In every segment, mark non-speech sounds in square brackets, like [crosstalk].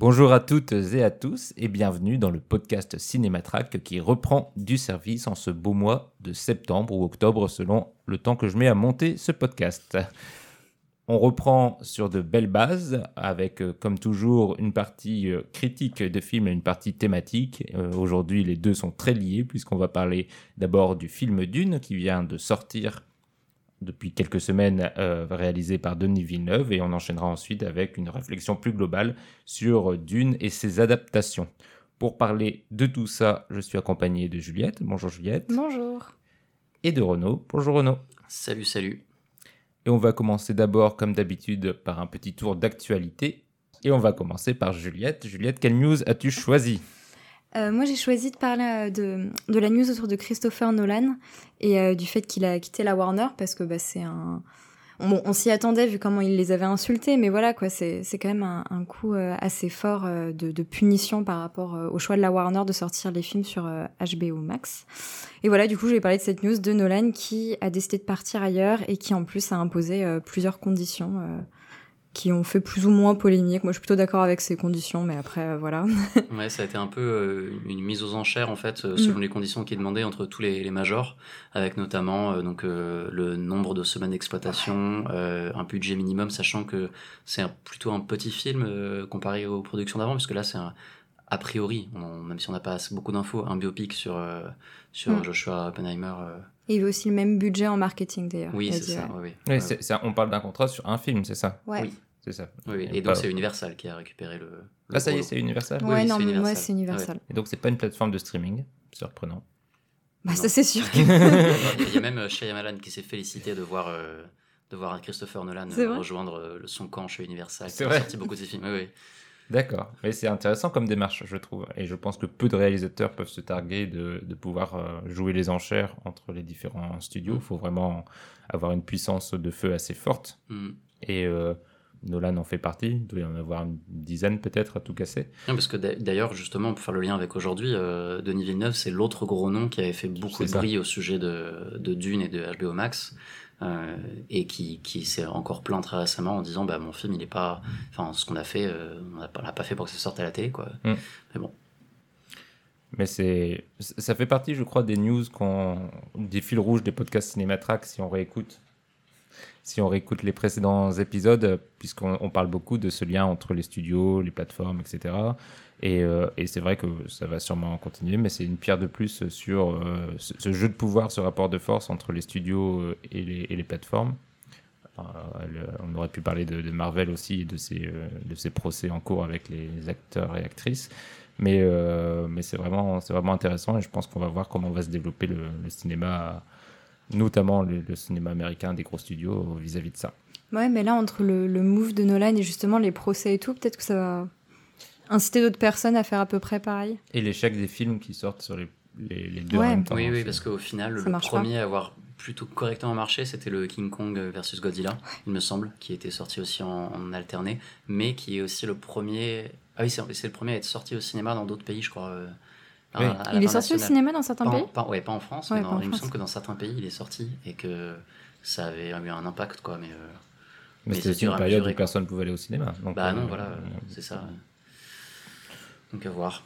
Bonjour à toutes et à tous et bienvenue dans le podcast Cinématrack qui reprend du service en ce beau mois de septembre ou octobre selon le temps que je mets à monter ce podcast. On reprend sur de belles bases avec euh, comme toujours une partie euh, critique de film et une partie thématique. Euh, Aujourd'hui les deux sont très liés puisqu'on va parler d'abord du film Dune qui vient de sortir depuis quelques semaines euh, réalisé par Denis Villeneuve et on enchaînera ensuite avec une réflexion plus globale sur Dune et ses adaptations. Pour parler de tout ça, je suis accompagné de Juliette. Bonjour Juliette. Bonjour. Et de Renaud. Bonjour Renaud. Salut, salut. Et on va commencer d'abord, comme d'habitude, par un petit tour d'actualité. Et on va commencer par Juliette. Juliette, quelle news as-tu choisi Euh, moi, j'ai choisi de parler euh, de, de la news autour de Christopher Nolan et euh, du fait qu'il a quitté la Warner parce que bah, c'est un. Bon, on s'y attendait vu comment il les avait insultés, mais voilà quoi, c'est quand même un, un coup assez fort de, de punition par rapport au choix de la Warner de sortir les films sur HBO Max. Et voilà, du coup, je vais parler de cette news de Nolan qui a décidé de partir ailleurs et qui en plus a imposé plusieurs conditions qui ont fait plus ou moins polémique. Moi, je suis plutôt d'accord avec ces conditions, mais après, euh, voilà. [laughs] Ouais, ça a été un peu euh, une mise aux enchères en fait, euh, selon Mm. les conditions qui demandaient entre tous les, les majors, avec notamment euh, donc le nombre de semaines d'exploitation, un budget minimum, sachant que c'est plutôt un petit film comparé aux productions d'avant, puisque là c'est un a priori, on- même si on n'a pas beaucoup d'infos, un biopic sur sur Mm. Joshua Oppenheimer. Et il veut aussi le même budget en marketing d'ailleurs. oui, c'est ça. ouais. Oui, on parle d'un contrat sur un film, c'est ça? Ouais. Oui. C'est ça. oui. Et donc c'est Universal qui a récupéré le. le Ah, ça y est, c'est Universal. Oui, Ouais, non, mais moi, c'est Universal. Et donc, c'est pas une plateforme de streaming. Surprenant. Bah, Non. ça, c'est sûr. [laughs] Il y a- il y a même euh, Shyamalan qui s'est félicité de voir, euh, de voir un Christopher Nolan euh, rejoindre euh, son camp chez Universal. C'est qui a vrai sorti beaucoup de ses films. Oui, oui. D'accord. Mais c'est intéressant comme démarche, je trouve. Et je pense que peu de réalisateurs peuvent se targuer de, de pouvoir euh, jouer les enchères entre les différents studios. Il faut vraiment avoir une puissance de feu assez forte. Mm. Et euh, Nolan en fait partie. Il doit y en avoir une dizaine peut-être à tout casser. Non, parce que d'a- d'ailleurs, justement, pour faire le lien avec aujourd'hui, euh, Denis Villeneuve, c'est l'autre gros nom qui avait fait beaucoup de bruit au sujet de, de Dune et de HBO Max. Euh, et qui, qui s'est encore plaint très récemment en disant bah mon film il est pas enfin ce qu'on a fait euh, on l'a pas, fait pour que ça sorte à la télé quoi. Mm. mais bon. Mais c'est, ça fait partie, je crois, des news, qu'on, des fils rouges des podcasts Cinématrack, si on réécoute, si on réécoute les précédents épisodes, puisqu'on on parle beaucoup de ce lien entre les studios, les plateformes, etc. Et, euh, et c'est vrai que ça va sûrement continuer, mais c'est une pierre de plus sur euh, ce, jeu de pouvoir, ce rapport de force entre les studios euh, et les, plateformes. Euh, on aurait pu parler de, Marvel aussi, de ses, euh, de ses procès en cours avec les acteurs et actrices. Mais, euh, c'est vraiment, intéressant et je pense qu'on va voir comment va se développer le cinéma, notamment le, le cinéma américain des gros studios vis-à-vis de ça. Ouais, mais là, entre le, le move de Nolan et justement les procès et tout, peut-être que ça va inciter d'autres personnes à faire à peu près pareil. Et l'échec des films qui sortent sur les, les, les deux Ouais. en même temps. Oui, oui, c'est- parce qu'au final, Ça le premier à avoir plutôt correctement marché, c'était le King Kong versus Godzilla, il me semble, qui était sorti aussi en, en alterné, mais qui est aussi le premier. Ah oui, c'est c'est le premier à être sorti au cinéma dans d'autres pays, je crois. Euh, Oui. à Il est sorti au cinéma dans certains Pas pays pas- Ouais, pas en France, Ouais, mais pas dans- en il me semble que dans certains pays, il est sorti et que ça avait eu un impact, quoi. Mais, euh, Mais mais c'était une période mesurer, où personne ne pouvait aller au cinéma. Donc, bah euh, non, voilà, euh, c'est ça. Donc à voir.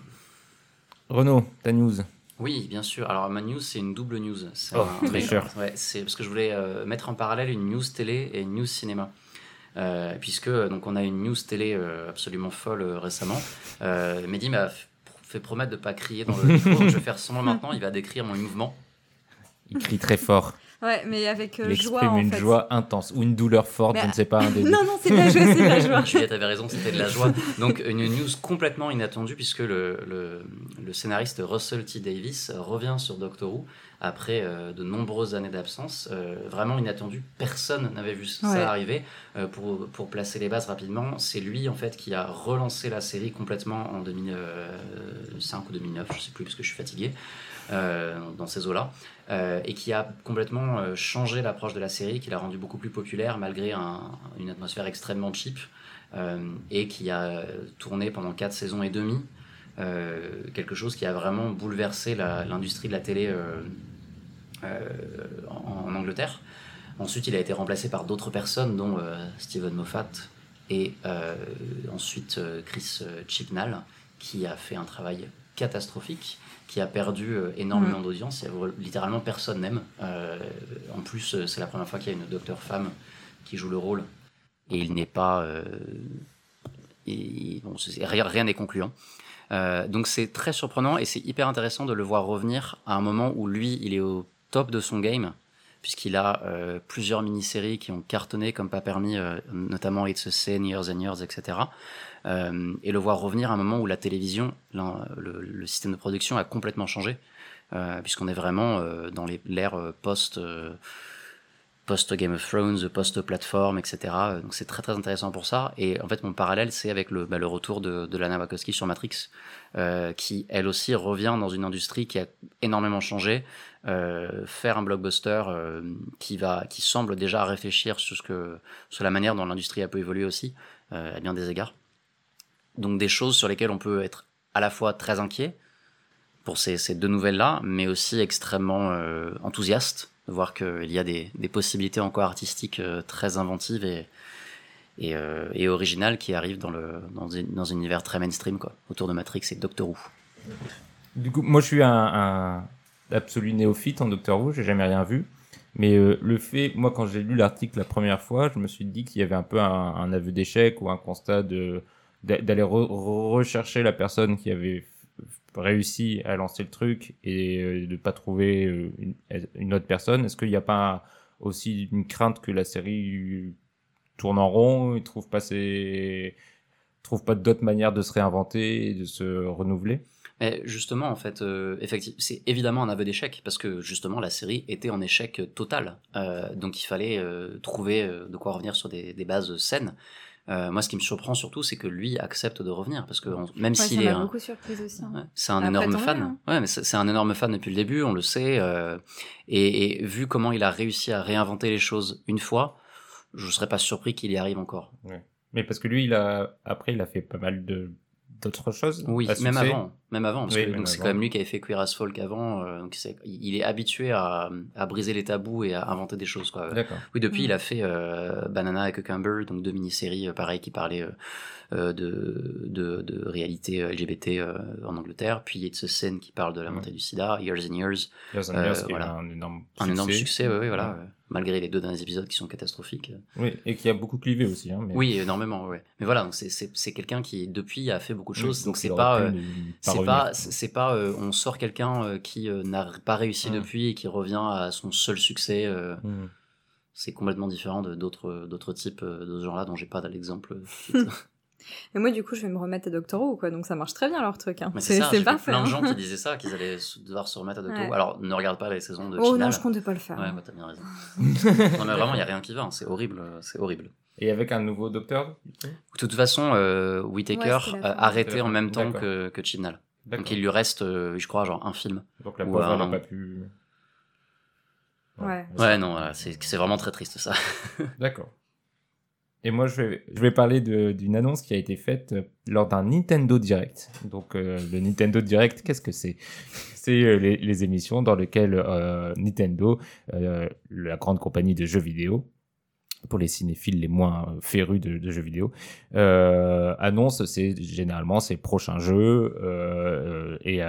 Renaud, ta news. Oui, bien sûr. Alors ma news, c'est une double news. C'est Oh, un- tricheur. Ouais, c'est parce que je voulais euh, mettre en parallèle une news télé et une news cinéma. Euh, puisque donc on a une news télé euh, absolument folle euh, récemment. Euh, Mehdi m'a fait promettre de pas crier dans le micro, je vais faire semblant maintenant. Il va décrire mon mouvement. Il crie très fort. Ouais, mais avec euh, Il joie exprime en une fait. joie intense ou une douleur forte, Mais- je ne sais pas. Un des [laughs] deux. non, non, c'est de la joie, c'est de la joie. [laughs] Juliette avait raison, c'était de la joie. Donc une news complètement inattendue puisque le, le, le scénariste Russell T. Davis revient sur Doctor Who après euh, de nombreuses années d'absence. Euh, vraiment inattendu, personne n'avait vu ça Ouais. arriver. Euh, pour, pour placer les bases rapidement, c'est lui en fait qui a relancé la série complètement en 2005 ou 2009, je sais plus parce que je suis fatigué, euh, dans ces eaux-là. Euh, et qui a complètement euh, changé l'approche de la série, qui l'a rendu beaucoup plus populaire malgré un- une atmosphère extrêmement cheap, euh, et qui a tourné pendant quatre saisons et demie, quelque chose qui a vraiment bouleversé l'industrie de la télé en, en Angleterre. Ensuite, il a été remplacé par d'autres personnes, dont Steven Moffat et ensuite Chris Chibnall, qui a fait un travail catastrophique, qui a perdu euh, énormément Mhm. d'audience. A- Littéralement, personne n'aime. Euh, en plus, euh, c'est la première fois qu'il y a une docteur femme qui joue le rôle. Et il n'est pas. euh, et- bon, c'est- rien rien n'est concluant. Euh, donc c'est très surprenant et c'est hyper intéressant de le voir revenir à un moment où lui, il est au top de son game, puisqu'il a euh, plusieurs mini-séries qui ont cartonné comme pas permis, euh, notamment It's a Sin, Years and Years, etc. Euh, et le voir revenir à un moment où la télévision, le, le système de production a complètement changé, puisqu'on est vraiment dans l'ère post... euh, post Game of Thrones, post plateforme, etc. Donc c'est très très intéressant pour ça. Et en fait mon parallèle c'est avec le, bah, retour de, de Lana Wachowski sur Matrix, euh, qui elle aussi revient dans une industrie qui a énormément changé, euh, faire un blockbuster euh, qui va, qui semble déjà réfléchir sur ce que, sur la manière dont l'industrie a pu évoluer aussi, à bien des égards. Donc des choses sur lesquelles on peut être à la fois très inquiet pour ces, deux nouvelles-là, mais aussi extrêmement enthousiaste de voir qu'il y a des, des possibilités encore artistiques euh, très inventives et, et, euh, et originales qui arrivent dans, le, dans, dans un univers très mainstream, quoi, autour de Matrix et Doctor Who. Du coup, moi, je suis un, un absolu néophyte en Doctor Who, j'ai jamais rien vu. Mais euh, le fait, moi, quand j'ai lu l'article la première fois, je me suis dit qu'il y avait un peu un, aveu d'échec ou un constat d'aller re- rechercher la personne qui avait réussi à lancer le truc et euh, de pas trouver euh, une, autre personne. Est-ce qu'il n'y a pas aussi une crainte que la série tourne en rond, il trouve pas ses trouve pas d'autres manières de se réinventer et de se renouveler? Mais justement, en fait, euh, effectivement, c'est évidemment un aveu d'échec parce que justement la série était en échec total. Donc il fallait trouver de quoi revenir sur des bases saines. Euh, moi, ce qui me surprend surtout, c'est que lui accepte de revenir parce que on- même s'il est un, aussi. hein. C'est un Après, énorme fan. hein. Ouais, mais c'est c'est un énorme fan depuis le début, on le sait. euh, et, et vu comment il a réussi à réinventer les choses une fois, je serais pas surpris qu'il y arrive encore. Mais parce que lui, il a après, il a fait pas mal de d'autres choses. Oui, même succès. avant, même avant, parce Oui, que c'est quand même lui qui avait fait Queer as Folk avant, euh, donc il est habitué à, à briser les tabous et à inventer des choses quoi. Oui, depuis Mm. il a fait euh, Banana et Cucumber, donc deux mini-séries euh, pareil qui parlaient euh, de, de, de réalité LGBT euh, en Angleterre, puis It's a Sin qui parle de la Mm. montée du sida, Years and Years, Years and Euh, Years, qui a voilà. un énorme un énorme succès, ouais, voilà. Malgré les deux derniers épisodes qui sont catastrophiques. Oui, et qui a beaucoup clivé aussi. Hein, mais... Oui, énormément, ouais. Mais voilà, donc c'est- quelqu'un qui depuis a fait beaucoup de Oui, choses, donc il c'est pas euh, c'est pas c'est pas euh, on sort quelqu'un euh, qui euh, n'a pas réussi Mm. depuis et qui revient à son seul succès. euh, Mm. c'est complètement différent de d'autres d'autres types euh, de ce genre-là dont j'ai pas l'exemple. [laughs] Mais moi, du coup, je vais me remettre à Doctor Who, quoi. Donc ça marche très bien leur truc. Hein. Mais c'est parfait. plein de hein. gens qui [laughs] disaient ça, qu'ils allaient devoir se remettre à Doctor Who. Ouais. Alors ne regarde pas les saisons de Oh finale. non, je comptais pas le faire. Ouais, bah, t'as bien raison. [laughs] non mais vraiment, il y a rien qui va, hein, c'est horrible, euh, c'est horrible. Et avec un nouveau docteur De toute façon, euh, Whittaker Ouais, fin. arrêté en même temps que, que Chibnall. Donc il lui reste, euh, je crois, genre un film. Donc la pauvre, elle n'a un- pas pu. Ouais. Ouais, non, c'est vraiment très triste ça. D'accord. Et moi, je vais, je vais parler d'une annonce qui a été faite euh, lors d'un Nintendo Direct. Donc, euh, le Nintendo Direct, qu'est-ce que c'est? C'est euh, les, les émissions dans lesquelles euh, Nintendo, euh, la grande compagnie de jeux vidéo, pour les cinéphiles les moins férus de, de jeux vidéo, annonce généralement ses prochains jeux et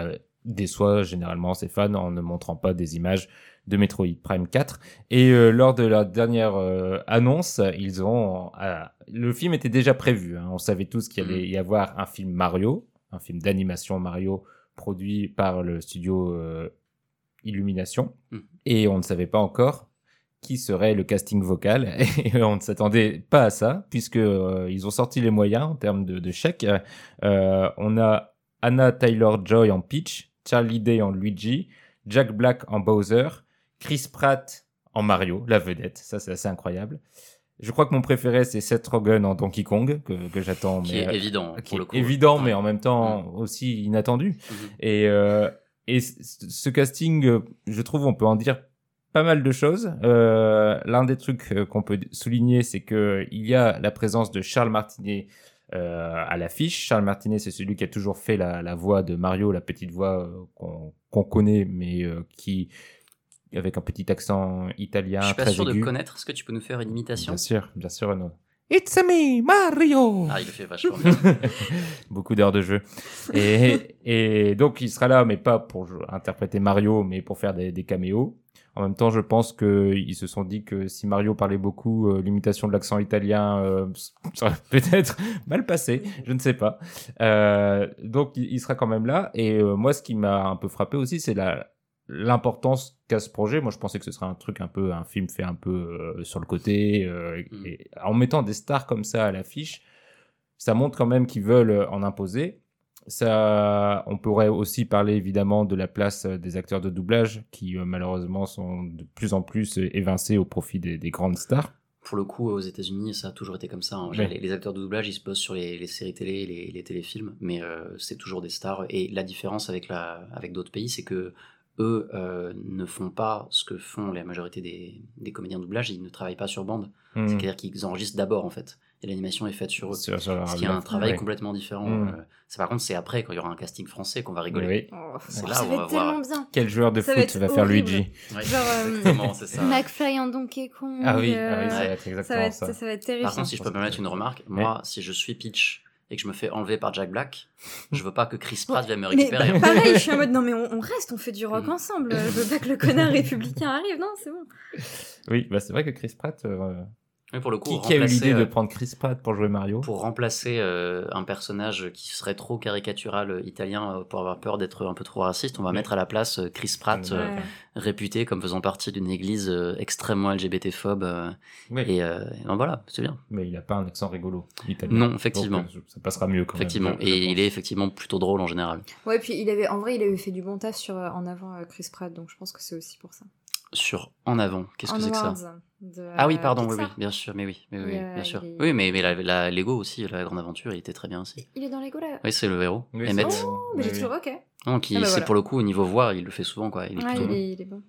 déçoit généralement ses fans en ne montrant pas des images de Metroid Prime 4. Et euh, lors de la dernière euh, annonce, ils ont euh, le film était déjà prévu. hein. On savait tous qu'il allait y avoir un film Mario, un film d'animation Mario produit par le studio Illumination, Mhm. et on ne savait pas encore qui serait le casting vocal. [laughs] Et on ne s'attendait pas à ça, puisque euh, ils ont sorti les moyens en termes de, de chèques. Euh, on a Anna Taylor-Joy en Peach, Charlie Day en Luigi, Jack Black en Bowser, Chris Pratt en Mario, la vedette. Ça, c'est assez incroyable. Je crois que mon préféré, c'est Seth Rogen en Donkey Kong, que, que j'attends. Qui mais, est euh, évident, qui pour est le coup. évident, mais en même temps Mm. aussi inattendu. Mhm. Et, euh, et ce casting, euh, je trouve, on peut en dire pas mal de choses. Euh, L'un des trucs qu'on peut souligner, c'est que il y a la présence de Charles Martinet euh, à l'affiche. Charles Martinet, c'est celui qui a toujours fait la, la voix de Mario, la petite voix euh, qu'on connaît, mais qui avec un petit accent italien Je suis pas très sûr de aigu. connaître. Est-ce que tu peux nous faire une imitation Bien sûr, bien sûr, Renaud. It's me, Mario. Ah, il le fait vachement bien. [laughs] Beaucoup d'heures de jeu. Et, et donc, il sera là, mais pas pour interpréter Mario, mais pour faire des, des caméos. En même temps, je pense qu'ils se sont dit que si Mario parlait beaucoup, euh, l'imitation de l'accent italien, euh, [laughs] ça aurait peut-être mal passé. Je ne sais pas. Euh, donc, il, il sera quand même là. Et euh, moi, ce qui m'a un peu frappé aussi, c'est la l'importance qu'a ce projet. Moi, je pensais que ce serait un truc un peu, un film fait un peu euh, sur le côté. euh, Mm. et en mettant des stars comme ça à l'affiche, ça montre quand même qu'ils veulent euh, en imposer. Ça, on pourrait aussi parler évidemment de la place des acteurs de doublage qui euh, malheureusement sont de plus en plus évincés au profit des, des grandes stars. Pour le coup, aux États-Unis, ça a toujours été comme ça. hein. Ouais. Les, les acteurs de doublage, ils se bossent sur les, les séries télé, les, les téléfilms, mais euh, c'est toujours des stars. Et la différence avec, la, avec d'autres pays, c'est que eux euh, ne font pas ce que font la majorité des, des comédiens de doublage. Ils ne travaillent pas sur bande. Mm. C'est-à-dire qu'ils enregistrent d'abord, en fait. Et l'animation est faite sur eux. Sur- sur ce qui est un travail ouais. complètement différent. Mm. Euh, c'est par contre, c'est après, quand il y aura un casting français, qu'on va rigoler. Oui. Oh, C'est ça là où on va va être tellement voir. bien. Quel joueur de Ça va foot être va faire. Luigi Ouais. Genre, euh, Exactement, c'est ça. McFly en Donkey Kong. Ah oui, euh, ah oui, ça va être ça va être, ça. ça va être terrible. Par contre, si je peux me permettre une remarque, moi, si je suis Peach et que je me fais enlever par Jack Black, je veux pas que Chris Pratt vienne me mais récupérer. hein. pareil, je suis en mode [laughs] non mais on, on reste, on fait du rock Mm. ensemble. Je veux pas que le connard républicain arrive, non, c'est bon. Oui, bah c'est vrai que Chris Pratt. euh, Mais pour le coup, qui, qui a eu l'idée de euh, prendre Chris Pratt pour jouer Mario pour remplacer euh, un personnage qui serait trop caricatural euh, italien pour avoir peur d'être un peu trop raciste, on va Oui. mettre à la place Chris Pratt, Ouais. euh, réputé comme faisant partie d'une église extrêmement LGBT-phobe. euh, Oui, et euh, et ben voilà, c'est bien. mais il a pas un accent rigolo italien. Non, effectivement. Donc, ça passera mieux quand Effectivement. même. et il est effectivement plutôt drôle en général. Ouais, puis il avait, en vrai, il avait fait du bon taf sur euh, en avant euh, Chris Pratt, donc je pense que c'est aussi pour ça. Sur En avant, qu'est-ce que c'est que ça? De, Ah oui, euh, pardon, oui, bien sûr, mais oui, mais oui, Et, euh, bien sûr. est- Oui, mais, mais la, la Lego aussi, la grande aventure, il était très bien aussi. Il est dans Lego là. Oui, c'est le héros. Oui, Emmett. c'est- Oh, mais j'ai toujours ok. Non, qui, Ah bah voilà. pour le coup, au niveau voix, il le fait souvent, quoi. Il est il bon. est, il est bon.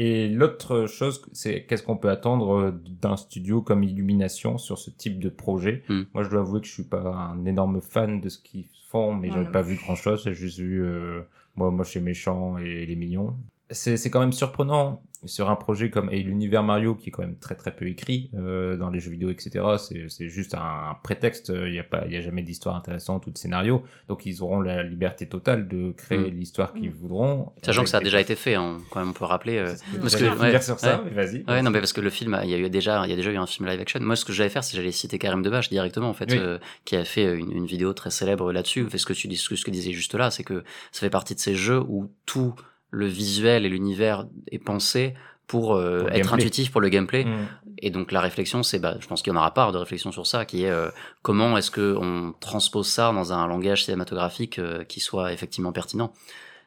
Et l'autre chose, c'est qu'est-ce qu'on peut attendre euh, d'un studio comme Illumination sur ce type de projet? Hmm. Moi, je dois avouer que je suis pas un énorme fan de ce qu'ils font, mais Ouais, j'avais pas vu grand-chose. J'ai juste vu euh, moi, moi, chez Méchant et les Mignons. C'est c'est quand même surprenant sur un projet comme et l'univers Mario qui est quand même très très peu écrit euh, dans les jeux vidéo, etc. C'est c'est juste un prétexte. Il y a pas, il y a jamais d'histoire intéressante ou de scénario. Donc ils auront la liberté totale de créer Hmm. l'histoire qu'ils Hmm. voudront. Sachant que ça a déjà été fait, hein, quand même, on peut rappeler. euh, Parce parce que que- ouais, dire sur ça, ouais. vas-y. Ouais, non, mais parce que le film, il y a eu déjà, il y a déjà eu un film live action. Moi, ce que j'allais faire, c'est que j'allais citer Karim Debache directement, en fait, Oui. euh, qui a fait une, une vidéo très célèbre là-dessus. Fait ce que tu dis, ce que, ce que disais juste là, c'est que ça fait partie de ces jeux où tout le visuel et l'univers est pensé pour, euh, Pour être gameplay. intuitif pour le gameplay. Hmm. Et donc la réflexion, c'est, bah, je pense qu'il y en aura pas de réflexion sur ça, qui est euh, comment est-ce que on transpose ça dans un langage cinématographique euh, qui soit effectivement pertinent.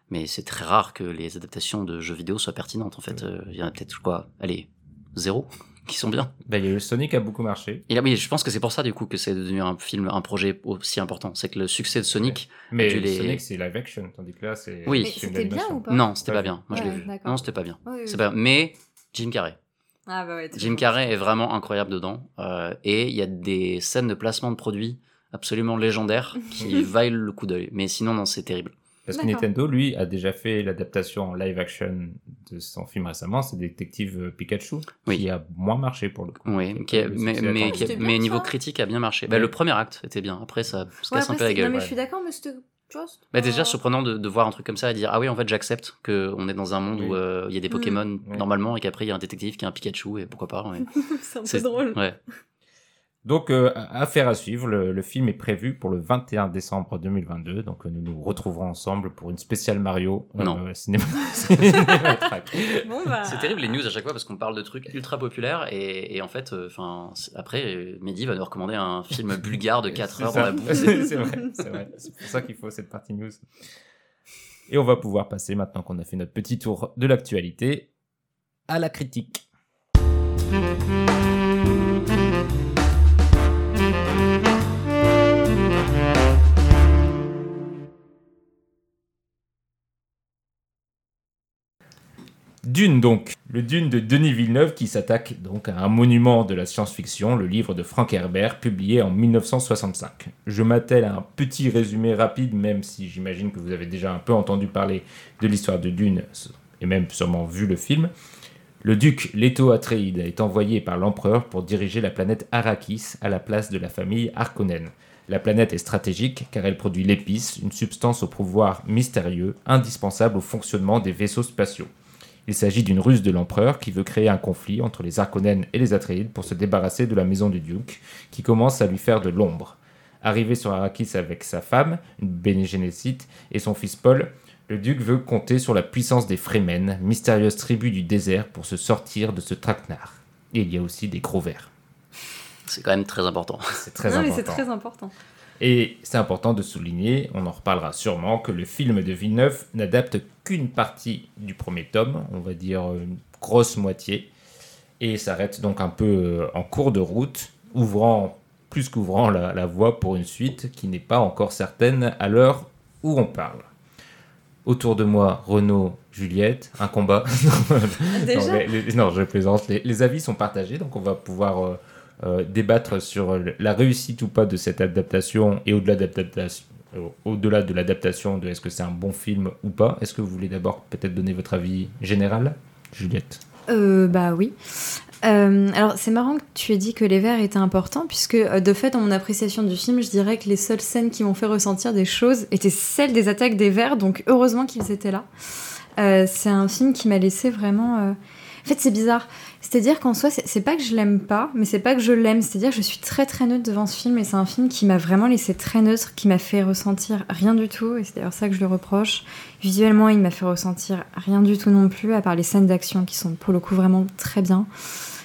Mais c'est très rare que les adaptations de jeux vidéo soient pertinentes. En fait, Euh, il y en a peut-être quoi, allez, zéro qui sont bien. Il y a eu Sonic a beaucoup marché. Et là, oui, je pense que c'est pour ça du coup que c'est devenu un film, un projet aussi important. C'est que le succès de Sonic, Mais tu les- Sonic, c'est live action, tandis que là, c'est. Oui. C'était bien ou pas non, c'était Pas bien. Moi, je l'ai vu. d'accord. Non, c'était pas bien. Oui, oui, C'est oui. pas. Mais Jim Carrey. Ah bah Jim. Carrey est vraiment incroyable dedans. euh, et il y a des scènes de placement de produits absolument légendaires [laughs] qui valent le coup d'œil. Mais sinon, non, c'est terrible. Parce que. Nintendo, lui, a déjà fait l'adaptation en live action de son film récemment, c'est Détective euh, Pikachu, Oui. qui a moins marché pour le coup. Oui, Qui a mais, mais, qui a- niveau critique a bien marché. Bah, Ouais. le premier acte était bien. Après, ça se Ouais, casse un peu la c'est- gueule. Non mais ouais. je suis d'accord, mais c'était. Tu vois, c'était Bah, déjà surprenant de, de voir un truc comme ça et dire ah oui en fait j'accepte qu'on est dans un monde Oui. où euh, il y a des Mm. Pokémon normalement et qu'après il y a un détective qui a un Pikachu et pourquoi pas ouais. [laughs] c'est un peu drôle. ouais. Donc, euh, affaire à suivre. Le, le film est prévu pour le 21 décembre 2022. Donc, euh, nous nous retrouverons ensemble pour une spéciale Mario. euh, Non. cinéma-. [laughs] Bon, bah. C'est terrible les news à chaque fois parce qu'on parle de trucs ultra populaires et, et en fait, euh, enfin, après, Mehdi va nous recommander un film bulgare de 4 C'est heures ça. dans la boue. C'est [laughs] c'est vrai, c'est vrai. C'est pour ça qu'il faut cette partie news. Et on va pouvoir passer, maintenant qu'on a fait notre petit tour de l'actualité, à la critique. Dune donc, le Dune de Denis Villeneuve qui s'attaque donc à un monument de la science-fiction, le livre de Frank Herbert publié en 1965. Je m'attelle à un petit résumé rapide, même si j'imagine que vous avez déjà un peu entendu parler de l'histoire de Dune et même sûrement vu le film. Le duc Leto Atreides est envoyé par l'empereur pour diriger la planète Arrakis à la place de la famille Harkonnen. La planète est stratégique car elle produit l'épice, une substance au pouvoir mystérieux, indispensable au fonctionnement des vaisseaux spatiaux. Il s'agit d'une ruse de l'empereur qui veut créer un conflit entre les Harkonnen et les Atreides pour se débarrasser de la maison du duc, qui commence à lui faire de l'ombre. Arrivé sur Arrakis avec sa femme, une Gesserit, et son fils Paul, le duc veut compter sur la puissance des Fremen, mystérieuse tribu du désert, pour se sortir de ce traquenard. Et il y a aussi des gros vers. C'est quand même très important. C'est très non, mais important. c'est très important. Et c'est important de souligner, on en reparlera sûrement, que le film de Villeneuve n'adapte qu'une partie du premier tome, on va dire une grosse moitié, et s'arrête donc un peu euh, en cours de route, ouvrant plus qu'ouvrant la, la voie pour une suite qui n'est pas encore certaine à l'heure où on parle. Autour de moi, Renaud, Juliette, un combat. [laughs] Déjà non, les- les- non, je plaisante. Les, les avis sont partagés, donc on va pouvoir euh, euh, débattre sur la réussite ou pas de cette adaptation et au-delà euh, au-delà de l'adaptation de est-ce que c'est un bon film ou pas. Est-ce que vous voulez d'abord peut-être donner votre avis général, Juliette? Euh, bah oui. Euh, alors c'est marrant que tu aies dit que les vers étaient importants puisque de fait dans mon appréciation du film je dirais que les seules scènes qui m'ont fait ressentir des choses étaient celles des attaques des vers donc heureusement qu'ils étaient là. C'est un film qui m'a laissé vraiment... En fait c'est bizarre. C'est-à-dire qu'en soi c'est c'est pas que je l'aime pas mais c'est pas que je l'aime. C'est-à-dire que je suis très très neutre devant ce film et c'est un film qui m'a vraiment laissé très neutre, qui m'a fait ressentir rien du tout et c'est d'ailleurs ça que je le reproche. Visuellement, il m'a fait ressentir rien du tout non plus, à part les scènes d'action qui sont pour le coup vraiment très bien.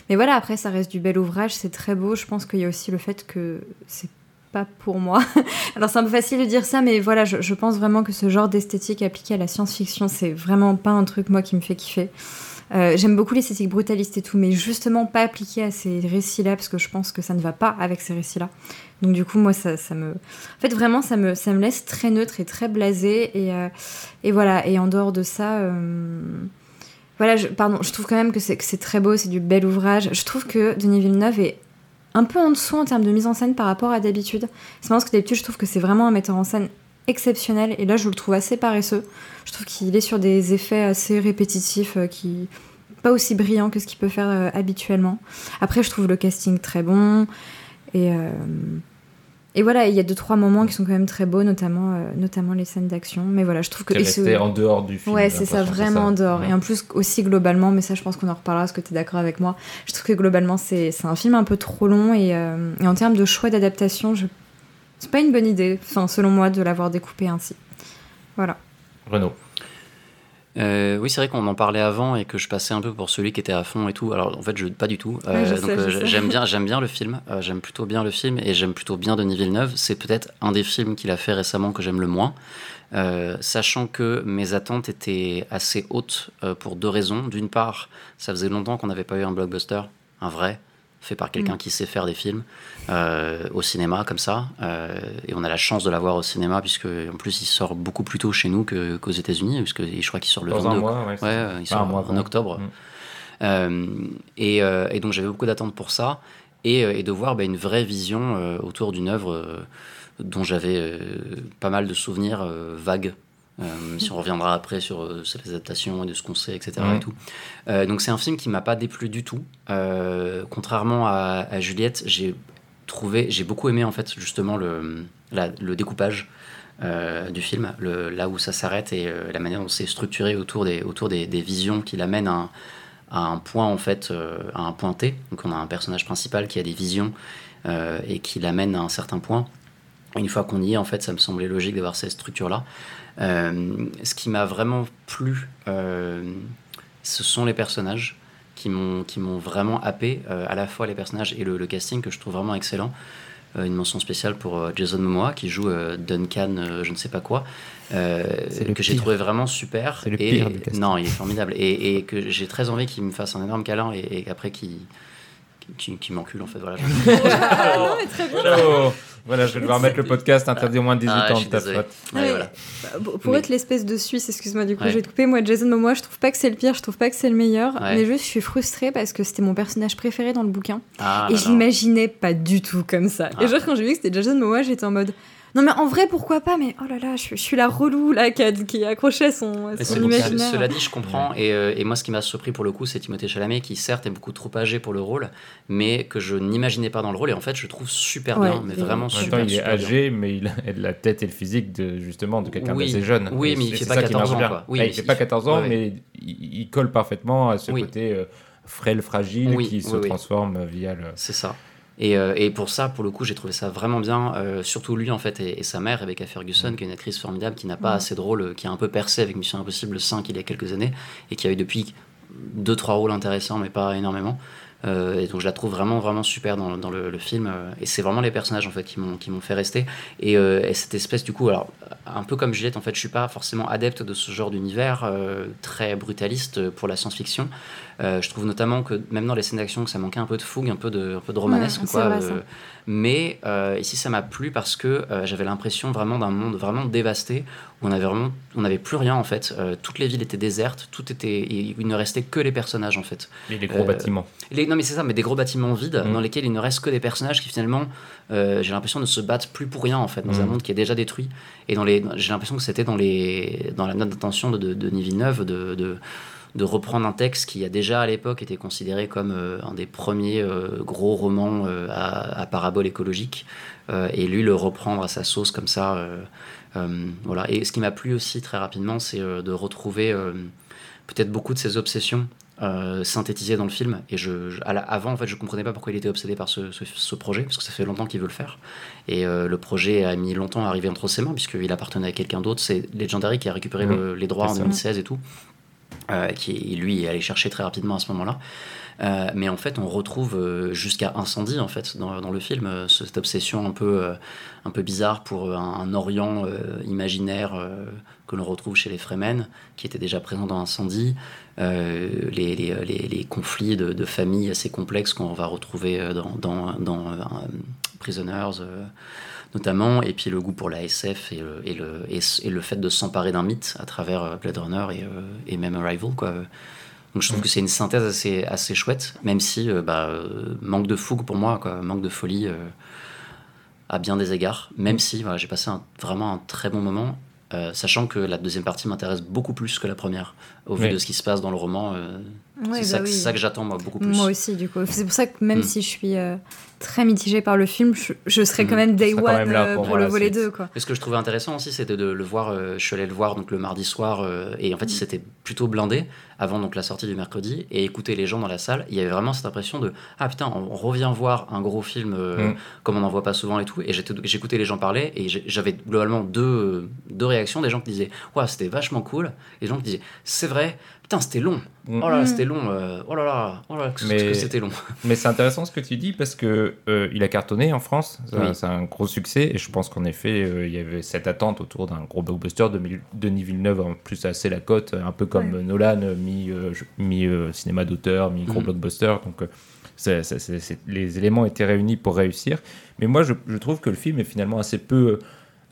Mais voilà, après, ça reste du bel ouvrage, c'est très beau. Je pense qu'il y a aussi le fait que c'est pas pour moi. [laughs] Alors, c'est un peu facile de dire ça, mais voilà, je, je pense vraiment que ce genre d'esthétique appliquée à la science-fiction, c'est vraiment pas un truc, moi, qui me fait kiffer. Euh, J'aime beaucoup l'esthétique brutaliste et tout, mais justement pas appliquée à ces récits-là, parce que je pense que ça ne va pas avec ces récits-là. Donc du coup, moi, ça, me... En fait, vraiment, ça me, ça me laisse très neutre et très blasé. Et, euh, et voilà, et en dehors de ça... euh, Voilà, je, pardon, je trouve quand même que c'est que c'est très beau, c'est du bel ouvrage. Je trouve que Denis Villeneuve est un peu en dessous en termes de mise en scène par rapport à d'habitude. C'est marrant parce que d'habitude, je trouve que c'est vraiment un metteur en scène exceptionnel. Et là, je le trouve assez paresseux. Je trouve qu'il est sur des effets assez répétitifs euh, qui pas aussi brillants que ce qu'il peut faire euh, habituellement. Après, je trouve le casting très bon. Et, euh, et voilà, il y a deux, trois moments qui sont quand même très beaux, notamment, euh, notamment les scènes d'action. Mais voilà, je trouve que. Qui est et ce- resté en dehors du film. Ouais, c'est ça, vraiment en dehors. Ouais. Et en plus, aussi globalement, mais ça, je pense qu'on en reparlera parce que tu es d'accord avec moi. Je trouve que globalement, c'est c'est un film un peu trop long et, euh, et en termes de choix d'adaptation, je... c'est pas une bonne idée, enfin, selon moi, de l'avoir découpé ainsi. Voilà. Renaud. Euh, oui, c'est vrai qu'on en parlait avant et que je passais un peu pour celui qui était à fond et tout. Alors en fait, je pas du tout. Ouais, je donc sais, je euh, sais. j'aime bien, j'aime bien le film. Euh, j'aime plutôt bien le film et j'aime plutôt bien Denis Villeneuve. C'est peut-être un des films qu'il a fait récemment que j'aime le moins. Euh, sachant que mes attentes étaient assez hautes euh, pour deux raisons. D'une part, ça faisait longtemps qu'on n'avait pas eu un blockbuster, un vrai, fait par quelqu'un Mm. qui sait faire des films euh, au cinéma comme ça. Euh, et on a la chance de l'avoir au cinéma puisque en plus il sort beaucoup plus tôt chez nous que- qu'aux États-Unis, puisque je crois qu'il sort le Dans 22. un mois, ouais. Ouais, euh, il Ah, sort un mois en octobre. Mm. Euh, et, euh, et donc j'avais beaucoup d'attentes pour ça et, euh, et de voir bah, une vraie vision euh, autour d'une œuvre euh, dont j'avais euh, pas mal de souvenirs euh, vagues. Euh, si on reviendra après sur, euh, sur les adaptations et de ce qu'on sait, etc. Et tout. Euh, donc c'est un film qui m'a pas déplu du tout. Contrairement à, à Juliette, j'ai trouvé, j'ai beaucoup aimé en fait justement le, la- le découpage euh, du film, le, là où ça s'arrête et euh, la manière dont c'est structuré autour des, autour des, des visions qu'il amène à un, à un point en fait, euh, à un point T. Donc on a un personnage principal qui a des visions et qui l'amène à un certain point. Une fois qu'on y est, en fait, ça me semblait logique d'avoir cette structure-là. Euh, ce qui m'a vraiment plu, euh, ce sont les personnages qui m'ont qui m'ont vraiment happé, euh, à la fois les personnages et le, le casting que je trouve vraiment excellent. Une mention spéciale pour Jason Momoa qui joue Duncan, je ne sais pas quoi, euh, que j'ai trouvé vraiment super. Le et, pire du casting. Non, il est formidable et, et que j'ai très envie qu'il me fasse un énorme câlin et, et après qu'il qui, qui m'encule en fait voilà [laughs] [laughs] non, mais très bien. Voilà, je vais devoir mettre le podcast interdit au moins de 18 Ah, ans de ta faute. Ouais, Ouais. voilà. Bah, Pour Mais- être l'espèce de Suisse, excuse-moi, du coup, Ouais. je vais te couper. Moi, Jason Momoa, je trouve pas que c'est le pire, je trouve pas que c'est le meilleur, Ouais. mais juste je suis frustrée parce que c'était mon personnage préféré dans le bouquin. Ah, et je l'imaginais pas du tout comme ça. Ah. Et genre, quand j'ai vu que c'était Jason Momoa, j'étais en mode. Non, mais en vrai, pourquoi pas Mais oh là là, je, suis- je suis la relou là qui, a- qui à son, à Mais son c'est- imaginaire. Cela dit, je comprends. Et, euh, et moi, ce qui m'a surpris pour le coup, c'est Timothée Chalamet, qui certes est beaucoup trop âgé pour le rôle, mais que je n'imaginais pas dans le rôle. Et en fait, je trouve super Ouais, bien, mais vraiment En même temps, super, il est super bien. âgé, mais il a la tête et le physique de justement de quelqu'un Oui. d'assez jeune. Oui, mais il c'est- fait pas ça qui 14 marche ans, quoi. Oui, il fait il- pas 14 ans, ouais, mais il, il colle parfaitement à ce Oui. côté euh, frêle, fragile, Oui, qui se oui. transforme via le. C'est ça. Et, euh, et pour ça, pour le coup, j'ai trouvé ça vraiment bien. euh, surtout lui, en fait, et, et sa mère, Rebecca Ferguson, qui est une actrice formidable, qui n'a pas assez de rôle, euh, qui a un peu percé avec Mission Impossible 5 il y a quelques années, et qui a eu depuis deux, trois rôles intéressants, mais pas énormément. Euh, et donc je la trouve vraiment vraiment super dans, dans le, le film et c'est vraiment les personnages en fait qui m'ont qui m'ont fait rester et, et cette espèce du coup alors un peu comme Juliette en fait je suis pas forcément adepte de ce genre d'univers très brutaliste pour la science-fiction Euh, je trouve notamment que même dans les scènes d'action que ça manquait un peu de fougue un peu de un peu de romanesque Ouais, quoi vrai, euh, mais euh, ici ça m'a plu parce que euh, j'avais l'impression vraiment d'un monde vraiment dévasté où on avait vraiment on n'avait plus rien en fait Euh, toutes les villes étaient désertes tout était et il ne restait que les personnages en fait Et les gros Euh, bâtiments. les- non mais c'est ça, mais des gros bâtiments vides Mhm. dans lesquels il ne reste que des personnages qui finalement, euh, j'ai l'impression ne se battent plus pour rien en fait, dans un Mhm. monde qui est déjà détruit. Et dans les, j'ai l'impression que c'était dans les, dans la note d'intention de, de, de Denis Villeneuve de, de, de reprendre un texte qui a déjà à l'époque été considéré comme euh, un des premiers euh, gros romans euh, à, à parabole écologique, et lui le reprendre à sa sauce comme ça. voilà. Et ce qui m'a plu aussi très rapidement, c'est de retrouver peut-être beaucoup de ses obsessions euh, synthétisées dans le film. Et je, je- à la- avant, en fait, je comprenais pas pourquoi il était obsédé par ce, ce- ce projet, parce que ça fait longtemps qu'il veut le faire. Et euh, le projet a mis longtemps à arriver entre ses mains, puisqu'il appartenait à quelqu'un d'autre. C'est Legendary qui a récupéré le- les droits en C'est ça. 2016 et tout. Euh, qui lui est allé chercher très rapidement à ce moment-là. Euh, mais en fait, on retrouve euh, jusqu'à incendie en fait dans, dans le film euh, cette obsession un peu euh, un peu bizarre pour un, un Orient euh, imaginaire euh, que l'on retrouve chez les Fremen, qui était déjà présent dans Incendie, euh, les, les, les- les conflits de, de famille assez complexes qu'on va retrouver euh, dans, dans, dans, euh, Prisoners. Notamment, et puis le goût pour la SF et le, et le, et, le fait de s'emparer d'un mythe à travers euh, Blade Runner et, euh, et même Arrival. Quoi. Donc je trouve que c'est une synthèse assez, assez chouette, même si euh, bah, manque de fougue pour moi, quoi, manque de folie à bien des égards, même si voilà, j'ai passé un- vraiment un très bon moment. euh, sachant que la deuxième partie m'intéresse beaucoup plus que la première, au vu Oui. de ce qui se passe dans le roman. euh, c'est ça, bah oui. ça que j'attends, moi, beaucoup plus. Moi aussi, du coup. C'est pour ça que même Mm. si je suis euh, très mitigée par le film, je, je serais Mm. quand même day one quand même là euh, pour pour, le volet suite. 2, quoi. Et ce que je trouvais intéressant aussi, c'était de le voir. euh, je suis allé le voir donc le mardi soir, euh, et en fait, il s'était plutôt blindé avant donc la sortie du mercredi, et écouter les gens dans la salle. Il y avait vraiment cette impression de ah putain, on revient voir un gros film euh, Mm. comme on n'en voit pas souvent et tout. Et j'écoutais les gens parler, et j'avais globalement deux, deux réactions des gens qui disaient ouais, c'était vachement cool, et des gens qui disaient c'est vrai, putain, c'était long. Mm. Oh là là, Mm. c'était long. euh, oh là là, oh là que, Mais- que c'était long. [laughs] Mais c'est intéressant ce que tu dis parce que euh, il a cartonné en France, Ça, Oui. c'est un gros succès et je pense qu'en effet euh, il y avait cette attente autour d'un gros blockbuster de Denis Villeneuve en plus assez la cote, un peu comme Ouais. Nolan, euh, mi, euh, je- mi, euh, cinéma d'auteur, mi gros Mhm. blockbuster, donc euh, c'est- c'est- c'est- c'est- les éléments étaient réunis pour réussir. Mais moi je, je trouve que le film est finalement assez peu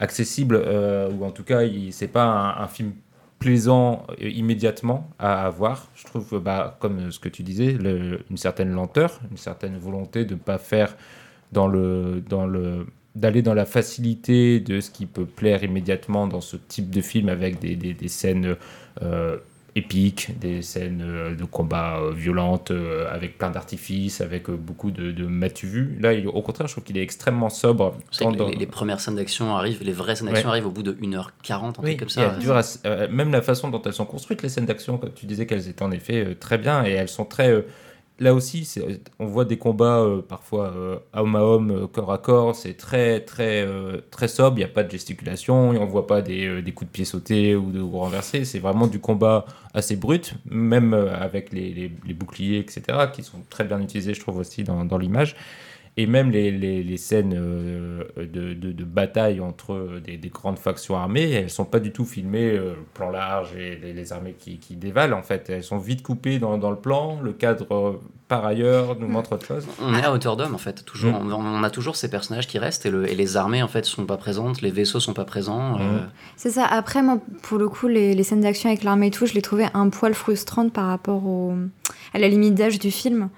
accessible euh, ou en tout cas il c'est pas un, un film plaisant euh, immédiatement à avoir. Je trouve, bah, comme euh, ce que tu disais, une certaine lenteur, une certaine volonté de ne pas faire dans le, d'aller dans la facilité de ce qui peut plaire immédiatement dans ce type de film avec des scènes euh, épiques, des scènes euh, de combat euh, violentes euh, avec plein d'artifices, avec beaucoup de, de matu vu. Là, il- au contraire, je trouve qu'il est extrêmement sobre. Dans- les, les premières scènes d'action arrivent, les vraies scènes d'action Ouais. arrivent au bout de 1h40, un Oui, truc comme ça. dur à s- euh, même la façon dont elles sont construites, les scènes d'action, comme tu disais qu'elles étaient en effet euh, très bien et elles sont très. Là aussi, on voit des combats euh, parfois euh, homme à homme, euh, corps à corps, c'est très très très sobre. Il n'y a pas de gesticulation, on voit pas des, coups de pied sautés ou renversés. C'est vraiment du combat assez brut, même avec les, boucliers, etc., qui sont très bien utilisés, je trouve aussi dans l'image. Et même les, les- les scènes euh, de, de- de bataille entre euh, des, des grandes factions armées, elles sont pas du tout filmées euh, plan large et les, les armées qui, qui dévalent en fait. Elles sont vite coupées dans, dans le plan. Le cadre, euh, par ailleurs, nous montre autre chose. On est à hauteur d'homme en fait, toujours. Mm. On, on a toujours ces personnages qui restent et, le- et les armées en fait sont pas présentes, les vaisseaux sont pas présents. euh, Mm. C'est ça. Après, moi, pour le coup, les, les scènes d'action avec l'armée et tout, je les trouvais un poil frustrantes par rapport au, à la limite d'âge du film.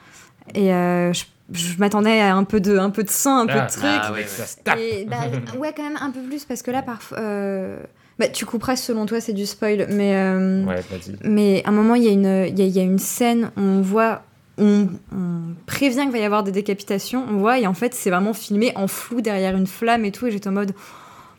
Et euh, je, je m'attendais à un peu de, un peu de sang, un peu Ah, de truc. ah ouais, tape. Et, bah, [laughs] ouais, quand même un peu plus, parce que là, parfois. euh, bah, tu couperas selon toi, c'est du spoil. Mais, euh, Ouais, mais à un moment, il y, a une- il y, a, il y a une scène où on voit. On, on prévient qu'il va y avoir des décapitations, on voit, et en fait, c'est vraiment filmé en flou derrière une flamme et tout, et j'étais en mode.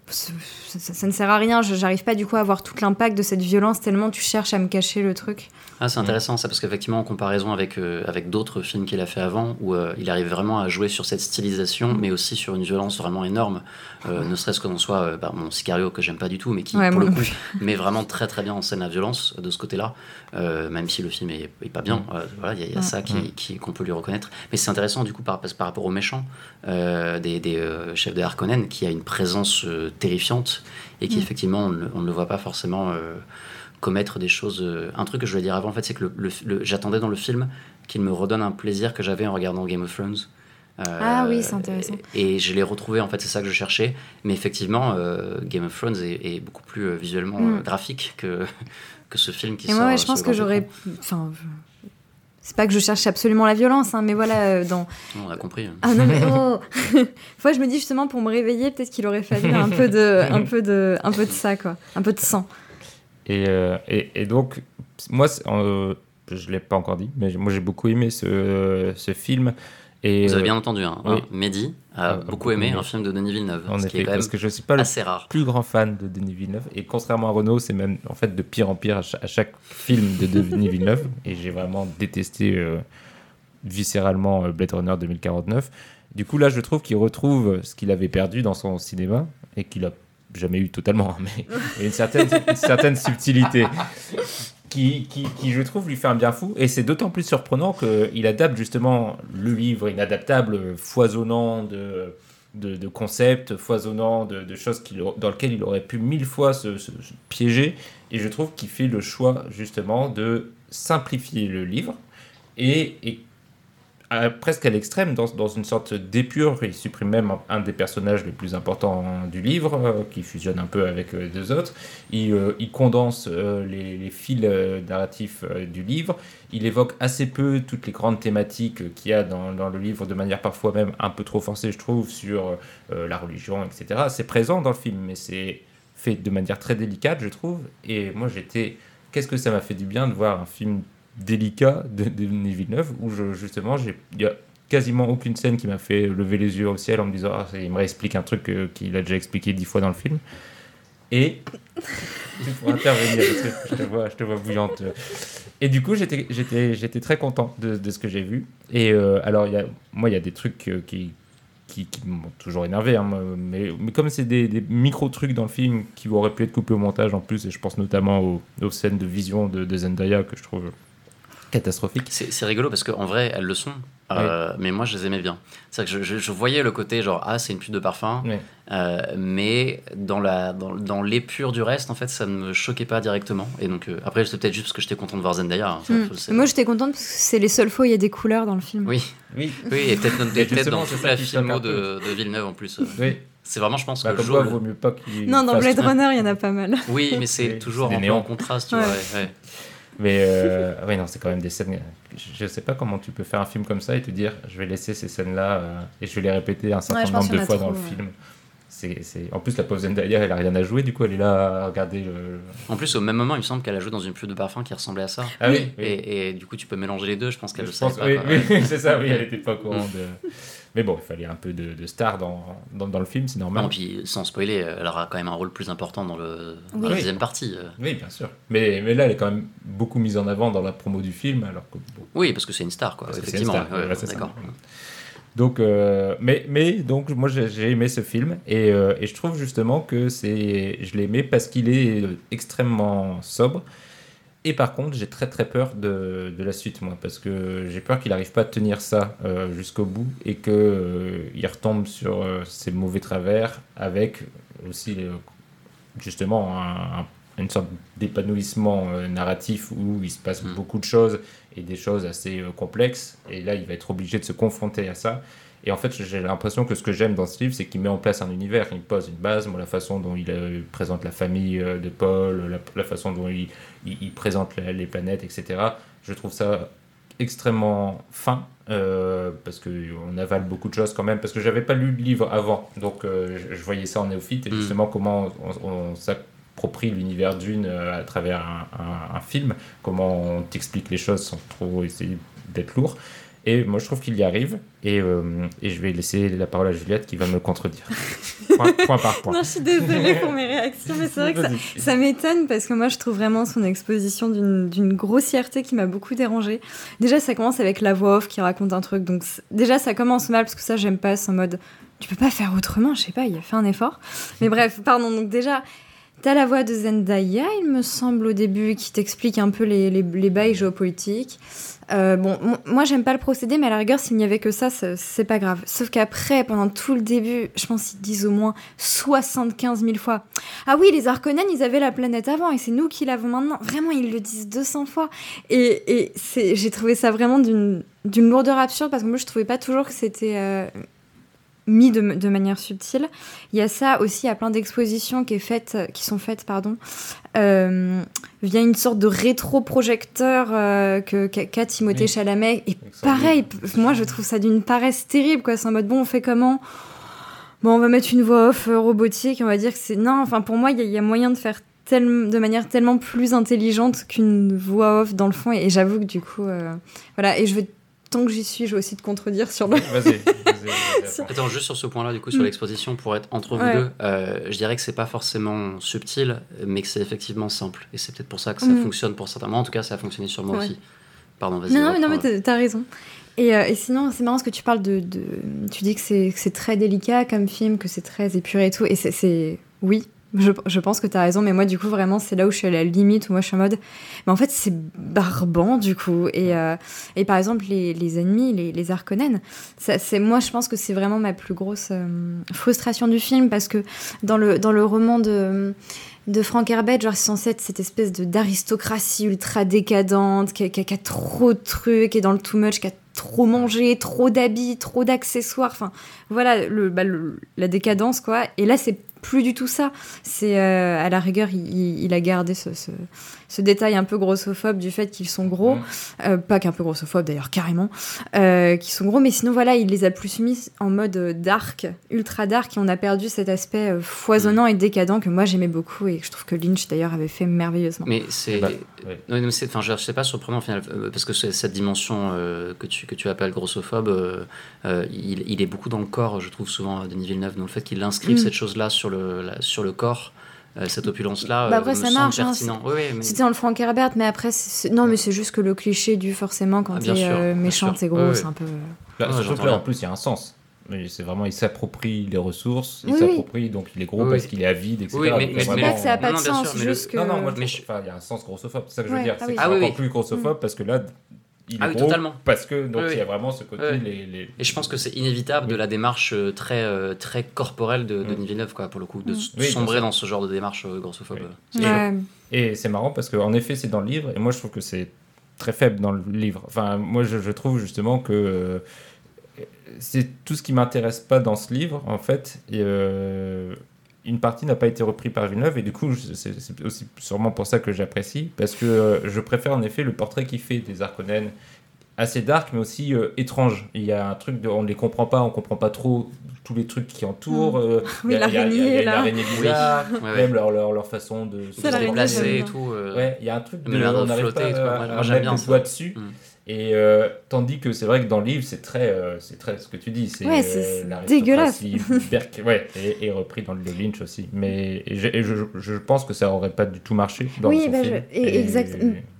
Ça, ça- ça ne sert à rien, j'arrive pas du coup à avoir tout l'impact de cette violence tellement tu cherches à me cacher le truc. Ah, c'est intéressant ça, parce qu'effectivement, en comparaison avec, euh, avec d'autres films qu'il a fait avant, où euh, il arrive vraiment à jouer sur cette stylisation, mais aussi sur une violence vraiment énorme, euh, ne serait-ce que dans soit bah, mon Sicario, que j'aime pas du tout, mais qui, Ouais, pour le coup, [laughs] met vraiment très très bien en scène la violence de ce côté-là, même si le film est, est pas bien. euh, voilà, il y a, il y a Ouais. ça qui, qui- qu'on peut lui reconnaître. Mais c'est intéressant, du coup, par, par rapport aux méchants des, des chefs de Harkonnen, qui a une présence terrifiante, et qui, Mm. effectivement, on ne le voit pas forcément. Commettre des choses. euh, Un truc que je voulais dire avant, en fait, c'est que le, le- le- j'attendais dans le film qu'il me redonne un plaisir que j'avais en regardant Game of Thrones. Euh, Ah oui, c'est intéressant. Et je l'ai retrouvé, en fait, c'est ça que je cherchais. Mais effectivement, euh, Game of Thrones est, est beaucoup plus euh, visuellement Mm. graphique que, [laughs] que ce film qui Et sort. moi, ouais, je pense que j'aurais. Enfin. je- C'est pas que je cherche absolument la violence, hein, mais voilà, dans. On a compris. Ah non, mais [laughs] oh [laughs] Fois, je me dis justement, pour me réveiller, peut-être qu'il aurait fallu un peu, de, un, peu de, un peu de ça, quoi. Un peu de sang. Et, euh, et, et donc, moi, euh, je l'ai pas encore dit, mais moi j'ai beaucoup aimé ce, ce film. Et, Vous avez euh, bien entendu, hein, oui. hein, Mehdi a Ah, beaucoup aimé un film de Denis Villeneuve, En ce qui effet, est quand même parce que je suis pas le rare. plus grand fan de Denis Villeneuve. Et contrairement à Renault, c'est même en fait de pire en pire à cha- à chaque, film de Denis Villeneuve. [laughs] Et j'ai vraiment détesté euh, viscéralement euh, Blade Runner 2049. Du coup, là, je trouve qu'il retrouve ce qu'il avait perdu dans son cinéma et qu'il a jamais eu totalement, hein, mais une certaine, certaine subtilité qui, qui, qui, je trouve, lui fait un bien fou. Et c'est d'autant plus surprenant qu'il adapte justement le livre inadaptable, foisonnant de, de, concepts, foisonnant de, choses dans lesquelles il aurait pu mille fois se, piéger. Et je trouve qu'il fait le choix justement de simplifier le livre et presque à l'extrême, dans, dans une sorte d'épure. Il supprime même un, des personnages les plus importants du livre, euh, qui fusionne un peu avec euh, deux autres. Il, euh, il condense les, les fils narratifs du livre. Il évoque assez peu toutes les grandes thématiques qu'il y a dans, dans le livre, de manière parfois même un peu trop forcée, je trouve, sur la religion, etc. C'est présent dans le film, mais c'est fait de manière très délicate, je trouve. Et moi, j'étais... Qu'est-ce que ça m'a fait du bien de voir un film délicat de, de Denis Villeneuve où justement il y a quasiment aucune scène qui m'a fait lever les yeux au ciel en me disant ah, il me réexplique un truc euh, qu'il a déjà expliqué dix fois dans le film. Et [laughs] tu intervenir je te vois je te vois bouillante. Et du coup j'étais très content de, ce que j'ai vu. Et euh, alors y a moi il y a des trucs euh, qui qui, m'ont toujours énervé, hein, mais, mais comme c'est des, micro-trucs dans le film qui auraient pu être coupés au montage en plus, et je pense notamment aux, scènes de vision de Zendaya que je trouve catastrophiques. C'est c'est rigolo parce qu'en vrai, elles le sont. Euh, Mais moi, je les aimais bien. C'est que je, je- je voyais le côté genre, ah, c'est une pub de parfum. Euh, mais dans la dans, dans l'épure du reste, en fait, ça ne me choquait pas directement. Et donc, euh, après, c'est peut-être juste parce que j'étais content de voir Zendaya. hein, Mm. c'est- Moi, j'étais contente parce que c'est les seules fois où il y a des couleurs dans le film. Oui, Oui, oui, et peut-être dans, Et peut-être justement, dans c'est toute la filmo de, de Villeneuve en plus. euh. oui. C'est vraiment, je pense, Bah, que comme quoi, vaut mieux pas qu'il Non, dans Blade Runner, il y en a pas mal. Oui, mais c'est Oui, toujours un peu en néons. contraste, tu Ouais. vois. ouais, ouais. Mais euh, oui, non, c'est quand même des scènes. Je ne sais pas comment tu peux faire un film comme ça et te dire je vais laisser ces scènes-là euh, et je vais les répéter un certain Ouais, nombre de fois dans le ouais. film. c'est, c'est... En plus, la pauvre Zendaya, elle a rien à jouer, du coup, elle est là à regarder le. En plus, au même moment, il me semble qu'elle a joué dans une pub de parfum qui ressemblait à ça. Ah oui, oui. Et, et du coup, tu peux mélanger les deux. Je pense qu'elle Je le pense- pas. oui, oui, [laughs] c'est ça, oui, elle était pas au courant [laughs] de. Mais bon, il fallait un peu de, de star dans, dans, dans le film, c'est normal. Non, puis sans spoiler, elle aura quand même un rôle plus important dans, le, dans la deuxième partie. euh. Oui, bien sûr. Mais, mais là, elle est quand même beaucoup mise en avant dans la promo du film, alors que bon, Oui, parce que c'est une star, quoi. Effectivement. star, ouais, d'accord. Donc, euh, mais, mais donc moi j'ai j'ai aimé ce film et, euh, et je trouve justement que c'est, je l'ai aimé parce qu'il est extrêmement sobre. Et par contre, j'ai très très peur de, de la suite, moi, parce que j'ai peur qu'il n'arrive pas à tenir ça euh, jusqu'au bout et qu'il il retombe sur euh, ses mauvais travers avec aussi euh, justement un- un- une sorte d'épanouissement euh, narratif où il se passe Mm. beaucoup de choses et des choses assez euh, complexes. Et là, il va être obligé de se confronter à ça. Et en fait, j'ai l'impression que ce que j'aime dans ce livre, c'est qu'il met en place un univers, il pose une base. Moi, la façon dont il euh, présente la famille euh, de Paul, la, la façon dont il, il- il présente la- les planètes, etc. Je trouve ça extrêmement fin euh, parce qu'on avale beaucoup de choses quand même. Parce que j'avais pas lu le livre avant, donc euh, je, je voyais ça en néophyte et Mm. justement comment on, on s'approprie l'univers d'une euh, à travers un, un- un film, comment on t'explique les choses sans trop essayer d'être lourd. Et moi, je trouve qu'il y arrive. Et, euh, et je vais laisser la parole à Juliette qui va me contredire. [laughs] point, point par point. Non, je suis désolée pour mes réactions, mais c'est vrai que ça, m'étonne parce que moi je trouve vraiment son exposition d'une grossièreté qui m'a beaucoup dérangée. Déjà, ça commence avec la voix off qui raconte un truc. Donc, déjà, ça commence mal parce que ça, j'aime pas. C'est en mode, tu peux pas faire autrement, je sais pas, il a fait un effort. Mais bref, pardon. Donc, déjà, t'as la voix de Zendaya, il me semble, au début, qui t'explique un peu les, les, les bails géopolitiques. Euh, bon, mo- moi j'aime pas le procédé, mais à la rigueur, s'il n'y avait que ça, c'est pas grave. Sauf qu'après, pendant tout le début, je pense qu'ils disent au moins 75 000 fois Ah oui, les Harkonnen, ils avaient la planète avant et c'est nous qui l'avons maintenant. Vraiment, ils le disent 200 fois. Et, et j'ai trouvé ça vraiment d'une d'une lourdeur absurde parce que moi je trouvais pas toujours que c'était. euh, mis de, de manière subtile. Il y a ça aussi, il y a plein d'expositions qui, est faite- qui sont faites pardon, euh, via une sorte de rétroprojecteur euh, qu'a Timothée Oui. Chalamet. Et pareil, moi je trouve ça d'une paresse terrible. C'est en mode, bon, on fait comment? Bon, on va mettre une voix off euh, robotique, on va dire que c'est... Non, enfin pour moi, il y, a- il y a moyen de faire de manière tellement plus intelligente qu'une voix off dans le fond. Et, j'avoue que du coup, euh, voilà. Et je vais, tant que j'y suis, je vais aussi te contredire sur le... Vas-y, vas-y, vas-y, [laughs] Sur- Attends, juste sur ce point-là, du coup, sur Mm. l'exposition, pour être entre vous Ouais. deux, euh, je dirais que c'est pas forcément subtil, mais que c'est effectivement simple. Et c'est peut-être pour ça que ça Mm. fonctionne pour certains. Moi, en tout cas, ça a fonctionné sur moi Ouais. aussi. Pardon, vas-y. Non, non, mais, non, mais t'as- raison. Et, euh, et sinon, c'est marrant ce que tu parles de. de- tu dis que c'est très délicat comme film, que c'est très épuré et tout. Et c'est. Oui, je, je pense que t'as raison. Mais moi, du coup, vraiment, c'est là où je suis à la limite, où moi, je suis en mode. Mais en fait, c'est barbant, du coup. Et, euh, et par exemple, les, les ennemis, les, les c'est- moi, je pense que c'est vraiment ma plus grosse euh, frustration du film parce que dans le, dans le roman de de Frank Herbert, genre c'est censé être cette espèce de d'aristocratie ultra décadente, qui a, qui a- qui a trop de trucs, qui est dans le too much, qui a trop mangé, trop d'habits, trop d'accessoires, enfin voilà le, bah, le- la décadence quoi. Et là c'est plus du tout ça. C'est euh, à la rigueur il, a gardé ce, ce- ce détail un peu grossophobe du fait qu'ils sont gros, Mm. Euh, pas qu'un peu grossophobe d'ailleurs carrément, euh, qui sont gros, mais sinon voilà il les a plus mis en mode dark, ultra dark, et on a perdu cet aspect euh, foisonnant et décadent que moi j'aimais beaucoup et que je trouve que Lynch d'ailleurs avait fait merveilleusement. Mais c'est. Bah, ouais. Non, mais c'est- Enfin, je sais pas surprenant au final, parce que cette dimension euh, que, tu, que tu appelles grossophobe, il, il est beaucoup dans le corps, je trouve souvent, Denis Villeneuve. Donc le fait qu'il inscrive Mm. cette chose-là sur le, la- sur le corps, euh, cette opulence-là, Bah euh, après, me ça marche, hein, pertinent. Oui, oui, mais- C'était dans le Frank Herbert, mais après, non, mais c'est juste que le cliché du forcément quand Ah, t'es euh, sûr. c'est gros, Ouais, ouais. c'est un peu. Là, que là, bien. en plus, il y a un sens. Mais c'est vraiment, il s'approprie les ressources, il Oui, oui. s'approprie, donc il est gros Oui, parce oui. qu'il est avide, etc. Oui, mais- mais- vraiment- pas que ça a pas Non, de non, sens, sûr, juste que. Non, non, moi, je il y a un sens grossophobe, c'est ça que je veux Ouais, dire. ah c'est oui. que Ah oui, encore oui. plus grossophobe parce que là, il est Ah oui, gros totalement. parce que donc Oui, il y a vraiment ce côté Oui. les, les- Et je pense que c'est inévitable de la démarche euh, très, euh, très corporelle de Denis Villeneuve, quoi, pour le coup, de Mm. sombrer dans ce genre de démarche euh, grossophobe. Oui. Ouais. Et c'est marrant parce qu'en effet, c'est dans le livre, et moi je trouve que c'est très faible dans le livre. Enfin, moi je, je trouve justement que euh, c'est tout ce qui m'intéresse pas dans ce livre, en fait. Et, euh, une partie n'a pas été repris par Villeneuve, et du coup, c'est aussi sûrement pour ça que j'apprécie, parce que euh, je préfère en effet le portrait qu'il fait des Harkonnen assez dark, mais aussi euh, étrange. Il y a un truc, de, on ne les comprend pas, on comprend pas trop tous les trucs qui entourent. euh, Oui, l'araignée, là. araignée bizarre, Oui. Ouais, même leur, leur, leur façon de se l'araignée, déplacer et tout. euh, Ouais, il y a un truc de, on n'arrive flotter pas et tout. à, Moi, à mettre le ça. doigt dessus. Mm. Et euh, tandis que c'est vrai que dans le livre, c'est très, euh, c'est très ce que tu dis, c'est Ouais, euh, l'aristocratie [laughs] berk- ouais, et, et repris dans le de Lynch aussi. Mais et je, et je, je pense que ça aurait pas du tout marché dans Oui, son bah, film. je- exact.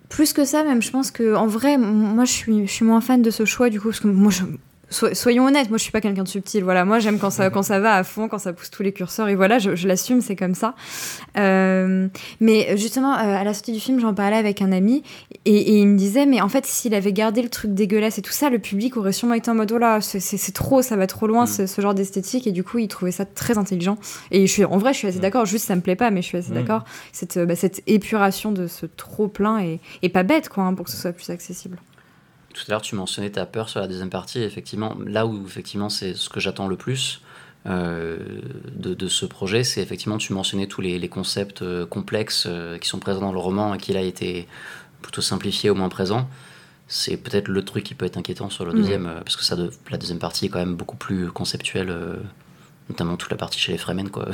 Plus que ça, même, je pense que en vrai, moi, je suis, je suis moins fan de ce choix du coup, parce que moi, je- so- soyons honnêtes, moi, je suis pas quelqu'un de subtil. Voilà, moi, j'aime quand ça, quand ça va à fond, quand ça pousse tous les curseurs, et voilà, je, je l'assume, c'est comme ça. Euh, mais justement, euh, à la sortie du film, j'en parlais avec un ami, et, et il me disait, mais en fait, s'il avait gardé le truc dégueulasse et tout ça, le public aurait sûrement été en mode, oh là, c'est- trop, ça va trop loin, Mm. ce, ce genre d'esthétique, et du coup, il trouvait ça très intelligent. Et je suis, en vrai, je suis assez Mm. d'accord. Juste, ça me plaît pas, mais je suis assez d'accord. Cette, euh, bah, cette épuration de ce trop plein et, et pas bête, quoi, hein, pour que ce soit plus accessible. Tout à l'heure, tu mentionnais ta peur sur la deuxième partie. Effectivement, là où effectivement c'est ce que j'attends le plus euh, de, de ce projet, c'est effectivement tu mentionnais tous les, les concepts euh, complexes euh, qui sont présents dans le roman et qu'il a été plutôt simplifié au moins présent. C'est peut-être le truc qui peut être inquiétant sur le Mhm. deuxième, euh, parce que ça de- la deuxième partie est quand même beaucoup plus conceptuelle, euh, notamment toute la partie chez les Fremen. Quoi.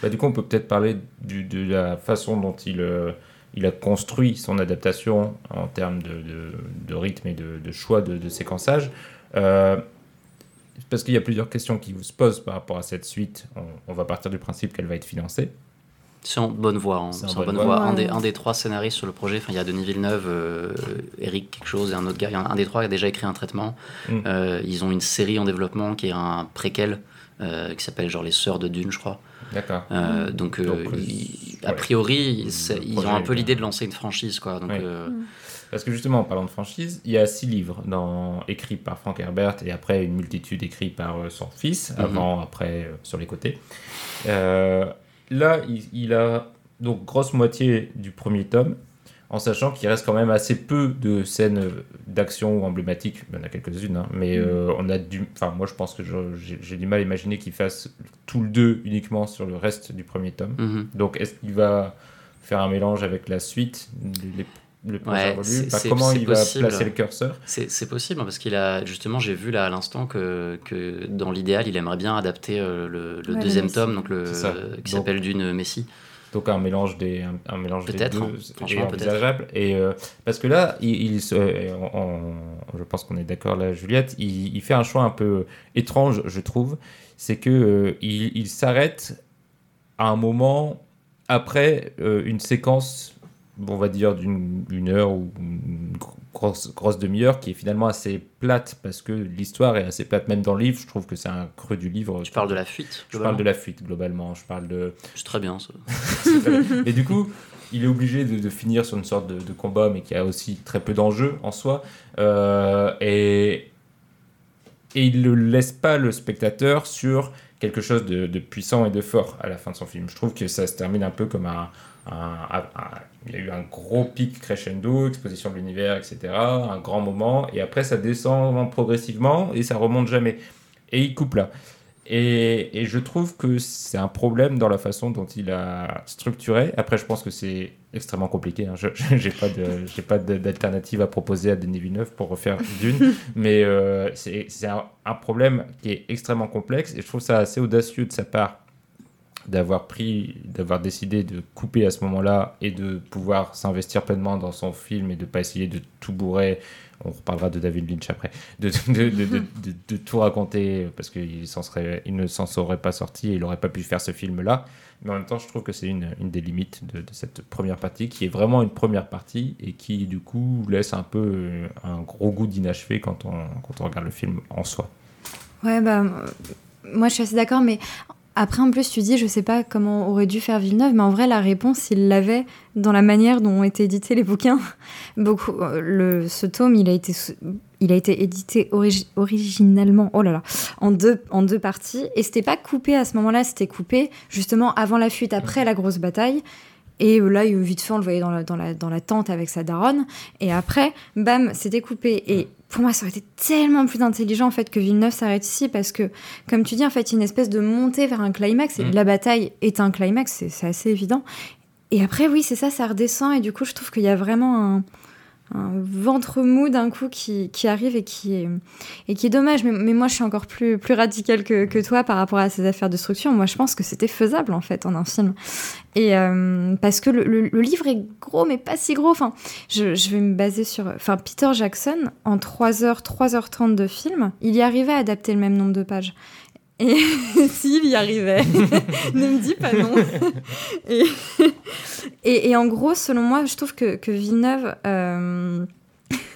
Bah, du coup, on peut peut-être parler du- de la façon dont il, euh, il a construit son adaptation en termes de, de- de rythme et de, de choix de, de séquençage. Euh, parce qu'il y a plusieurs questions qui vous se posent par rapport à cette suite. On, on va partir du principe qu'elle va être financée. C'est en bonne voie. hein. C'est en bonne bonne voie. voie. Un, des, un des trois scénaristes sur le projet, il y a Denis Villeneuve, euh, Eric quelque chose et un autre gars. Il y en a un des trois qui a déjà écrit un traitement. Mm. Euh, ils ont une série en développement qui est un préquel euh, qui s'appelle genre Les Sœurs de Dune, je crois. D'accord. Euh, donc, euh, Donc, euh, ils- a priori, ils ont un peu l'idée de lancer une franchise, quoi. Donc, Oui. euh, Parce que justement, en parlant de franchise, il y a six livres dans, écrits par Frank Herbert et après une multitude écrits par son fils, Mhm. avant, après, euh, sur les côtés. Euh, là, il, il a donc grosse moitié du premier tome, en sachant qu'il reste quand même assez peu de scènes d'action ou emblématiques. Il y en a quelques-unes, hein, mais euh, on a du. Enfin, moi, je pense que j'ai du mal à imaginer qu'il fasse tout le 2 uniquement sur le reste du premier tome. mhm. Donc, est-ce qu'il va faire un mélange avec la suite, les, les Ouais, Enfin, Comment c'est il va possible. placer le curseur? C'est possible hein, parce qu'il a justement j'ai vu là à l'instant que, que dans l'idéal il aimerait bien adapter euh, le, le Ouais, le deuxième Messie. donc le qui s'appelle Dune Messi. Donc un mélange des, un, un mélange des Peut-être, deux hein, est envisageable. Et euh, parce que là, il, euh, on- on- je pense qu'on est d'accord là, Juliette, il, il fait un choix un peu étrange, je trouve. C'est que euh, il, il s'arrête à un moment après une séquence, on va dire d'une une heure ou une gro- grosse, grosse demi-heure, qui est finalement assez plate parce que l'histoire est assez plate. Même dans le livre, je trouve que c'est un creux du livre. Tu parles de la fuite Je parle de la fuite globalement. Je parle de C'est très bien ça. [laughs] et du coup, il est obligé de, de finir sur une sorte de, de combat, mais qui a aussi très peu d'enjeux en soi. Euh, et, et il ne laisse pas le spectateur sur quelque chose de, de puissant et de fort à la fin de son film. Je trouve que ça se termine un peu comme un... un- un- un- il y a eu un gros pic crescendo, exposition de l'univers, etc. Un grand moment. Et après, ça descend progressivement et ça remonte jamais. Et il coupe là. Et, et je trouve que c'est un problème dans la façon dont il a structuré. Après, je pense que c'est extrêmement compliqué. Hein. Je n'ai [laughs] pas d'alternative à proposer à Denis Villeneuve pour refaire Dune. [laughs] mais euh, c'est c'est un, un problème qui est extrêmement complexe. Et je trouve ça assez audacieux de sa part d'avoir pris, d'avoir décidé de couper à ce moment-là et de pouvoir s'investir pleinement dans son film et de pas essayer de tout bourrer. On reparlera de David Lynch après, de, de, de, de- tout raconter parce qu'il il ne s'en serait pas sorti et il n'aurait pas pu faire ce film-là. Mais en même temps, je trouve que c'est une, une des limites de, cette première partie qui est vraiment une première partie et qui du coup laisse un peu euh, un gros goût d'inachevé quand on, quand on regarde le film en soi. Ouais, bah, moi je suis assez d'accord, mais après en plus tu dis, je sais pas comment aurait dû faire Villeneuve, mais en vrai la réponse il l'avait dans la manière dont ont été édités les bouquins. [laughs] Beaucoup, euh, ce tome il a été, il a été édité origi- originalement, oh là là, en deux, en deux parties, et c'était pas coupé à ce moment-là, c'était coupé justement avant la fuite, après la grosse bataille. Et là, vite fait, on le voyait dans, la, dans la tente avec sa daronne. Et après, bam, c'était coupé. Et pour moi, ça aurait été tellement plus intelligent en fait que Villeneuve s'arrête ici parce que, comme tu dis, en fait, il y a une espèce de montée vers un climax. Et Mm. la bataille est un climax, c'est c'est assez évident. Et après, oui, c'est ça, ça redescend. Et du coup, je trouve qu'il y a vraiment un, un ventre mou d'un coup qui, qui, arrive et qui est, et qui est dommage. Mais, mais moi, je suis encore plus, plus radicale que, toi par rapport à ces affaires de structure. Moi, je pense que c'était faisable, en fait, en un film. Et euh, parce que le, le, le, livre est gros, mais pas si gros. Enfin, je, je vais me baser sur... Enfin, Peter Jackson, en 3h, 3h30 de film, il y arrivait à adapter le même nombre de pages. Et [laughs] s'il y arrivait, [laughs] ne me dis pas non. [laughs] et, et, et, en gros, selon moi, je trouve que, que Villeneuve. Euh...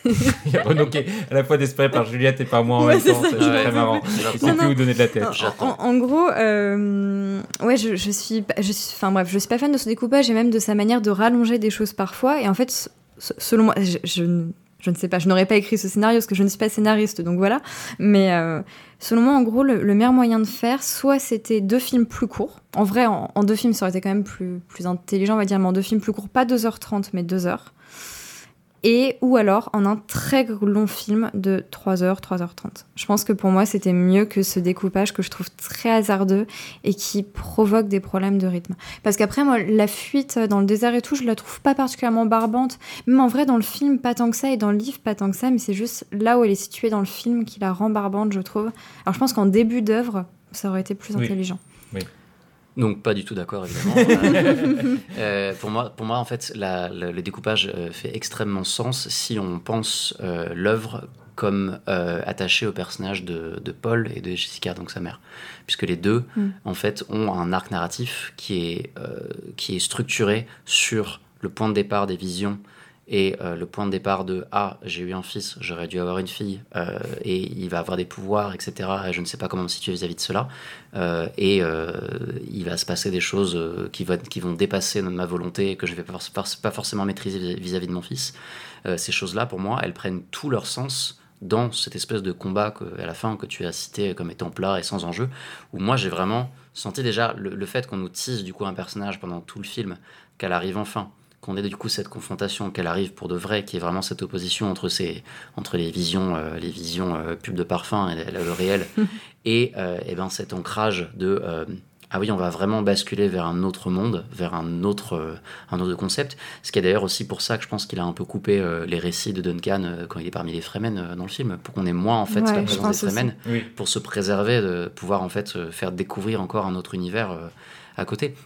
Il y a Renaud qui est à la fois désespéré par Juliette et par moi en ouais, même temps. C'est très marrant. Sait plus où donner de la tête. En, en, en gros, euh, ouais, je, je suis, je suis, enfin bref, je suis pas fan de son découpage et même de sa manière de rallonger des choses parfois. Et en fait, selon moi, je, je je ne sais pas, je n'aurais pas écrit ce scénario parce que je ne suis pas scénariste, donc voilà. Mais euh, selon moi, en gros, le, le, meilleur moyen de faire, soit c'était deux films plus courts. En vrai, en, deux films, ça aurait été quand même plus, plus intelligent, on va dire, mais en deux films plus courts, pas 2h30, mais 2 heures et ou alors en un très long film de 3h, 3h30. Je pense que pour moi, c'était mieux que ce découpage que je trouve très hasardeux et qui provoque des problèmes de rythme. Parce qu'après, moi, la fuite dans le désert et tout, je la trouve pas particulièrement barbante. Même en vrai, dans le film, pas tant que ça, et dans le livre, pas tant que ça, mais c'est juste là où elle est située dans le film qui la rend barbante, je trouve. Alors je pense qu'en début d'œuvre, ça aurait été plus oui. intelligent. Donc pas du tout d'accord évidemment. [laughs] euh, pour moi, pour moi en fait, la, la, le découpage euh, fait extrêmement sens si on pense euh, l'œuvre comme attachée au personnage de, de, Paul et de Jessica, donc sa mère, puisque les deux mm. en fait ont un arc narratif qui est qui est structuré sur le point de départ des visions et euh, le point de départ de ah j'ai eu un fils j'aurais dû avoir une fille euh, et il va avoir des pouvoirs etc et je ne sais pas comment me situer vis-à-vis -vis de cela euh, et il va se passer des choses qui, va, qui vont dépasser ma volonté que je ne vais pas, forcément maîtriser vis-à-vis -vis de mon fils. Ces choses là pour moi elles prennent tout leur sens dans cette espèce de combat à la fin que tu as cité comme étant plat et sans enjeu où moi j'ai vraiment senti déjà le, le fait qu'on nous tisse du coup un personnage pendant tout le film qu'elle arrive enfin qu'on ait du coup cette confrontation, qu'elle arrive pour de vrai, qui est vraiment cette opposition entre, ces, entre les visions, euh, les visions euh, pubs de parfum et le, le réel, [laughs] et, euh, et ben cet ancrage de euh, ah oui, on va vraiment basculer vers un autre monde, vers un autre, euh, un autre concept. Ce qui est d'ailleurs aussi pour ça que je pense qu'il a un peu coupé euh, les récits de Duncan euh, quand il est parmi les Fremen dans le film, pour qu'on ait moins en fait ouais, la présence des Fremen, oui. pour se préserver, de pouvoir en fait faire découvrir encore un autre univers à côté.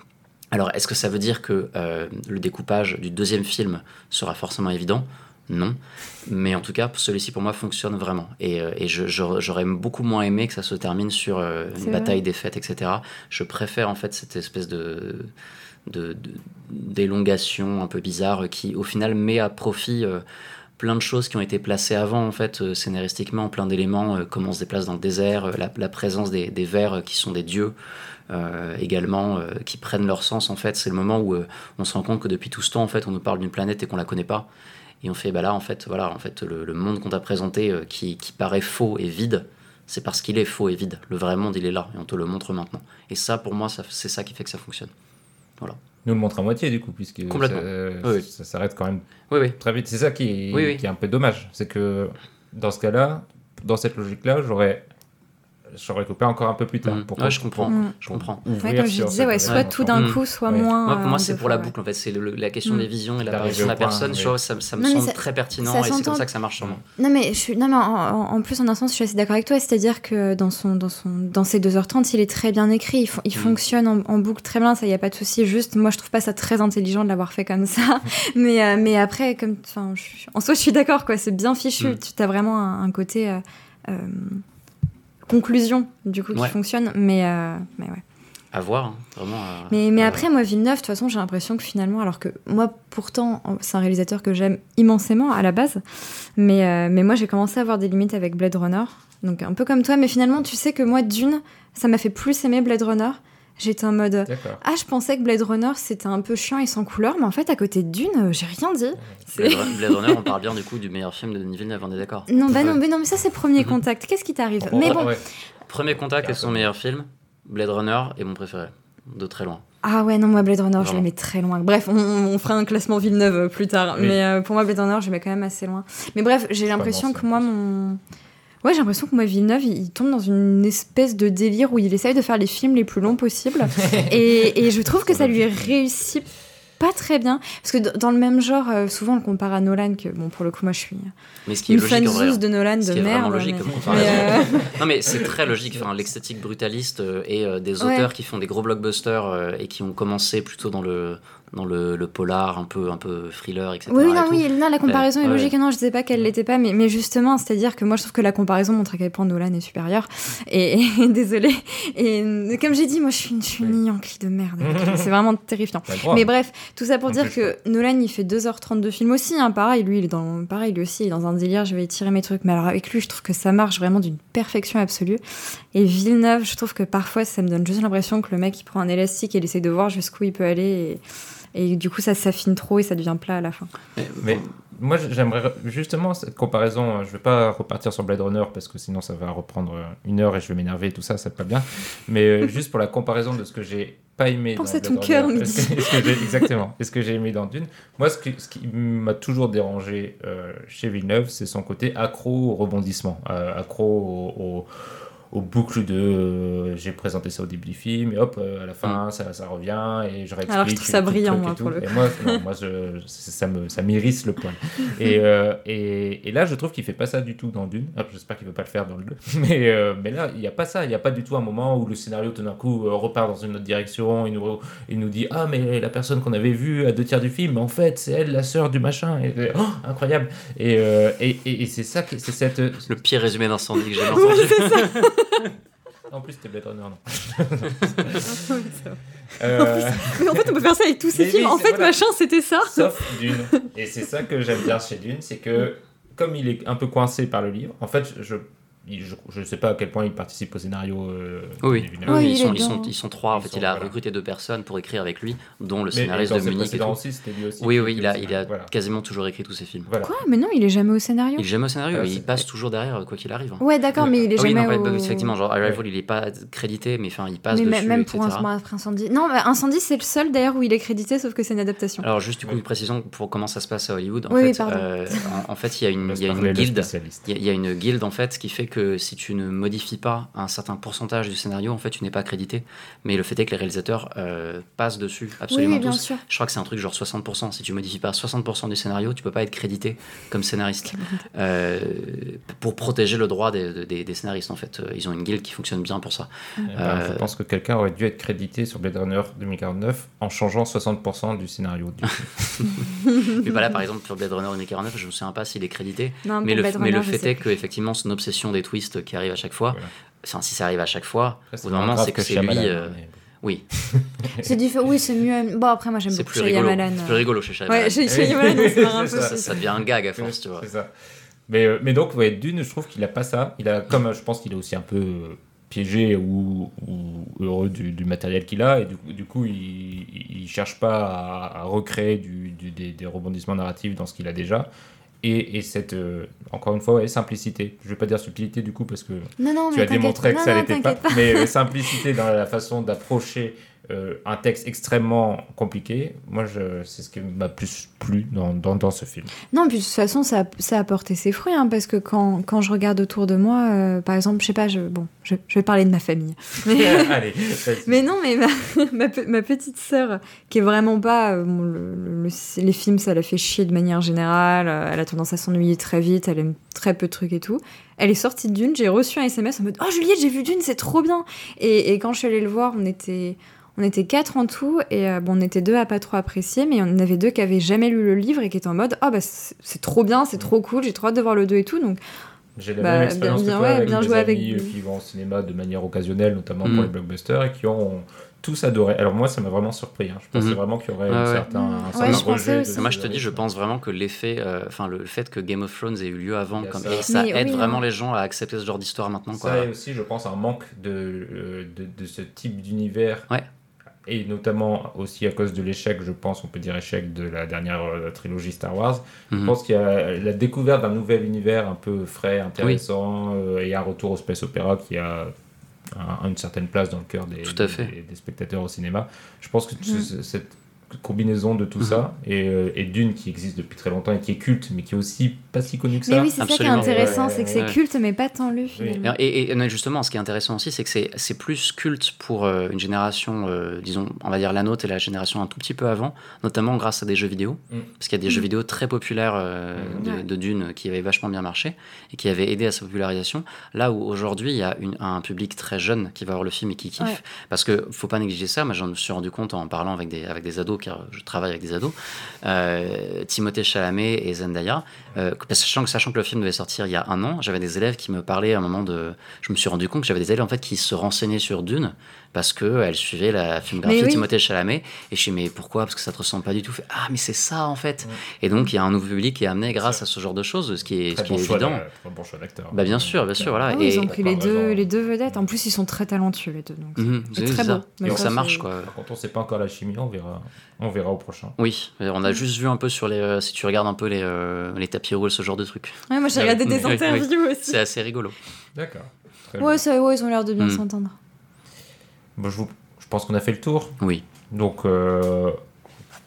Alors, est-ce que ça veut dire que euh, le découpage du deuxième film sera forcément évident? Non. Mais en tout cas, celui-ci, pour moi, fonctionne vraiment. Et, euh, et j'aurais beaucoup moins aimé que ça se termine sur euh, une bataille des fêtes, etc. Je préfère, en fait, cette espèce de d'élongation un peu bizarre qui, au final, met à profit plein de choses qui ont été placées avant, en fait, euh, scénaristiquement, plein d'éléments, euh, comment on se déplace dans le désert, euh, la, la présence des, des vers qui sont des dieux, également, euh, qui prennent leur sens, en fait. C'est le moment où euh, on se rend compte que depuis tout ce temps, en fait, on nous parle d'une planète et qu'on la connaît pas. Et on fait, bah là, en fait, voilà, en fait, le, le monde qu'on t'a présenté, euh, qui, qui paraît faux et vide, c'est parce qu'il est faux et vide. Le vrai monde, il est là, et on te le montre maintenant. Et ça, pour moi, c'est ça qui fait que ça fonctionne. Voilà nous le montre à moitié du coup puisque Complètement. ça, oui, oui. ça s'arrête quand même oui, oui. très vite c'est ça qui est, oui, qui est un peu dommage c'est que dans ce cas là dans cette logique là j'aurais j'aurais coupé encore un peu plus tard. Mmh. Ouais, je comprends. Mmh. Je comprends. Ouais, comme je disais, ouais, soit tout d'un coup, soit ouais. moins. Moi, pour moi, c'est pour la boucle. En fait, c'est la question mmh. des visions et l'apparition de la personne. Je vois, ça, ça me non, semble ça, très pertinent et c'est comme ça que ça marche sur moi. Non, mais, je suis... non, mais en, en, plus, en un sens, je suis assez d'accord avec toi. C'est-à-dire que dans, son, dans, son, dans ces 2h30, il est très bien écrit. Il, il fonctionne en, en, boucle très bien. Ça, il n'y a pas de souci. Juste, moi, je trouve pas ça très intelligent de l'avoir fait comme ça. [laughs] mais, euh, mais après, comme, je... en soi, je suis d'accord. C'est bien fichu. Tu as vraiment un, un côté. Euh, euh, conclusion du coup qui ouais. fonctionne mais euh, mais ouais. À voir hein, vraiment à, mais mais à après moi Villeneuve de toute façon j'ai l'impression que finalement alors que moi pourtant c'est un réalisateur que j'aime immensément à la base mais euh, mais moi j'ai commencé à avoir des limites avec Blade Runner. Donc un peu comme toi mais finalement tu sais que moi d'une ça m'a fait plus aimer Blade Runner J'étais en mode ah je pensais que Blade Runner c'était un peu chiant et sans couleur mais en fait à côté de Dune j'ai rien dit. Blade, Blade Runner on parle bien du coup du meilleur film de Denis Villeneuve on est d'accord. Non bah non mais non mais ça c'est Premier Contact qu'est-ce qui t'arrive bon, mais bon. Ouais. Premier Contact est son meilleur film Blade Runner est mon préféré de très loin. Ah ouais, non, moi Blade Runner, Vraiment. je l'aimais très loin. Bref, on, on, fera un classement Villeneuve plus tard. Oui. Mais euh, pour moi, Blade Runner, je l'aimais quand même assez loin. Mais bref, j'ai l'impression que moi, mon. Ouais, j'ai l'impression que moi, Villeneuve, il, il, tombe dans une espèce de délire où il essaye de faire les films les plus longs possibles. [laughs] et, et, je trouve que ça lui réussit pas très bien. Parce que dans le même genre, euh, souvent on le compare à Nolan, que bon, pour le coup, moi je suis Mais ce qui une fanzouse de Nolan Ce de qui merde. logique mais- comme mais, comparaison. euh, [laughs] Non mais c'est très logique, enfin, l'esthétique brutaliste euh, et euh, des Ouais. auteurs qui font des gros blockbusters euh, et qui ont commencé plutôt dans le dans le, le polar, un peu un peu thriller, etc. Oui, et non, tout. oui, non, la comparaison Ouais, est ouais. logique. Non, je disais pas qu'elle l'était pas, mais, mais justement, c'est-à-dire que moi, je trouve que la comparaison montre à quel point Nolan est supérieur. Et, et [laughs] désolé. Et euh, comme j'ai dit, moi, je suis une, je suis une Yankee de merde. c'est vraiment terrifiant. Mais bref, tout ça pour En dire plus, que Nolan, il fait 2h30 de film aussi. Hein, pareil, lui, il est dans, pareil, lui aussi, il est dans un délire. Je vais tirer mes trucs. Mais alors, avec lui, je trouve que ça marche vraiment d'une perfection absolue. Et Villeneuve, je trouve que parfois, ça me donne juste l'impression que le mec, il prend un élastique et il essaie de voir jusqu'où il peut aller. Et, et du coup, ça s'affine trop et ça devient plat à la fin. Mais moi, j'aimerais justement cette comparaison. Je vais pas repartir sur Blade Runner parce que sinon ça va reprendre une heure et je vais m'énerver et tout ça, c'est pas bien. Mais euh, [laughs] juste pour la comparaison de ce que j'ai pas aimé Pense dans à ton cœur, Runner, Mehdi. [laughs] est-ce que- j'ai- [laughs] exactement. Est-ce que j'ai aimé dans Dune Moi, ce qui, ce qui m'a toujours dérangé euh, chez Villeneuve, c'est son côté accro au rebondissement, euh, accro au, au- aux boucles de euh, j'ai présenté ça au début du film et hop euh, à la fin ça, ça revient et je réexplique Alors que je trouve ça brillant, et moi, pour le et coup. moi, non, moi je, ça me ça m'irrisse le poil. [laughs] Et, euh, et, et là je trouve qu'il fait pas ça du tout dans Dune. J'espère qu'il veut pas le faire dans le 2 [laughs] mais, euh, mais là il y a pas ça. Il y a pas du tout un moment où le scénario tout d'un coup repart dans une autre direction il nous, il nous dit ah mais la personne qu'on avait vue à deux tiers du film en fait c'est elle la sœur du machin et, oh, incroyable. Et, euh, et, et, et c'est ça c'est cette Le pire résumé d'incendie que j'ai [laughs] entendu. [laughs] en plus c'était Blade Runner non [laughs] Euh, Mais en fait, on peut faire ça avec tous ces Mais films. oui, en c'est- fait, voilà. machin, c'était ça. Sauf Dune. Et c'est ça que j'aime bien chez Dune, c'est que comme il est un peu coincé par le livre, en fait, je je, je sais pas à quel point il participe au scénario. euh, Oui, oui, ils, sont, ils, sont, ils sont trois. En Ils fait, sont- il a voilà. recruté deux personnes pour écrire avec lui, dont le scénariste de Munich. et précédents tout. aussi, c'était lui aussi Oui, oui, il a, aussi, il a voilà. quasiment toujours écrit tous ses films. Voilà. Quoi Mais non, il est jamais au scénario. Il est jamais au scénario, Ah, il passe toujours derrière, quoi qu'il arrive. Ouais, d'accord, mais il est Ah oui, jamais non, au... bah, effectivement, genre Arrival, il est pas crédité, mais enfin, il passe mais dessus, même etc. pour un, après Incendie. Non, Incendie, c'est le seul d'ailleurs où il est crédité, sauf que c'est une adaptation. Alors juste du coup une précision pour comment ça se passe à Hollywood. En Oui, oui, fait, pardon. euh, en, en fait, il y a une, guilde. Il y, a- une guilde en fait, qui fait que si tu ne modifies pas un certain pourcentage du scénario, en fait, tu n'es pas crédité. Mais le fait est que les réalisateurs euh, passent dessus absolument Oui, bien tous. sûr. Je crois que c'est un truc genre 60%. Si tu modifies pas 60% du scénario, tu peux pas être crédité comme scénariste. Euh, pour protéger le droit des, des- des scénaristes en fait. Euh, Ils ont une guilde qui fonctionne bien pour ça. Eh ben, Je pense que quelqu'un aurait dû être crédité sur Blade Runner 2049 en changeant 60% du scénario. Du. [laughs] Mais voilà, par exemple, sur Blade Runner 2049, je ne me souviens pas s'il est crédité. Non, mais le, mais le fait est qu'effectivement, son obsession des twists qui arrive à chaque fois, Voilà. enfin, si ça arrive à chaque fois, au bout d'un moins moment, c'est que, c'est lui. Euh, mais. Oui, [laughs] C'est différent. Oui, c'est mieux. Bon, après, moi, j'aime beaucoup plus rigolo. Shyamalan. C'est plus rigolo chez Shyamalan. Ouais, chez Shyamalan, [laughs] un peu. ça. devient un gag à force, tu vois. C'est ça. Mais, euh, mais donc, ouais, Dune, je trouve qu'il a pas ça. Il a, comme euh, je pense qu'il est aussi un peu euh, piégé ou, ou heureux du, du matériel qu'il a, et du, coup- du coup, il, il cherche pas à, à recréer du, du- des, des rebondissements narratifs dans ce qu'il a déjà. Et, et cette, euh, encore une fois, ouais, simplicité. Je vais pas dire subtilité du coup, parce que Non, non, tu as démontré que ça l'était pas, mais euh, simplicité dans la façon d'approcher euh, un texte extrêmement compliqué, moi c'est ce qui m'a plus plu dans, dans, dans ce film. Non, puis de toute façon, ça, a- ça a porté ses fruits, hein, parce que quand, quand je regarde autour de moi, euh, par exemple, je sais pas, je, bon, je, je vais parler de ma famille. [laughs] Mais, Allez, vas-y. mais non, mais ma, [laughs] ma, pe- ma petite sœur, qui est vraiment pas. euh, bon, le- le- le- les films, ça la fait chier de manière générale, euh, elle a tendance à s'ennuyer très vite, elle aime très peu de trucs et tout. Elle est sortie de Dune, j'ai reçu un SMS en mode Oh Juliette, j'ai vu Dune, c'est trop bien et, et quand je suis allée le voir, on était. On était quatre en tout, et euh, bon, on était deux à pas trop apprécier, mais on en avait deux qui avaient jamais lu le livre et qui étaient en mode Ah bah c'est trop bien, c'est trop cool, j'ai trop hâte de voir le 2 et tout. Donc J'ai la Bah, même expérience bien- que toi ouais, avec bien des joué avec amis lui. qui vont au cinéma de manière occasionnelle, notamment Mm. pour les blockbusters, et qui ont tous adoré. Alors moi, ça m'a vraiment surpris. hein. Je pensais Mhm. vraiment qu'il y aurait Ouais, un ouais. certain, un Ouais, certain rejet. de- Moi, je te dis, je pense vraiment que l'effet, euh, enfin, le fait que Game of Thrones ait eu lieu avant, comme, ça. et ça Mais aide oui, vraiment hein. les gens à accepter ce genre d'histoire maintenant, quoi. Ça et aussi, je pense, un manque de, euh, de, de ce type d'univers. Ouais. Et notamment aussi à cause de l'échec, je pense, on peut dire échec de la dernière euh, trilogie Star Wars. Je Mhm. pense qu'il y a la découverte d'un nouvel univers un peu frais, intéressant, euh, et un retour au space opéra qui a un- une certaine place dans le cœur des, Tout à fait. des, des spectateurs au cinéma. Je pense que Mhm. ce- cette combinaison de tout ça et, euh, et Dune qui existe depuis très longtemps et qui est culte mais qui est aussi pas si connu que ça. Mais oui, c'est ça qui est intéressant, c'est que c'est culte, mais pas tant lu finalement. Et, et- et non, justement, ce qui est intéressant aussi, c'est que c'est- c'est plus culte pour euh, une génération, euh, disons, on va dire la nôtre et la génération un tout petit peu avant, notamment grâce à des jeux vidéo. Mm. Parce qu'il y a des jeux vidéo très populaires euh, de, Ouais. de Dune qui avaient vachement bien marché et qui avaient aidé à sa popularisation. Là où aujourd'hui, il y a une- un public très jeune qui va voir le film et qui kiffe. Ouais. Parce que faut pas négliger ça. Moi, j'en me suis rendu compte en parlant avec des, avec des ados, car je travaille avec des ados. Euh, Timothée Chalamet et Zendaya. Euh, que- sachant, que, sachant que le film devait sortir il y a un an, j'avais des élèves qui me parlaient à un moment de. Je me suis rendu compte que j'avais des élèves en fait qui se renseignaient sur Dune parce que elles suivaient la filmographie de. Timothée Chalamet. Et je suis mais pourquoi? Parce que ça te ressemble pas du tout. Ah mais c'est ça en fait. Et donc il y a un nouveau public qui est amené grâce à ce genre de choses, ce qui est, ce Très qui bon est choix évident. très bon choix d'acteur. Bah bien sûr, bien sûr, voilà. Ah oui, et ils ont pris les deux, les deux vedettes. En plus, ils sont très talentueux les deux. Donc Mhm, c'est très ça. beau. Et donc ça, marche quoi. Contre, on sait pas encore la chimie, on verra, on verra au prochain. Oui, on a juste vu un peu sur les. euh, si tu regardes un peu les, euh, les tapis rouges, ce genre de trucs. Ouais, moi j'ai regardé des Oui, oui. interviews aussi. C'est assez rigolo. D'accord. Ouais, ça, ouais, ils ont l'air de bien Mm. s'entendre. Bon, je, vous- je pense qu'on a fait le tour. Oui. Donc, euh,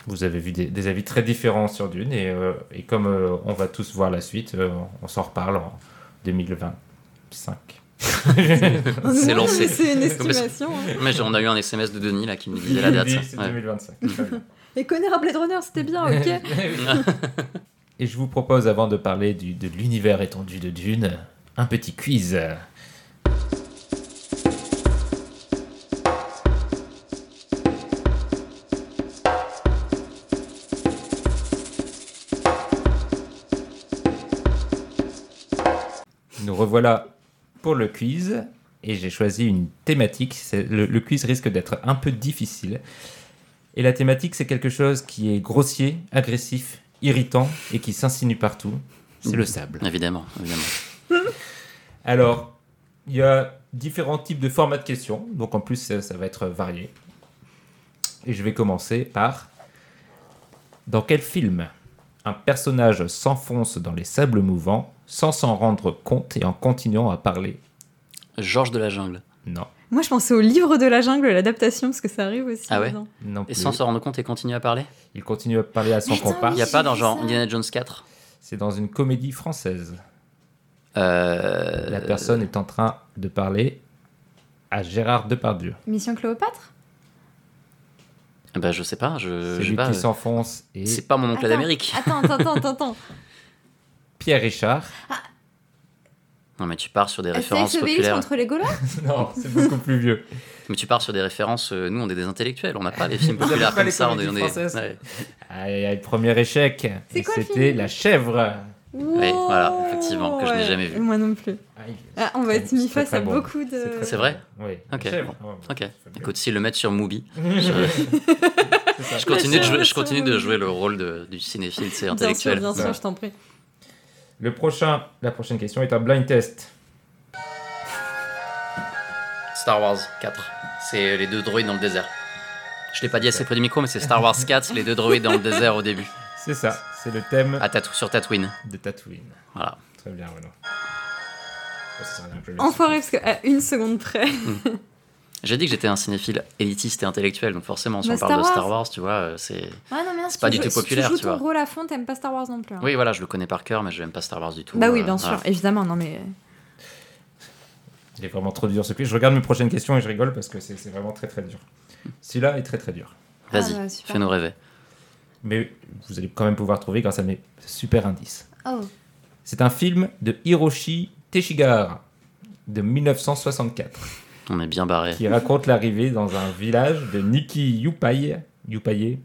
vous avez vu des, des avis très différents sur Dune. Et, euh, et comme euh, on va tous voir la suite, euh, on s'en reparle en 2025. [laughs] C'est lancé. C'est une estimation. hein. Mais on a eu un SMS de Denis là qui nous disait la date. C'est Ouais. 2025. Très bien. Et Connor à Blade Runner, c'était bien, ok [laughs] Et je vous propose, avant de parler de l'univers étendu de Dune, un petit quiz. Nous revoilà pour le quiz et j'ai choisi une thématique. Le quiz risque d'être un peu difficile. Et la thématique, c'est quelque chose qui est grossier, agressif, irritant et qui s'insinue partout. C'est le sable. Évidemment, évidemment. [laughs] Alors, il y a différents types de formats de questions, donc en plus ça, ça va être varié. Et je vais commencer par Dans quel film un personnage s'enfonce dans les sables mouvants sans s'en rendre compte et en continuant à parler? Georges de la jungle. Non, Moi je pensais au livre de la jungle, l'adaptation, parce que ça arrive aussi. Ah ouais non Et sans s'en rendre compte et continuer à parler? Il continue à parler à son comparse. Il n'y a pas dans genre. Indiana Jones 4 C'est dans une comédie française. euh... La personne est en train de parler à Gérard Depardieu. Mission Cléopâtre? Bah je sais pas, je, C'est lui pas. qui s'enfonce et C'est pas mon oncle Attends, d'Amérique. Attends, attends, attends, attends. [laughs] Pierre Richard. Non mais tu pars sur des références populaires. contre les Gaulois? [laughs] Non, c'est beaucoup plus vieux. Mais tu pars sur des références. euh, Nous on est des intellectuels, on n'a pas les [laughs] films populaires comme ça. On est, on est- ouais. Aïe, aïe, premier échec. C'est Et quoi le C'était film? La Chèvre. Oui, voilà, effectivement, que je n'ai jamais vu. Moi non plus. Ah, on va être mis face à bon. beaucoup de. C'est vrai? Oui. Ok. Ok. Écoute, s'ils le mettent sur Mubi, [laughs] je continue, de jouer, je sur continue de Mubi. jouer le rôle de- du cinéphile, c'est Bien sûr, intellectuel. bien sûr, Ouais. je t'en prie. Le prochain, la prochaine question est un blind test. Star Wars 4. C'est les deux droïdes dans le désert. Je l'ai pas dit assez près du micro, mais c'est Star Wars [laughs] 4, les deux droïdes dans le désert au début. C'est ça. C'est le thème À Tatou- sur Tatooine. de Tatooine. Voilà. Très bien, Renaud. Oh, Enfoiré, parce qu'à une seconde près. [laughs] J'ai dit que j'étais un cinéphile élitiste et intellectuel, donc forcément, si Bah, on parle Star de Star Wars. Tu vois, euh, c'est. Ouais, pas du tout populaire, Si tu tu joues ton vois. rôle à fond, t'aimes pas Star Wars non plus. hein. Oui, voilà, je le connais par cœur, mais je n'aime pas Star Wars du tout. Bah oui, euh, bien sûr, voilà. évidemment, non mais. Il est vraiment trop dur ce quiz. Je regarde mes prochaines questions et je rigole parce que c'est vraiment très très dur. Celui-là est très très dur. Vas-y, Ah, bah, super. fais-nous rêver. Mais vous allez quand même pouvoir trouver grâce à mes super indices. Oh. C'est un film de Hiroshi Teshigahara de 1964 On est bien barré. qui raconte l'arrivée dans un village de Niki Yupai, Yupaye,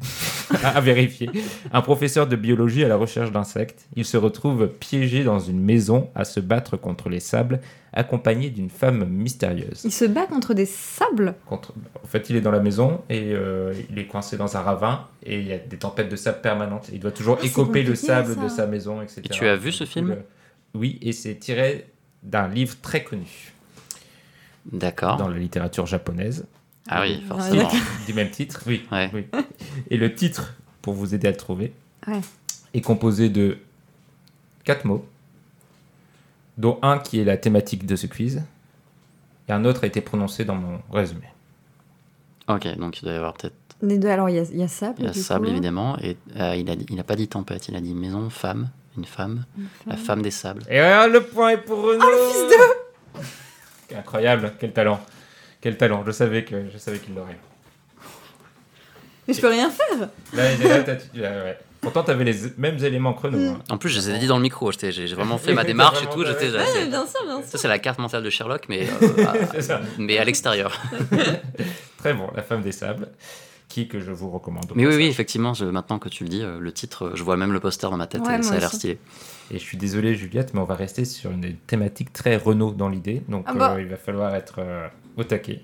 [laughs] à vérifier, un professeur de biologie à la recherche d'insectes. Il se retrouve piégé dans une maison à se battre contre les sables, accompagné d'une femme mystérieuse. Il se bat contre des sables? Contre... En fait, il est dans la maison et euh, il est coincé dans un ravin et il y a des tempêtes de sable permanentes. Il doit toujours Ah, écoper le sable ça. de sa maison, etc. Et tu as vu ce film? le- Oui, et c'est tiré d'un livre très connu D'accord. dans la littérature japonaise. Ah oui, forcément. [laughs] du même titre, oui. Ouais. oui. Et le titre, pour vous aider à le trouver, Ouais. est composé de quatre mots, dont un qui est la thématique de ce quiz, et un autre a été prononcé dans mon résumé. Ok, donc il doit y avoir peut-être Les deux, alors il y a, il y a Sable. Il y a du Sable, coup. évidemment. Et euh, il, a, il n'a pas dit tempête, il a dit maison, femme, une femme, la femme des sables. Et alors, le point est pour Renaud. Oh, le fils de Incroyable, quel talent. Quel talent, je savais que je savais qu'il l'aurait. Mais je peux rien faire Là, il est là, t'as- tu- ah, ouais. Pourtant, t'avais les mêmes éléments que Renaud. hein. En plus, je les ai dit dans le micro. j'étais- J'ai j'ai vraiment fait ma [laughs] démarche et tout. J'étais, ouais. bien sûr, bien sûr. ça, c'est la carte mentale de Sherlock, mais, [laughs] euh, à, C'est ça. mais à l'extérieur. [laughs] Très bon, La femme des sables, qui que je vous recommande. au Mais oui, passage. oui, effectivement, je- maintenant que tu le dis, euh, le titre, euh, je vois même le poster dans ma tête Ouais, et moi ça a l'air aussi. stylé. Et je suis désolé, Juliette, mais on va rester sur une thématique très Renault dans l'idée. Donc, Ah bah. euh, il va falloir être euh, au taquet.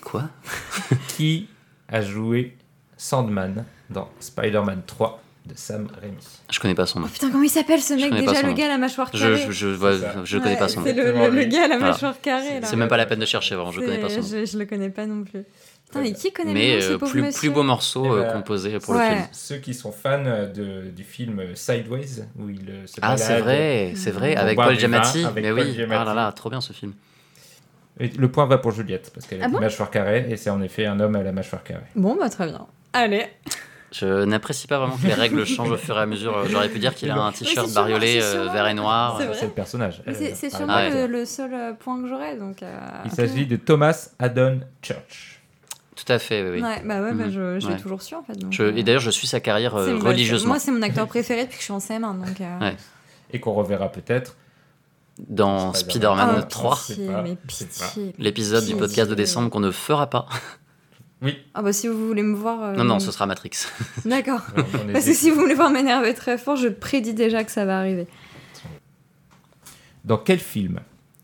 Quoi? [laughs] Qui a joué Sandman dans Spider-Man 3 de Sam Raimi? Je connais pas son nom. Oh putain, comment il s'appelle ce mec? déjà Le gars à la mâchoire carrée. je, je, vois- connais pas son nom. C'est le, le- gars à la Voilà. mâchoire carrée. C'est même pas la peine de chercher, vraiment, je connais pas son nom. Je, je le connais pas non plus. Putain, mais qui connaît Mais le nom, ce euh, plus, monsieur plus beau morceau Eh euh, ben, composé pour Ouais. le film. Ceux qui sont fans de, du film Sideways, où il euh, se Ah, c'est vrai, c'est vrai, avec Paul Giamatti. avec Mais Paul oui, Giamatti. ah là là, trop bien ce film. Et le point va pour Juliette, parce qu'elle a Ah bon mâchoire carrée, et c'est en effet un homme à la mâchoire carrée. Bon, bah très bien. Allez. Je n'apprécie pas vraiment que les règles changent au fur et à mesure. Euh, J'aurais pu dire qu'il a un t-shirt bariolé euh, vert et noir. C'est Euh, le personnage. C'est euh, sûrement ouais. le, le seul euh, point que j'aurais. Donc, euh, Il s'agit de Thomas Haddon Church. Tout à fait, oui. oui. Ouais, bah ouais, bah Mhm. je, je l'ai Ouais. toujours su en fait. donc, Je- euh, et d'ailleurs, je suis sa carrière euh, religieusement. Moi, c'est mon acteur préféré depuis que je suis en CM1. Donc, euh, Ouais. Et qu'on reverra peut-être. Dans Spider-Man. Spider-Man Oh, 3, Pitié, pas, mais je sais pitié. l'épisode du podcast de décembre qu'on ne fera pas. Oui. Ah bah si vous voulez me voir. euh, Non, non, ce sera Matrix. D'accord. [laughs] Parce que si vous voulez voir m'énerver très fort, je prédis déjà que ça va arriver. Dans quel film?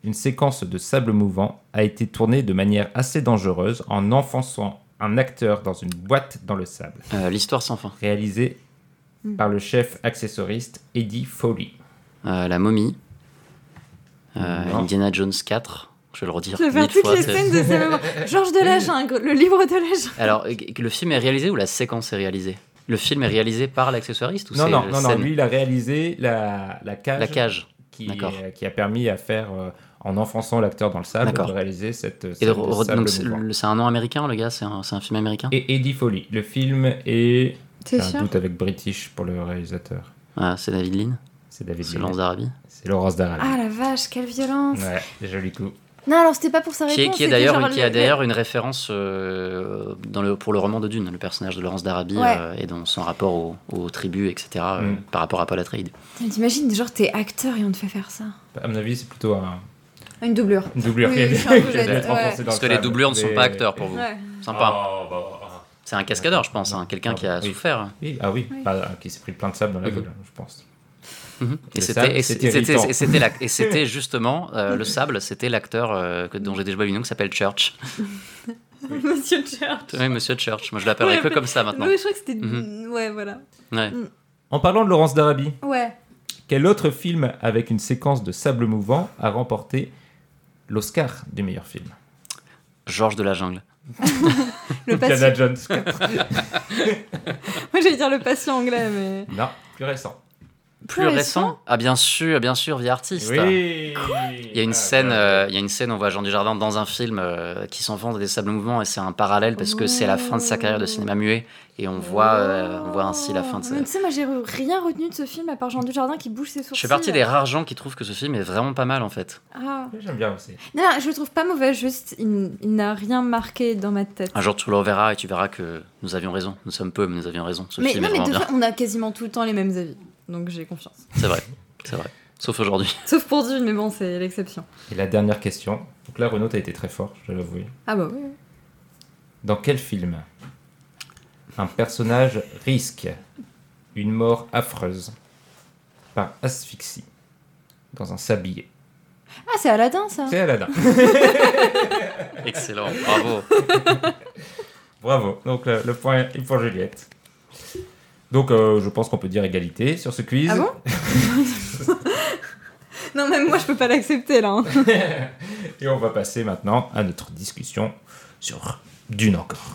Une séquence de sable mouvant a été tournée de manière assez dangereuse en enfonçant un acteur dans une boîte dans le sable, Euh, L'histoire sans fin. réalisé Hmm. par le chef accessoriste Eddie Foley Euh, la momie. Euh. Indiana Jones 4. Je vais le redire Je vais faire toutes fois. les scènes de [laughs] ces moments. Georges de la Jungle, le livre de la jungle. Alors, euh, le film est réalisé ou la séquence est réalisée? Le film est réalisé par l'accessoiriste ou Non, non, la non, non, lui il a réalisé la, la cage, La cage. qui, D'accord. qui a permis à faire, euh, en enfonçant l'acteur dans le sable, de réaliser cette scène de c'est c'est un nom américain, le gars? C'est un, c'est un film américain? Et Eddie Foley. Le film est... J'ai un doute avec British pour le réalisateur. Ah, C'est David Lean? C'est David C'est Lean. Lance d'Arabie C'est Laurence d'Arabie. Ah la vache, quelle violence. Ouais, joli coup. Non, alors c'était pas pour sa qui est, réponse. qui est d'ailleurs qui a le- d'ailleurs une référence euh, dans le, pour le roman de Dune, le personnage de Laurence d'Arabie Ouais. euh, et dans son rapport aux, aux tribus, etc., euh, Mm. par rapport à Paul Atreides. T'imagines, genre t'es acteur et on te fait faire ça. À mon avis, c'est plutôt un, Une doublure. une doublure Oui, [laughs] ouais. Parce le que les doublures ne sont pas acteurs pour vous. Ouais. Sympa. Oh, bah, bah. C'est un cascadeur, je pense, hein, quelqu'un qui a Oui. souffert. Oui, ah oui, Oui. pas- qui s'est pris plein de sable dans la gueule, je pense. Mhm. Et c'était justement euh, le sable, c'était l'acteur euh, que- dont j'ai déjà vu le nom qui s'appelle Church. [laughs] Monsieur Church. Oui, Monsieur Church. Moi, je l'appellerai que comme ça maintenant. Oui, je crois que c'était. Mhm. Ouais, voilà. Ouais. En parlant de Laurence d'Arabie, Ouais. quel autre film avec une séquence de sable mouvant a remporté l'Oscar du meilleur film Georges de la jungle. Le Indiana patient. Jones. [laughs] Moi j'allais dire le patient anglais, mais. non, plus récent. Plus Plus récent récent Ah bien sûr, bien sûr, vie artiste. Oui Il y a une Ah, scène, bah, euh, il y a une scène où on voit Jean Dujardin dans un film euh, qui s'enfonce dans des sables mouvants et c'est un parallèle parce que c'est la fin de sa carrière de cinéma muet et on voit, euh, on voit ainsi la fin de sa. Tu sais, moi j'ai re- rien retenu de ce film à part Jean Dujardin qui bouge ses sourcils. Je fais partie des rares gens qui trouvent que ce film est vraiment pas mal en fait. Ah. J'aime bien aussi. Non, non, je le trouve pas mauvais, juste il, il n'a rien marqué dans ma tête. Un jour tu le reverras et tu verras que nous avions raison. Nous sommes peu, mais nous avions raison. Ce mais film non, est mais de bien. fait, on a quasiment tout le temps les mêmes avis, donc j'ai confiance. C'est vrai, c'est vrai. Sauf aujourd'hui. [laughs] Sauf pour Dune, mais bon, c'est l'exception. Et la dernière question. Donc là, Renaud, t'as été très fort, je dois l'avouer. Ah bah oui. Dans quel film un personnage risque une mort affreuse par asphyxie dans un sablier? Ah, c'est Aladdin ça C'est Aladdin. [laughs] Excellent, bravo. Bravo. Donc euh, le point est pour Juliette. Donc euh, je pense qu'on peut dire égalité sur ce quiz. Ah bon [laughs] Non, même moi je peux pas l'accepter là. hein. [laughs] Et on va passer maintenant à notre discussion sur Dune encore.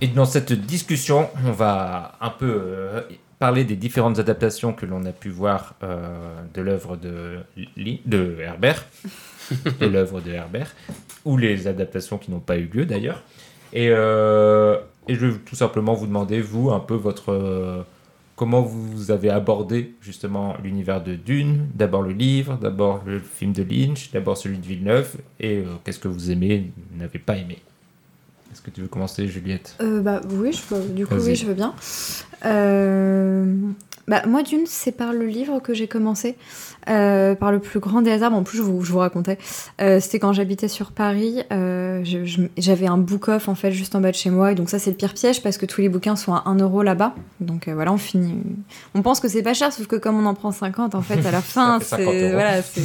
Et dans cette discussion, on va un peu euh, parler des différentes adaptations que l'on a pu voir euh, de l'œuvre de, de Herbert, de [laughs] l'œuvre de Herbert, ou les adaptations qui n'ont pas eu lieu d'ailleurs. Et, euh, et je vais tout simplement vous demander, vous, un peu votre. euh, comment vous avez abordé justement l'univers de Dune D'abord le livre, d'abord le film de Lynch, d'abord celui de Villeneuve, et euh, qu'est-ce que vous aimez, n'avez pas aimé? Est-ce que tu veux commencer, Juliette? Euh, bah oui, je peux- du coup oui, je veux bien. Bah moi d'une, c'est par le livre que j'ai commencé, euh, par le plus grand des hasards. Bon, en plus je vous, je vous racontais, Euh, c'était quand j'habitais sur Paris. euh, je- je- J'avais un book off en fait juste en bas de chez moi, et donc ça c'est le pire piège parce que tous les bouquins sont à 1 euro là-bas. Donc euh, voilà, on finit. On pense que c'est pas cher, sauf que comme on en prend 50, en fait à la [laughs] fin, fait 50 c'est euros. voilà, c'est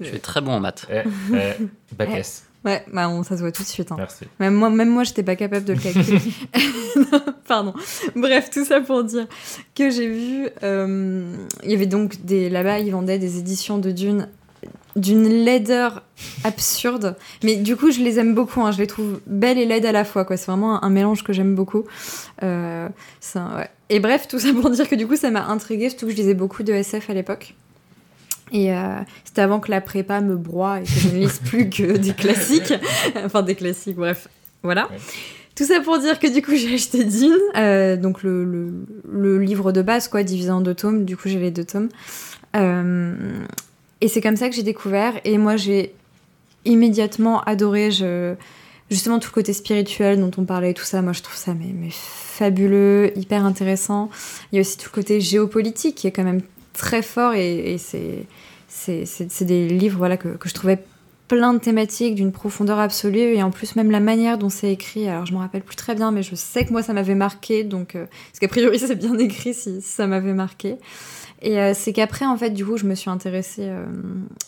Tu es très bon en maths. Eh, eh, bac S. [laughs] ouais, bah on, ça se voit tout de suite. hein. Merci. Même moi, même moi, j'étais pas capable de le calculer. [laughs] [laughs] Non, Pardon. Bref, tout ça pour dire que j'ai vu. euh, Il y avait donc des là-bas, ils vendaient des éditions de Dune d'une laideur absurde. Mais du coup, je les aime beaucoup. hein, Je les trouve belles et laides à la fois. quoi. C'est vraiment un, un mélange que j'aime beaucoup. Euh, ouais. Et bref, tout ça pour dire que du coup, ça m'a intriguée. Surtout que je lisais beaucoup de SF à l'époque. Et euh, c'était avant que la prépa me broie et que je ne lise [laughs] plus que des classiques. enfin, des classiques, bref. Voilà. Ouais. Tout ça pour dire que du coup, j'ai acheté Dune, euh, donc le, le- le livre de base, quoi, divisé en deux tomes. Du coup, j'ai les deux tomes. Euh, et c'est comme ça que j'ai découvert. Et moi, j'ai immédiatement adoré. Je, justement, tout le côté spirituel dont on parlait et tout ça, moi, je trouve ça mais, mais fabuleux, hyper intéressant. Il y a aussi tout le côté géopolitique qui est quand même très fort et, c'est, des livres voilà, que, que je trouvais plein de thématiques d'une profondeur absolue. Et en plus même la manière dont c'est écrit alors je me rappelle plus très bien mais je sais que moi ça m'avait marqué. Donc euh, parce qu'a priori [laughs] c'est bien écrit si, si ça m'avait marqué. Et euh, c'est qu'après en fait du coup je me suis intéressée euh,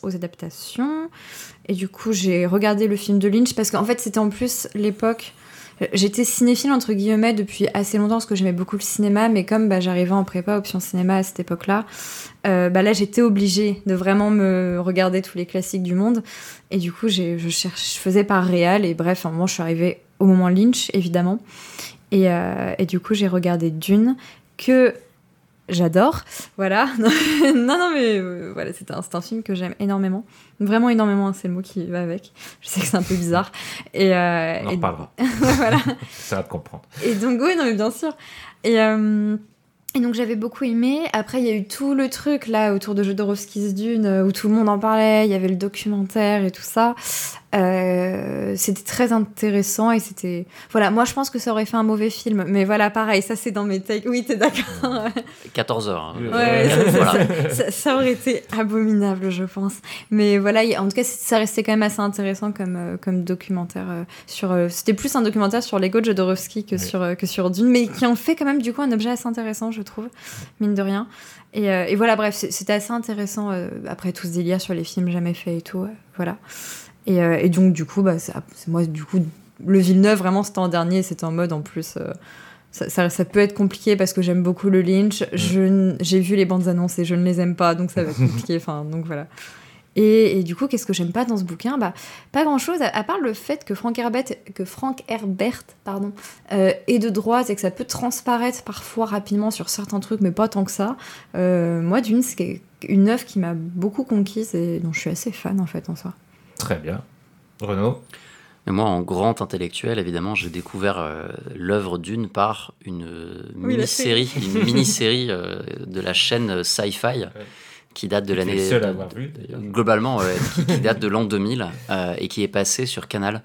aux adaptations. Et du coup j'ai regardé le film de Lynch parce qu'en fait c'était en plus l'époque J'étais cinéphile entre guillemets depuis assez longtemps parce que j'aimais beaucoup le cinéma, mais comme bah, j'arrivais en prépa option cinéma à cette époque-là, euh, bah là j'étais obligée de vraiment me regarder tous les classiques du monde. Et du coup, je faisais par réal. Et bref, à un moment, je suis arrivée au moment Lynch, évidemment. Et, euh, et du coup, j'ai regardé Dune, que j'adore. Voilà. [laughs] non, non, mais euh, voilà, c'est un, un film que j'aime énormément. Vraiment énormément, hein, c'est le mot qui va avec. Je sais que c'est un peu bizarre. Et, euh, On en et- reparlera. [laughs] voilà. [laughs] Ça va te comprendre. Et donc, oui, non, mais bien sûr. Et, euh, et donc, j'avais beaucoup aimé. Après, il y a eu tout le truc là autour de Jodorowsky's Dune où tout le monde en parlait. Il y avait le documentaire et tout ça. Euh, c'était très intéressant et c'était. Voilà, moi, je pense que ça aurait fait un mauvais film. Mais voilà, pareil, ça, c'est dans mes takes. Oui, t'es d'accord. [laughs] 14 heures. hein. Ouais, Ouais, ça, ça- Voilà. ça- ça aurait été abominable, je pense. Mais voilà, y- en tout cas, ça restait quand même assez intéressant comme, euh, comme documentaire. euh, sur, euh, C'était plus un documentaire sur l'ego de Jodorowsky que, Oui. sur, euh, que sur Dune, mais qui en fait quand même du coup un objet assez intéressant, je trouve, mine de rien. Et, euh, et voilà, bref, c'était assez intéressant euh, après tout ce délire sur les films jamais faits et tout. euh, voilà. Et, euh, et donc, du coup, bah, moi, du coup, le Villeneuve, vraiment, c'était en dernier, c'était en mode en plus. euh, ça, ça- ça peut être compliqué parce que j'aime beaucoup le Lynch. J'ai vu les bandes annonces et je ne les aime pas, donc ça va être compliqué. Enfin, [laughs] donc voilà. Et, et du coup, qu'est-ce que j'aime pas dans ce bouquin? Bah, Pas grand-chose, à, à part le fait que Frank Herbert, que Frank Herbert pardon, euh, est de droite et que ça peut transparaître parfois rapidement sur certains trucs, mais pas tant que ça. Euh, moi, d'une, c'est une œuvre qui m'a beaucoup conquise et dont je suis assez fan en fait en soi. Très bien. Renaud Mais moi, en grand intellectuel, évidemment, j'ai découvert euh, l'œuvre d'une part une euh, Oui, la mini-série, [laughs] une mini-série euh, de la chaîne Sci-Fi qui date de l'année. Globalement, qui, qui date de l'an 2000 euh, et qui est passée sur Canal.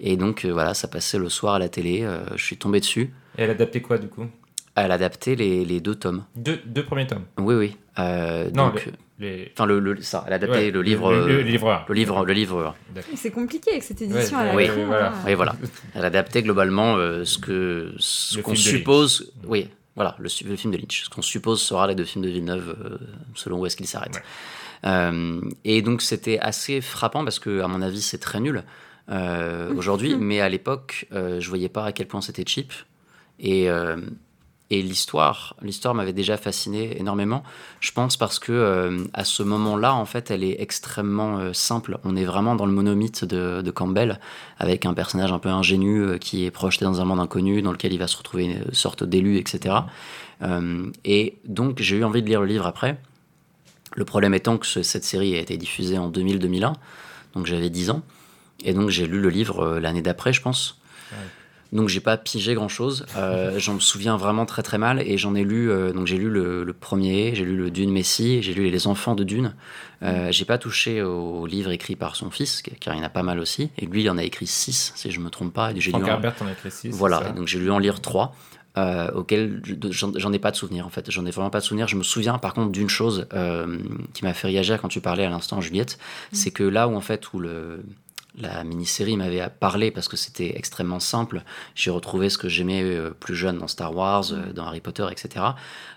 Et donc, euh, voilà, ça passait le soir à la télé. euh, je suis tombé dessus. Et elle adaptait quoi, du coup? Elle adaptait les, les deux tomes. deux, deux premiers tomes? Oui, oui. Euh, Non, donc, Les... enfin, le, le- ça, elle adaptait Ouais, le livre. Le, le, le livre. le livre, le livre. C'est compliqué avec cette édition Ouais, à la con, ouais, voilà. là. Oui, voilà. Elle adaptait globalement euh, ce que ce qu'on suppose. Oui, voilà, le, film de Lynch. Ce qu'on suppose sera les deux films de Villeneuve, euh, selon où est-ce qu'il s'arrête. Ouais. Euh, et donc c'était assez frappant parce que, à mon avis, c'est très nul euh, [laughs] aujourd'hui, mais à l'époque, euh, je voyais pas à quel point c'était cheap. Et, euh, et l'histoire, l'histoire m'avait déjà fasciné énormément. Je pense parce que euh, à ce moment-là, en fait, elle est extrêmement euh, simple. On est vraiment dans le monomythe de, de Campbell, avec un personnage un peu ingénu euh, qui est projeté dans un monde inconnu, dans lequel il va se retrouver une sorte d'élu, etc. Et donc, j'ai eu envie de lire le livre après. Le problème étant que ce- cette série a été diffusée en 2000-2001, donc j'avais 10 ans. Et donc, j'ai lu le livre l'année d'après, je pense. Donc j'ai pas pigé grand chose. Euh, [laughs] j'en me souviens vraiment très très mal et j'en ai lu. euh, donc j'ai lu le, le premier, j'ai lu le Dune Messie, j'ai lu Les Enfants de Dune. Euh, j'ai pas touché au livre écrit par son fils, car il y en a pas mal aussi. Et lui, il en a écrit six, si je me trompe pas. Et j'ai lu en- Herbert en a écrit six, Voilà, donc j'ai lu en lire trois. Euh, auxquels je- j'en ai pas de souvenir en fait, j'en ai vraiment pas de souvenir. Je me souviens par contre d'une chose euh, qui m'a fait réagir quand tu parlais à l'instant, Juliette, c'est que là où en fait où le la mini-série m'avait parlé parce que c'était extrêmement simple. J'ai retrouvé ce que j'aimais euh, plus jeune dans Star Wars, euh, dans Harry Potter, etc.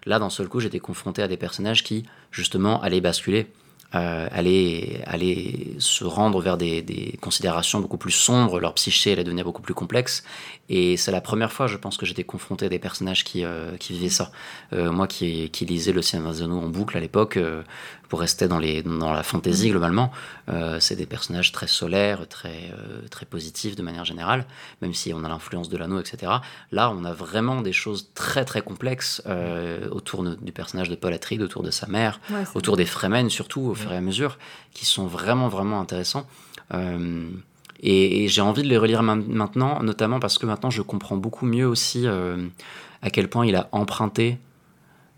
Là, d'un seul coup, j'étais confronté à des personnages qui, justement, allaient basculer, euh, allaient, allaient se rendre vers des, des considérations beaucoup plus sombres. Leur psyché allait devenir beaucoup plus complexe. Et c'est la première fois, je pense, que j'étais confronté à des personnages qui, euh, qui vivaient ça. Euh, moi qui, qui lisais Le Seigneur des Anneaux en boucle à l'époque, euh, pour rester dans, les, dans la fantasy globalement, euh, c'est des personnages très solaires, très, très positifs de manière générale, même si on a l'influence de l'anneau, etc. Là, on a vraiment des choses très très complexes euh, autour de- du personnage de Paul Atreides, autour de sa mère, Ouais, autour vrai. des Fremen surtout, au fur et à mesure, qui sont vraiment vraiment intéressants. Et, et j'ai envie de les relire ma- maintenant, notamment parce que maintenant je comprends beaucoup mieux aussi euh, à quel point il a emprunté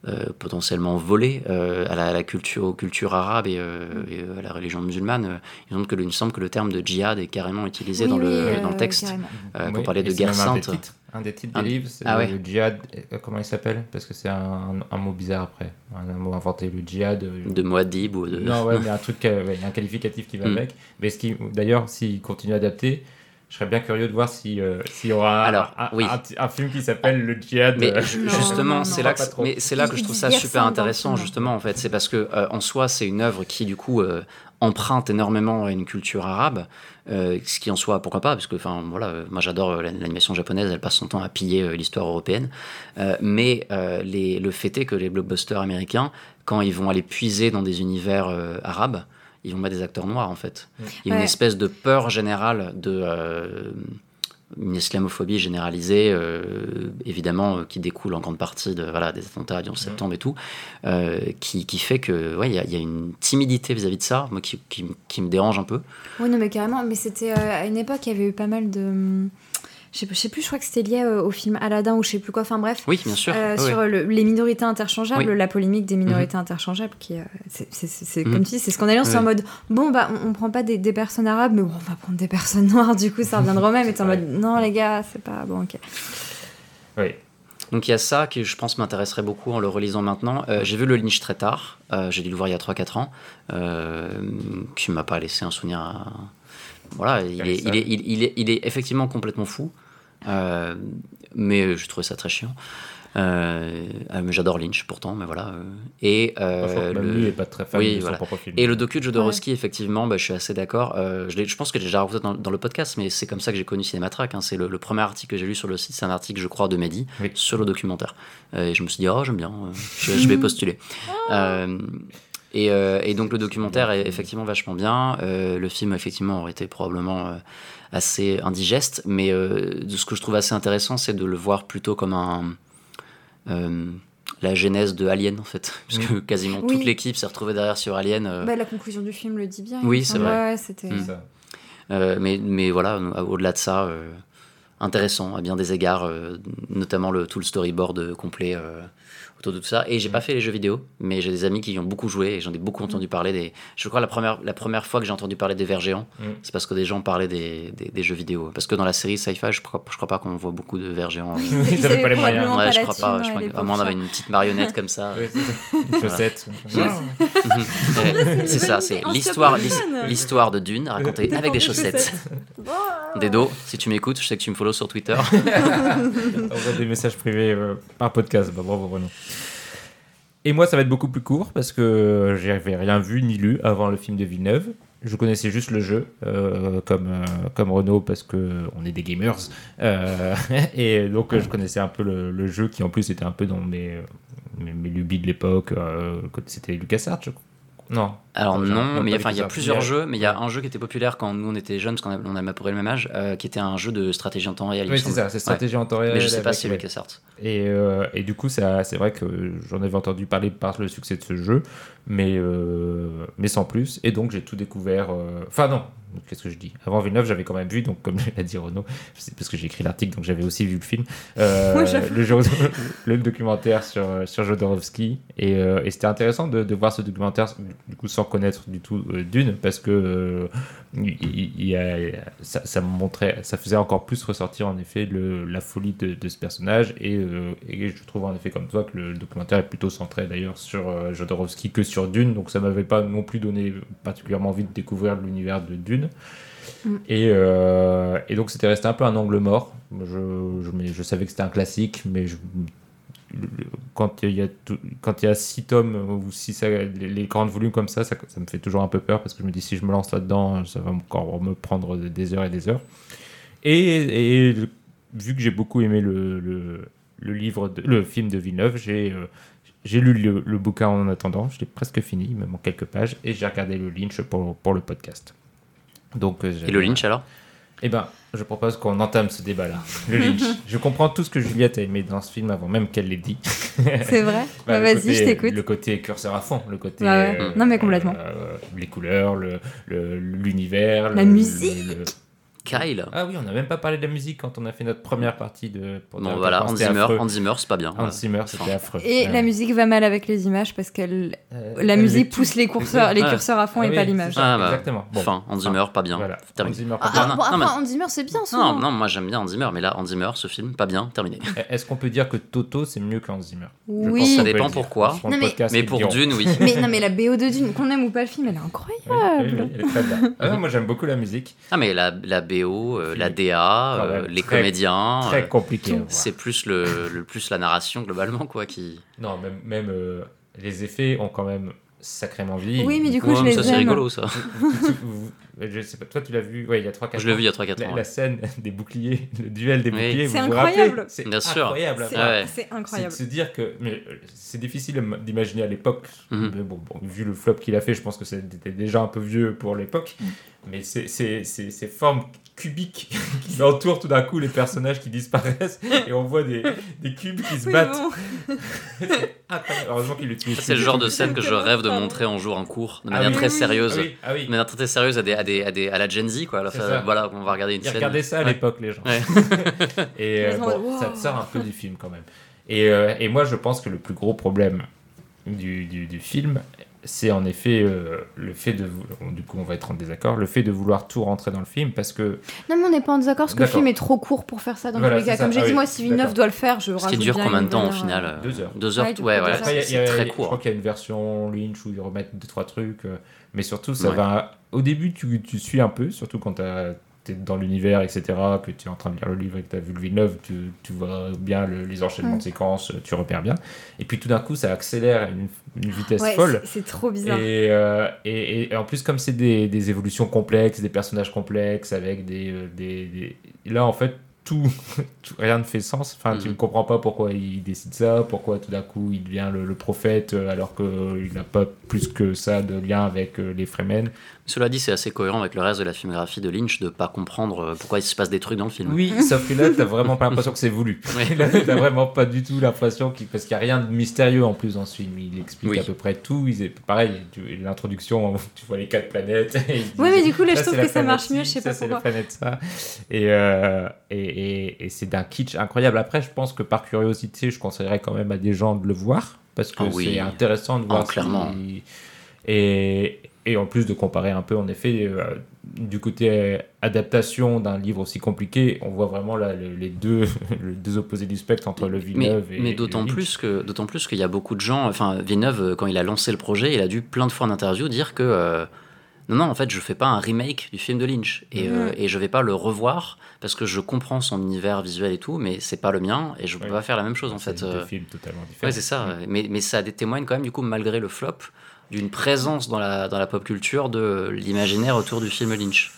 euh, potentiellement volé euh, à, la, à la culture, aux cultures arabes et, euh, et, euh, à la religion musulmane. Il, me semble que le, terme de djihad est carrément utilisé Oui, dans, oui, le, euh, dans le texte carrément. euh, pour Oui, parler et de guerre même un des sainte. Un des titres Ah, des livres, c'est ah le, ouais. djihad. euh, Comment il s'appelle? Parce que c'est un, un mot bizarre après. Un, un mot inventé, le djihad. euh, De Muad'Dib ou de... Non, ouais, [laughs] mais un truc, euh, ouais, il y a un qualificatif qui va Mm. avec. Mais ce qui, d'ailleurs, s'il continue à adapter, je serais bien curieux de voir si, euh, s'il y aura un- Alors, un, oui. un- un film qui s'appelle Le Djihad. Mais euh, justement, c'est là, que, pas trop. mais c'est là que Il- je trouve ça super intéressant, justement, en fait. C'est parce que, euh, en soi, c'est une œuvre qui, du coup, euh, emprunte énormément à une culture arabe, euh, ce qui en soi, pourquoi pas, parce que, enfin, voilà, euh, moi j'adore euh, l'animation japonaise, elle passe son temps à piller euh, l'histoire européenne. Euh, mais euh, les, le fait est que les blockbusters américains, quand ils vont aller puiser dans des univers euh, arabes, ils vont mettre des acteurs noirs, en fait. Il y a une Ouais. espèce de peur générale de. euh, une islamophobie généralisée, euh, évidemment, euh, qui découle en grande partie de, voilà, des attentats du 11 septembre et tout, euh, qui, qui fait que ouais, il y, a- il y a une timidité vis-à-vis de ça, moi, qui, qui, me dérange un peu. Oui, non, mais carrément. Mais c'était euh, à une époque, il y avait eu pas mal de. Je sais, plus, je crois que c'était lié euh, au film Aladdin ou je sais plus quoi. Enfin bref. Oui, bien sûr. Euh, oui. Sur le- les minorités interchangeables, Oui. la polémique des minorités interchangeables, qui euh, c'est Mhm. comme tu dis, c'est scandaleux. C'est en mode bon bah on, on prend pas des, des personnes arabes, mais bon on va prendre des personnes noires. Du coup ça reviendra au même. Et en mode non les gars c'est pas bon ok. Oui. Donc il y a ça qui, je pense, m'intéresserait beaucoup en le relisant maintenant. Euh, j'ai vu le Lynch très tard, euh, j'ai dû le voir il y a 3-4 ans, euh, qui m'a pas laissé un souvenir. à- Voilà, il est, il, est, il, il est, il est effectivement complètement fou, euh, mais je trouvais ça très chiant. Euh, euh, mais j'adore Lynch pourtant, mais voilà. euh, et euh, même lui est pas très fan oui, de son voilà. propre film. Et le docu de Jodorowsky, effectivement, bah, je suis assez d'accord. Euh, je, pense que j'ai déjà raconté dans, dans le podcast, mais c'est comme ça que j'ai connu Cinématrack. hein. C'est le, le premier article que j'ai lu sur le site, c'est un article, je crois, de Mehdi Oui. sur le documentaire. Euh, et je me suis dit, oh, j'aime bien, euh, je, je vais postuler. Euh, et, euh, et donc le documentaire est effectivement vachement bien. Euh, le film, effectivement, aurait été probablement euh, assez indigeste, mais euh, de ce que je trouve assez intéressant, c'est de le voir plutôt comme un. euh, la genèse de Alien, en fait. [laughs] Parce que quasiment Oui. toute l'équipe s'est retrouvée derrière sur Alien. euh, Bah, la conclusion du film le dit bien. Oui, c'est vrai. Ouais, c'était. Mm. Euh, mais, mais voilà, au-delà de ça, euh, intéressant à bien des égards, euh, notamment le, tout le storyboard complet euh, autour de tout ça. Et j'ai pas fait les jeux vidéo, mais j'ai des amis qui y ont beaucoup joué et j'en ai beaucoup entendu parler. Des... Je crois la première, la première fois que j'ai entendu parler des vers géants, Mm. c'est parce que des gens parlaient des, des, des jeux vidéo. Parce que dans la série sci-fi, je crois, je crois pas qu'on voit beaucoup de vers géants. Oui, [laughs] Ils ils avaient avaient pas les moyens. Ouais, pas je crois pas. ouais, Je crois les qu'à un moment, on avait une petite marionnette comme ça. [laughs] Ouais, c'est ça. Une chaussette. [laughs] C'est ça, c'est l'histoire, l'histoire de Dune racontée avec des chaussettes. Dedo, si tu m'écoutes, je sais que tu me follow sur Twitter. On voit des messages privés euh, par podcast. Bah, bravo, Bruno. Et moi, ça va être beaucoup plus court parce que j'avais rien vu ni lu avant le film de Villeneuve. Je connaissais juste le jeu, euh, comme, euh, comme Renault, parce que on est des gamers. Euh, [laughs] et donc, je connaissais un peu le, jeu qui, en plus, était un peu dans mes, mes, lubies de l'époque. C'était LucasArts, je crois. Non. Alors non, mais enfin il y a plusieurs jeux, mais il y a un jeu qui était populaire quand nous on était jeunes, parce qu'on a- on a à peu près le même âge, euh, qui était un jeu de stratégie en temps réel. Oui, c'est ça, c'est stratégie Ouais. en temps réel. Mais je sais pas si. Et, euh, et du coup, c'est vrai que j'en avais entendu parler par le succès de ce jeu, mais, euh, mais sans plus. Et donc, j'ai tout découvert. euh, Enfin, non, qu'est-ce que je dis? Avant Villeneuve, j'avais quand même vu, donc comme l'a dit Renaud, c'est parce que j'ai écrit l'article, donc j'avais aussi vu le film, euh, [laughs] le, le documentaire sur, sur Jodorowsky. Et, euh, et c'était intéressant de, de voir ce documentaire, du coup, sans connaître du tout euh, Dune, parce que euh, il, il y a, ça, ça me montrait, ça faisait encore plus ressortir en effet le, la folie de, de ce personnage. Et, euh, et je trouve en effet comme toi que le documentaire est plutôt centré d'ailleurs sur euh, Jodorowsky que sur Dune, donc ça m'avait pas non plus donné particulièrement envie de découvrir l'univers de Dune. Mm. Et, euh, et donc c'était resté un peu un angle mort. Je, je, mais je savais que c'était un classique, mais je, quand il y a tout- quand il y a six tomes ou six les, les grands volumes comme ça, ça, ça me fait toujours un peu peur parce que je me dis si je me lance là-dedans, ça va encore me prendre des heures et des heures. Et, et vu que j'ai beaucoup aimé le, le, le livre, de- le film de Villeneuve, j'ai euh, j'ai lu le, le bouquin en attendant, je l'ai presque fini, il me manque quelques pages, et j'ai regardé le Lynch pour, pour le podcast. Donc, euh, Et le Lynch alors? Eh ben, je propose qu'on entame ce débat-là. Le Lynch. [laughs] je comprends tout ce que Juliette a aimé dans ce film avant même qu'elle l'ait dit. C'est vrai [laughs] Bah, le vas-y, côté- je t'écoute. Le côté curseur à fond, le côté. Ouais, ouais. Non, mais complètement. euh, les couleurs, le- le- l'univers. La le- musique. le- Kyle Ah oui, on n'a même pas parlé de la musique quand on a fait notre première partie de. pour à voilà, Hans Zimmer. Hans Zimmer c'est pas bien. Hans. Zimmer, c'était Enfin, affreux. Et Ouais. la musique va mal avec les images parce qu'elle Euh, la musique pousse les curseurs, les Ouais. curseurs à fond Ah et oui, pas l'image. Ah, bah, Exactement. Bon. Fin, Hans Zimmer pas bien. Voilà. Terminé. Hans Zimmer, Ah, pas bien. ah, non, bon, non, mais- après, Hans Zimmer, c'est bien souvent. Non, non, moi j'aime bien Hans Zimmer, mais là Hans Zimmer, ce film, pas bien, terminé. Est-ce qu'on peut dire que Toto c'est mieux que Hans Zimmer? Oui. Ça dépend pourquoi. Non, mais- pour. Dune, oui. Mais non, mais la BO de Dune, qu'on aime ou pas le film, elle est incroyable. elle est très bien. Ah non, moi j'aime beaucoup la musique. Ah mais la, la BO, euh, la. DA, euh, les très- comédiens, Très euh, compliqué. c'est plus le, le plus la narration globalement quoi qui. Non, même, même euh, les effets ont quand même sacrément vieilli. Oui, mais du coup, Ouais, je mais les ça c'est rigolo ça. [laughs] Vous- je sais pas, toi tu l'as vu, ouais, il y a 3-4 Je l'ai vu il y a 3-4 La, ans. la ouais. scène [laughs] des boucliers, le duel des Oui. boucliers, C'est incroyable. C'est incroyable. C'est. Ouais. incroyable. de se dire que mais euh, c'est difficile d'imaginer à l'époque. Mais bon, bon, vu le flop qu'il a fait, je pense que c'était déjà un peu vieux pour l'époque. Mm. Mais c'est c'est- c'est- ces formes cubiques [laughs] qui entourent tout d'un coup les personnages qui disparaissent [laughs] et on voit des, des cubes qui se Oui, battent. bon. Heureusement qu'il l'utilise. Ça, C'est le genre de scène que je rêve de montrer en jour en cours, de Ah manière oui, très oui, sérieuse. Ah oui, ah oui. De manière très, très sérieuse à, des, à, des, à, des, à la Gen Z, quoi. Ça. voilà, on va regarder une Ils scène. regardaient ça à Ouais. l'époque, les gens. Ouais. [laughs] Et euh, bon, Wow. ça te sort un peu du film quand même. Et, euh, et moi, je pense que le plus gros problème du, du, du film, c'est en effet euh, le fait de. Du coup, on va être en désaccord. Le fait de vouloir tout rentrer dans le film parce que. Non, mais on n'est pas en désaccord parce que le film est trop court pour faire ça dans Voilà, les cas. Comme j'ai Ah dit, oui, moi, si Villeneuve doit le faire, je Ce qui dure bien combien de temps au final euh, Deux heures. Deux heures, Ouais, ouais, C'est très Je court. crois qu'il y a une version Lynch où ils remettent deux trois trucs, euh, mais surtout ça Ouais. va. Au début, tu, tu suis un peu, surtout quand tu es dans l'univers, etc., que tu es en train de lire le livre et que tu as vu le Villeneuve, tu, tu vois bien le- les enchaînements Ouais. de séquences, tu repères bien. Et puis tout d'un coup, ça accélère à une, une vitesse Ouais, folle. c'est- trop bizarre. Et, euh, et, et en plus, comme c'est des, des évolutions complexes, des personnages complexes, avec des. euh, des, des- Là, en fait, tout, [laughs] tout- rien ne fait sens. Enfin, tu ne comprends pas pourquoi il décide ça, pourquoi tout d'un coup il devient le, le prophète euh, alors qu'il n'a pas plus que ça de lien avec les Fremen. Cela dit, c'est assez cohérent avec le reste de la filmographie de Lynch de pas comprendre euh, pourquoi il se passe des trucs dans le film. Oui, [laughs] sauf que là, t'as vraiment pas l'impression que c'est voulu. [laughs] Oui. Là, t'as vraiment pas du tout l'impression qu'il... parce qu'il n'y a rien de mystérieux en plus dans ce film. Il explique Oui. à peu près tout. Il est... Pareil, tu- l'introduction, [laughs] tu vois les quatre planètes. Ouais, mais du coup, là, je ça, trouve la que ça marche mieux, je sais ça, pas c'est la pourquoi. planète ça. Et, euh, et, et, et c'est d'un kitsch incroyable. Après, je pense que par curiosité, je conseillerais quand même à des gens de le voir parce que Ah oui. c'est intéressant de Ah, voir. clairement. si- Et, et en plus de comparer un peu, en effet, euh, du côté euh, adaptation d'un livre aussi compliqué, on voit vraiment là, le- les, deux, [laughs] les deux opposés du spectre entre le Mais, Villeneuve et mais et d'autant le Lynch. plus que d'autant plus qu'il y a beaucoup de gens. Enfin, Villeneuve, euh, quand il a lancé le projet, il a dû plein de fois en interview dire que euh, non, non, en fait, je fais pas un remake du film de Lynch et, Mhm. euh, et je vais pas le revoir parce que je comprends son univers visuel et tout, mais c'est pas le mien et je peux pas faire la même chose en C'est fait. deux euh. films totalement différents. Ouais, c'est ça. Mais, mais ça témoigne quand même, du coup, malgré le flop, d'une présence dans la, dans la pop culture de l'imaginaire autour du film Lynch.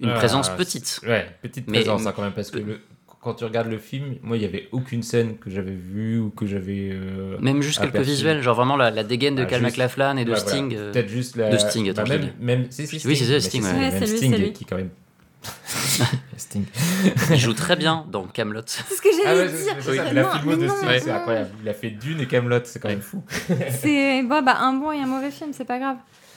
Une Ah, présence petite. Ouais, petite Mais- présence hein, quand même, parce que le- quand tu regardes le film, moi, il n'y avait aucune scène que j'avais vue ou que j'avais. euh, Même juste quelques visuels, genre vraiment la, la dégaine de Ah, Cal McLachlan et de Bah, voilà. Sting. euh, Peut-être juste la... de Sting, bah, tranquille. même, même... Si, si, Sting. Oui, c'est Sting, ouais. Sting qui quand même... [laughs] Sting. Il joue très bien dans Camelot. C'est ce que Ah j'allais ouais, c'est- dire. Mais la filmo de Sting, c'est incroyable. Il a fait Dune et Camelot, c'est quand même fou. [laughs] [laughs] C'est bon, bah, un bon et un mauvais film, c'est pas grave.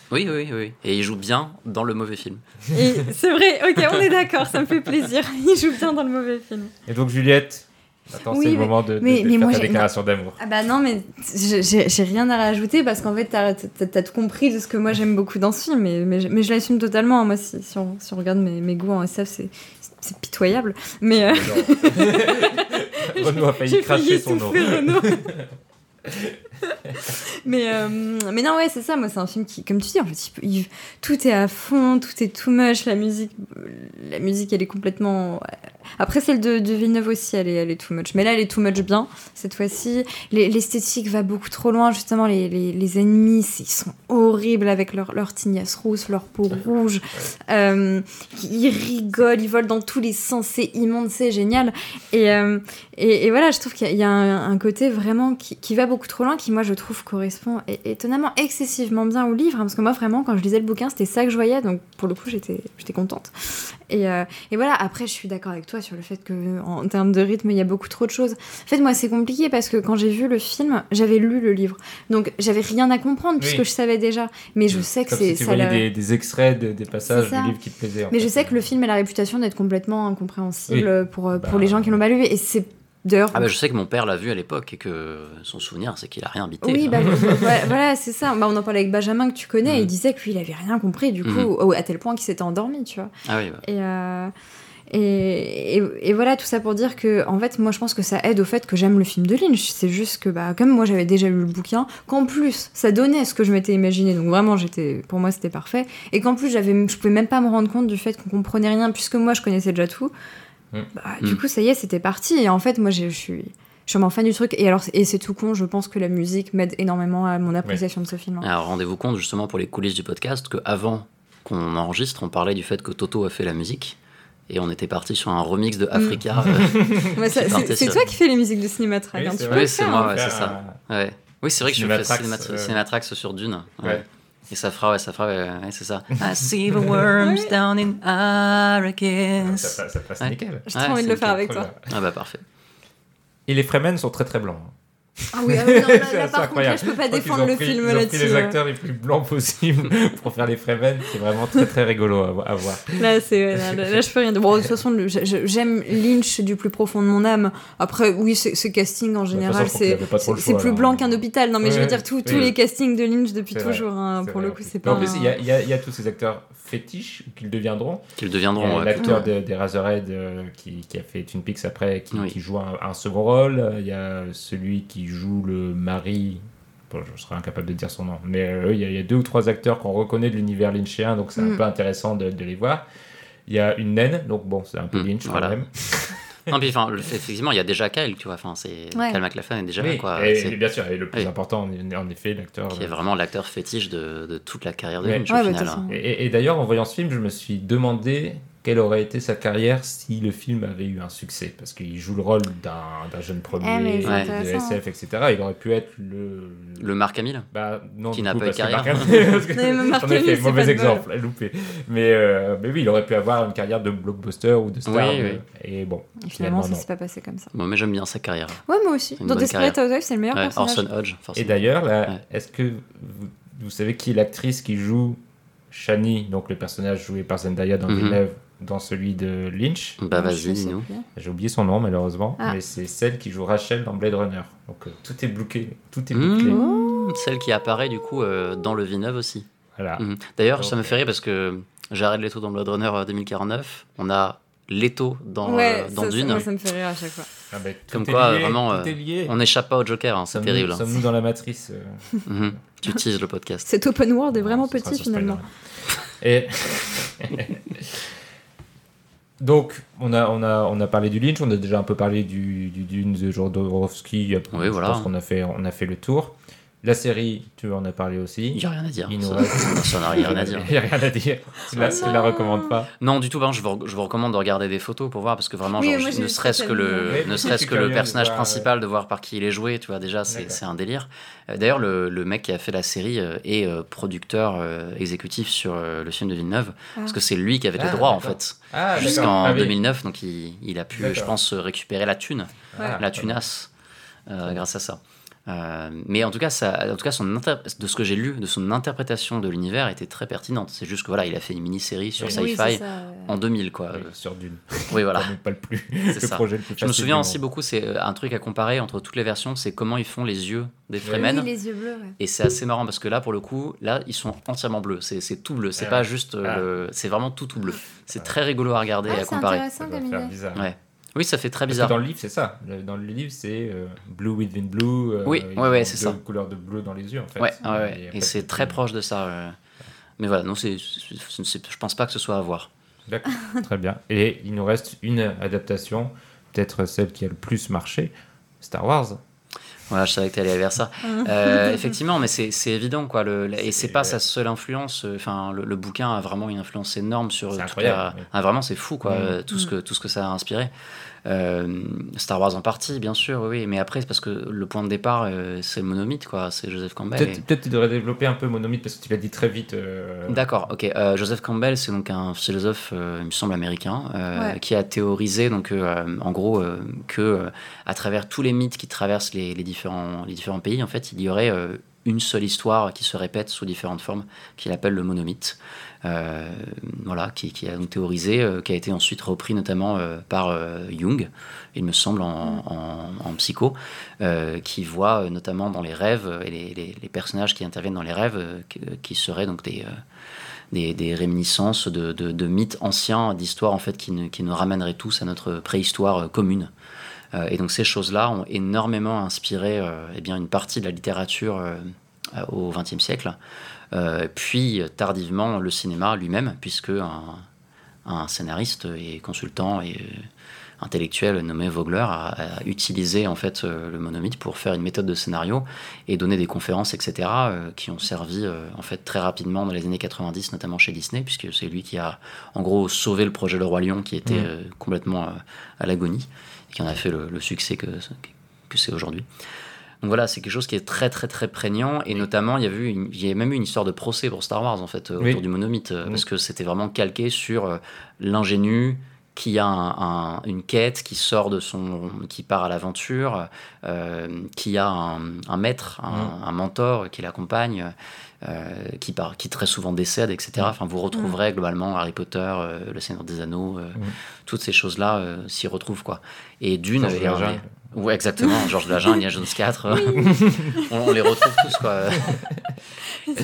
Oui, oui, oui. Et il joue bien dans le mauvais film. C'est vrai, ok, on est d'accord, ça me fait plaisir. Il joue bien dans le mauvais film. Et donc Juliette, attends, Oui, c'est le moment de, mais- de mais faire moi, ta déclaration d'amour. Ah bah non, mais j'ai- rien à rajouter parce qu'en fait, t'as as, tout compris de ce que moi j'aime beaucoup dans ce film, mais, mais, je- l'assume totalement. hein. Moi, si, si, on, si on regarde mes, mes goûts en SF, c'est c'est pitoyable. Mais euh, Renaud [laughs] a failli cracher son. Renaud. [laughs] mais, euh, mais non, ouais, c'est ça. Moi, c'est un film qui, comme tu dis, en fait, il peut- il- tout est à fond, tout est too much. La musique, la musique, elle est complètement. Après, celle de, de Villeneuve aussi, elle est, elle est too much. Mais là, elle est too much bien, cette fois-ci. Les- L'esthétique va beaucoup trop loin, justement. Les, les, les ennemis, ils sont horribles avec leur, leur tignasse rousse, leur peau rouge. Euh, ils rigolent, ils volent dans tous les sens. C'est immonde, c'est génial. Et, euh, et, et voilà, je trouve qu'il y a, un, un côté vraiment qui, qui va beaucoup trop loin, qui, moi, je trouve correspond étonnamment excessivement bien au livre. hein, parce que moi, vraiment, quand je lisais le bouquin, c'était ça que je voyais. Donc, pour le coup, j'étais j'étais contente. Et, euh, et voilà, après, je suis d'accord avec toi sur le fait que en termes de rythme, il y a beaucoup trop de choses. En fait, moi, c'est compliqué parce que quand j'ai vu le film, j'avais lu le livre. Donc, j'avais rien à comprendre puisque Oui. je savais déjà. Mais je sais que c'est. si tu ça voyais l'a- des, des extraits de- des passages du livre qui te plaisaient. en Mais fait. je sais que le film a la réputation d'être complètement incompréhensible Oui. pour, euh, pour Bah, les gens qui l'ont pas lu. Et c'est d'ailleurs. Ah bah, je sais que mon père l'a vu à l'époque et que son souvenir, c'est qu'il a rien habité. Oui, hein. bah, [laughs] voilà, voilà, c'est ça. Bah, on en parlait avec Benjamin que tu connais. Et il disait que lui, il avait rien compris, du coup, Mhm. au- à tel point qu'il s'était endormi, tu vois. Ah oui, bah. Et, euh, et, et, et voilà, tout ça pour dire que, en fait, moi, je pense que ça aide au fait que j'aime le film de Lynch. C'est juste que, bah, comme moi, j'avais déjà lu le bouquin, qu'en plus, ça donnait ce que je m'étais imaginé. Donc vraiment, j'étais, pour moi, c'était parfait. Et qu'en plus, j'avais, je pouvais même pas me rendre compte du fait qu'on comprenait rien, puisque moi, je connaissais déjà tout. Mm. Bah, Du Mm. coup, ça y est, c'était parti. Et en fait, moi, j'ai- je suis. Je suis vraiment fan du truc. Et alors, et c'est tout con, je pense que la musique m'aide énormément à mon appréciation de ce film. hein. Alors rendez-vous compte justement pour les coulisses du podcast que avant qu'on enregistre, on parlait du fait que Toto a fait la musique et on était parti sur un remix de Africa. [laughs] euh, c'est sur- toi qui fais les musiques de Cinématrack. Oui, c'est Oui, moi, hein. ouais, c'est ça. Ouais. Oui, c'est vrai que je fais Cinématrax, Cinémat- euh, Cinématrax sur Dune. Ouais. Ouais. Et ça fera, ouais, ça fera, ouais, ouais, c'est ça. [laughs] I see the worms down in Arrakis. Ça, ça- ça passe Ouais. nickel. J'ai trop Ouais, envie de le faire avec toi. Ah bah parfait. Et les Fremen sont très très blancs. Ah oui, ah oui, non, [laughs] là, C'est là, assez par contre, là, incroyable. je peux pas défendre le pris- film Ils ont pris là-dessus. les hein. acteurs les plus blancs possibles [laughs] pour faire les Fremen. C'est vraiment très très rigolo à, vo- à voir. Là, c'est, là, là, là, je peux rien dire. Bon, de toute façon, j'aime Lynch du plus profond de mon âme. Après, oui, ce, casting en général, c'est, plus blanc qu'un hôpital. Non, mais je veux dire, tous oui, tous oui. les castings de Lynch depuis toujours. hein, pour vrai, le coup, c'est pas. en plus, il y a, y y tous ces acteurs fétiches qu'ils deviendront. Qu'ils deviendront. l'acteur de- des Razorhead euh, qui, a fait Twin Peaks après, qui, joue un, un second rôle. Il y a celui qui joue le mari. Bon, je serais incapable de dire son nom. Mais euh, il, y a, il y a deux ou trois acteurs qu'on reconnaît de l'univers lynchien, donc c'est un Mm. peu intéressant de, de les voir. Il y a une naine, donc bon, c'est un peu Mm, Lynch quand voilà. même. [laughs] Non, puis enfin, effectivement, il y a déjà Kyle, tu vois. Enfin, c'est Ouais. Kyle MacLachlan est déjà là, Oui, quoi. et, C'est- et bien sûr, et le plus Oui. important, en, effet, l'acteur. qui est euh, vraiment l'acteur fétiche de, de toute la carrière de. Lynch Ouais, au bah, final. hein. Et, et- et d'ailleurs, en voyant ce film, je me suis demandé quelle aurait été sa carrière si le film avait eu un succès? Parce qu'il joue le rôle d'un d'un jeune mais premier Ouais. de. SF, etc. Il aurait pu être le. Le Marc Hamill? Bah, non, Qui n'a coup, pas eu carrière. Mark Hamill- parce que- [laughs] Non, mais Mark en effet, Hamill, c'est mauvais exemple, loupé. Mais, euh, mais oui, il aurait pu avoir une carrière de blockbuster ou de star. Oui, de- oui. Et bon, Et finalement, ça s'est pas passé comme ça. Bon, mais j'aime bien sa carrière. Ouais, moi aussi. Dans Desperate Housewives, c'est le meilleur Ouais, personnage. Orson Hodge, Et forcément. d'ailleurs, là, Ouais. est-ce que vous, vous savez qui est l'actrice qui joue Shani, donc le personnage joué par Zendaya dans Mhm. Villeneuve, dans celui de Lynch Bah vas-y. J'ai oublié son nom malheureusement, Ah. mais c'est celle qui joue Rachel dans Blade Runner. Donc euh, tout est bloqué, tout est bouclé. Mmh, celle qui apparaît du coup euh, dans le Villeneuve aussi. Voilà. Mhm. D'ailleurs, ça me fait rire parce que Jared Leto dans Blade Runner euh, 2049, on a Leto dans, Ouais, euh, dans ça, ça, Dune. moi, ça me fait rire à chaque fois. Ah Comme quoi, lié, vraiment, euh. On n'échappe pas au Joker, hein, c'est terrible. hein. Sommes-nous dans la matrice euh, [laughs] Mhm. Tu teases le podcast. Cet open world est vraiment petit finalement. Et [laughs] donc, on a, on, a, on a parlé du Lynch, on a déjà un peu parlé du, du Dune de Jodorowsky. Oui, je voilà. pense qu'on a fait, on a fait le tour. La série, tu en as parlé aussi. Il n'y a rien à dire. Il nous reste- n'a rien à dire. [laughs] Il n'y a rien à dire. Tu la, la recommandes pas. Non, du tout. ben, je, vous, je vous recommande de regarder des photos pour voir parce que vraiment, Oui, genre, moi, je- j'ai ne serait-ce que le, ne serait-ce que le de personnage voir, principal, de voir par qui il est joué, tu vois, déjà, c'est un délire. Euh, D'ailleurs, le, le mec qui a fait la série euh, est euh, producteur euh, exécutif sur euh, le film de Villeneuve parce que c'est lui qui avait Ah, les droits en fait Ah, jusqu'en d'accord. Ah oui. 2009, donc il, il a pu, je pense, récupérer la thune, Ah, la tunasse, grâce à ça. Euh, mais en tout cas, ça, en tout cas son de ce que j'ai lu, de son interprétation de l'univers était très pertinente. C'est juste que voilà, il a fait une mini-série sur Oui. Sci-Fi c'est en 2000, quoi. Oui, sur Dune. Oui, voilà. [laughs] Pas le plus. C'est le ça. projet le plus Je me souviens aussi beaucoup, c'est euh, un truc à comparer entre toutes les versions, c'est comment ils font les yeux des Fremen. Oui, les yeux bleus, ouais. Et c'est assez marrant parce que là, pour le coup, là, ils sont entièrement bleus. C'est c'est tout bleu. C'est Ah pas juste. euh, Ah. le- C'est vraiment tout tout bleu. C'est très rigolo à regarder et Ah, à c'est comparer. intéressant Ça doit comme faire bizarre. Ouais. Oui, ça fait très Parce que bizarre. dans le livre, c'est ça. Dans le livre, c'est euh, Blue within blue. euh, Oui, ouais, c'est ça. couleurs de bleu dans les yeux, en fait. Ouais, ouais, ouais. après, Et c'est très proche de ça. euh. Mais voilà, non, c'est- je pense pas que ce soit à voir. D'accord, [laughs] très bien. Et il nous reste une adaptation, peut-être celle qui a le plus marché, Star Wars. Voilà, je savais que tu allais vers ça. Euh, [laughs] effectivement, mais c'est, c'est évident, quoi. Le, le- et c'est pas sa seule influence. euh, Enfin, le, le bouquin a vraiment une influence énorme sur C'est incroyable, la- oui. Ah, vraiment, c'est fou, quoi. Mm. euh, Tout, ce que, tout ce que ça a inspiré. Euh, Star Wars en partie, bien sûr, oui. Mais après, c'est parce que le point de départ, euh, c'est le monomythe, quoi. C'est Joseph Campbell. Peut-être et- peut-être tu devrais développer un peu Monomythe parce que tu l'as dit très vite. euh, D'accord, ok. Euh, Joseph Campbell, c'est donc un philosophe, euh, il me semble américain, euh, Ouais. qui a théorisé donc euh, en gros euh, que euh, à travers tous les mythes qui traversent les, les différents les différents pays, en fait, il y aurait euh, une seule histoire qui se répète sous différentes formes, qu'il appelle le monomythe. Euh, voilà, qui, a donc théorisé, euh, qui a été ensuite repris notamment euh, par Jung, il me semble, en, psycho, qui voit notamment dans les rêves et les, personnages qui interviennent dans les rêves, qui, seraient donc des, des, réminiscences de, de- mythes anciens, d'histoires en fait qui, nous- qui nous ramèneraient tous à notre préhistoire commune. Euh, et donc ces choses-là ont énormément inspiré euh, eh bien, une partie de la littérature euh, au XXe siècle, puis tardivement le cinéma lui-même, puisque un, un scénariste et consultant et intellectuel nommé Vogler a, a utilisé en fait le monomythe pour faire une méthode de scénario et donner des conférences, etc., euh, qui ont servi euh, en fait très rapidement dans les années 90, notamment chez Disney, puisque c'est lui qui a en gros sauvé le projet Le Roi Lion qui était Mm. euh, complètement à l'agonie qui en a fait le, le succès que, que c'est aujourd'hui. Donc voilà, c'est quelque chose qui est très très très prégnant et notamment il y a eu une- il y a même eu une histoire de procès pour Star Wars en fait euh, Oui. autour du monomythe euh, parce que c'était vraiment calqué sur euh, l'ingénu qui a un- un- une quête, qui sort de son, qui part à l'aventure, euh, qui a un, un maître, un, Mm. un mentor qui l'accompagne, qui, part, qui très souvent décède, etc. Mm. Enfin, vous retrouverez globalement Harry Potter, euh, Le Seigneur des Anneaux, euh, Mm. toutes ces choses-là euh, s'y retrouvent quoi. Et Dune, Georges Ouais, exactement. Georges Lajeun, Indiana Jones 4. [laughs] on, on les retrouve tous, quoi. [laughs]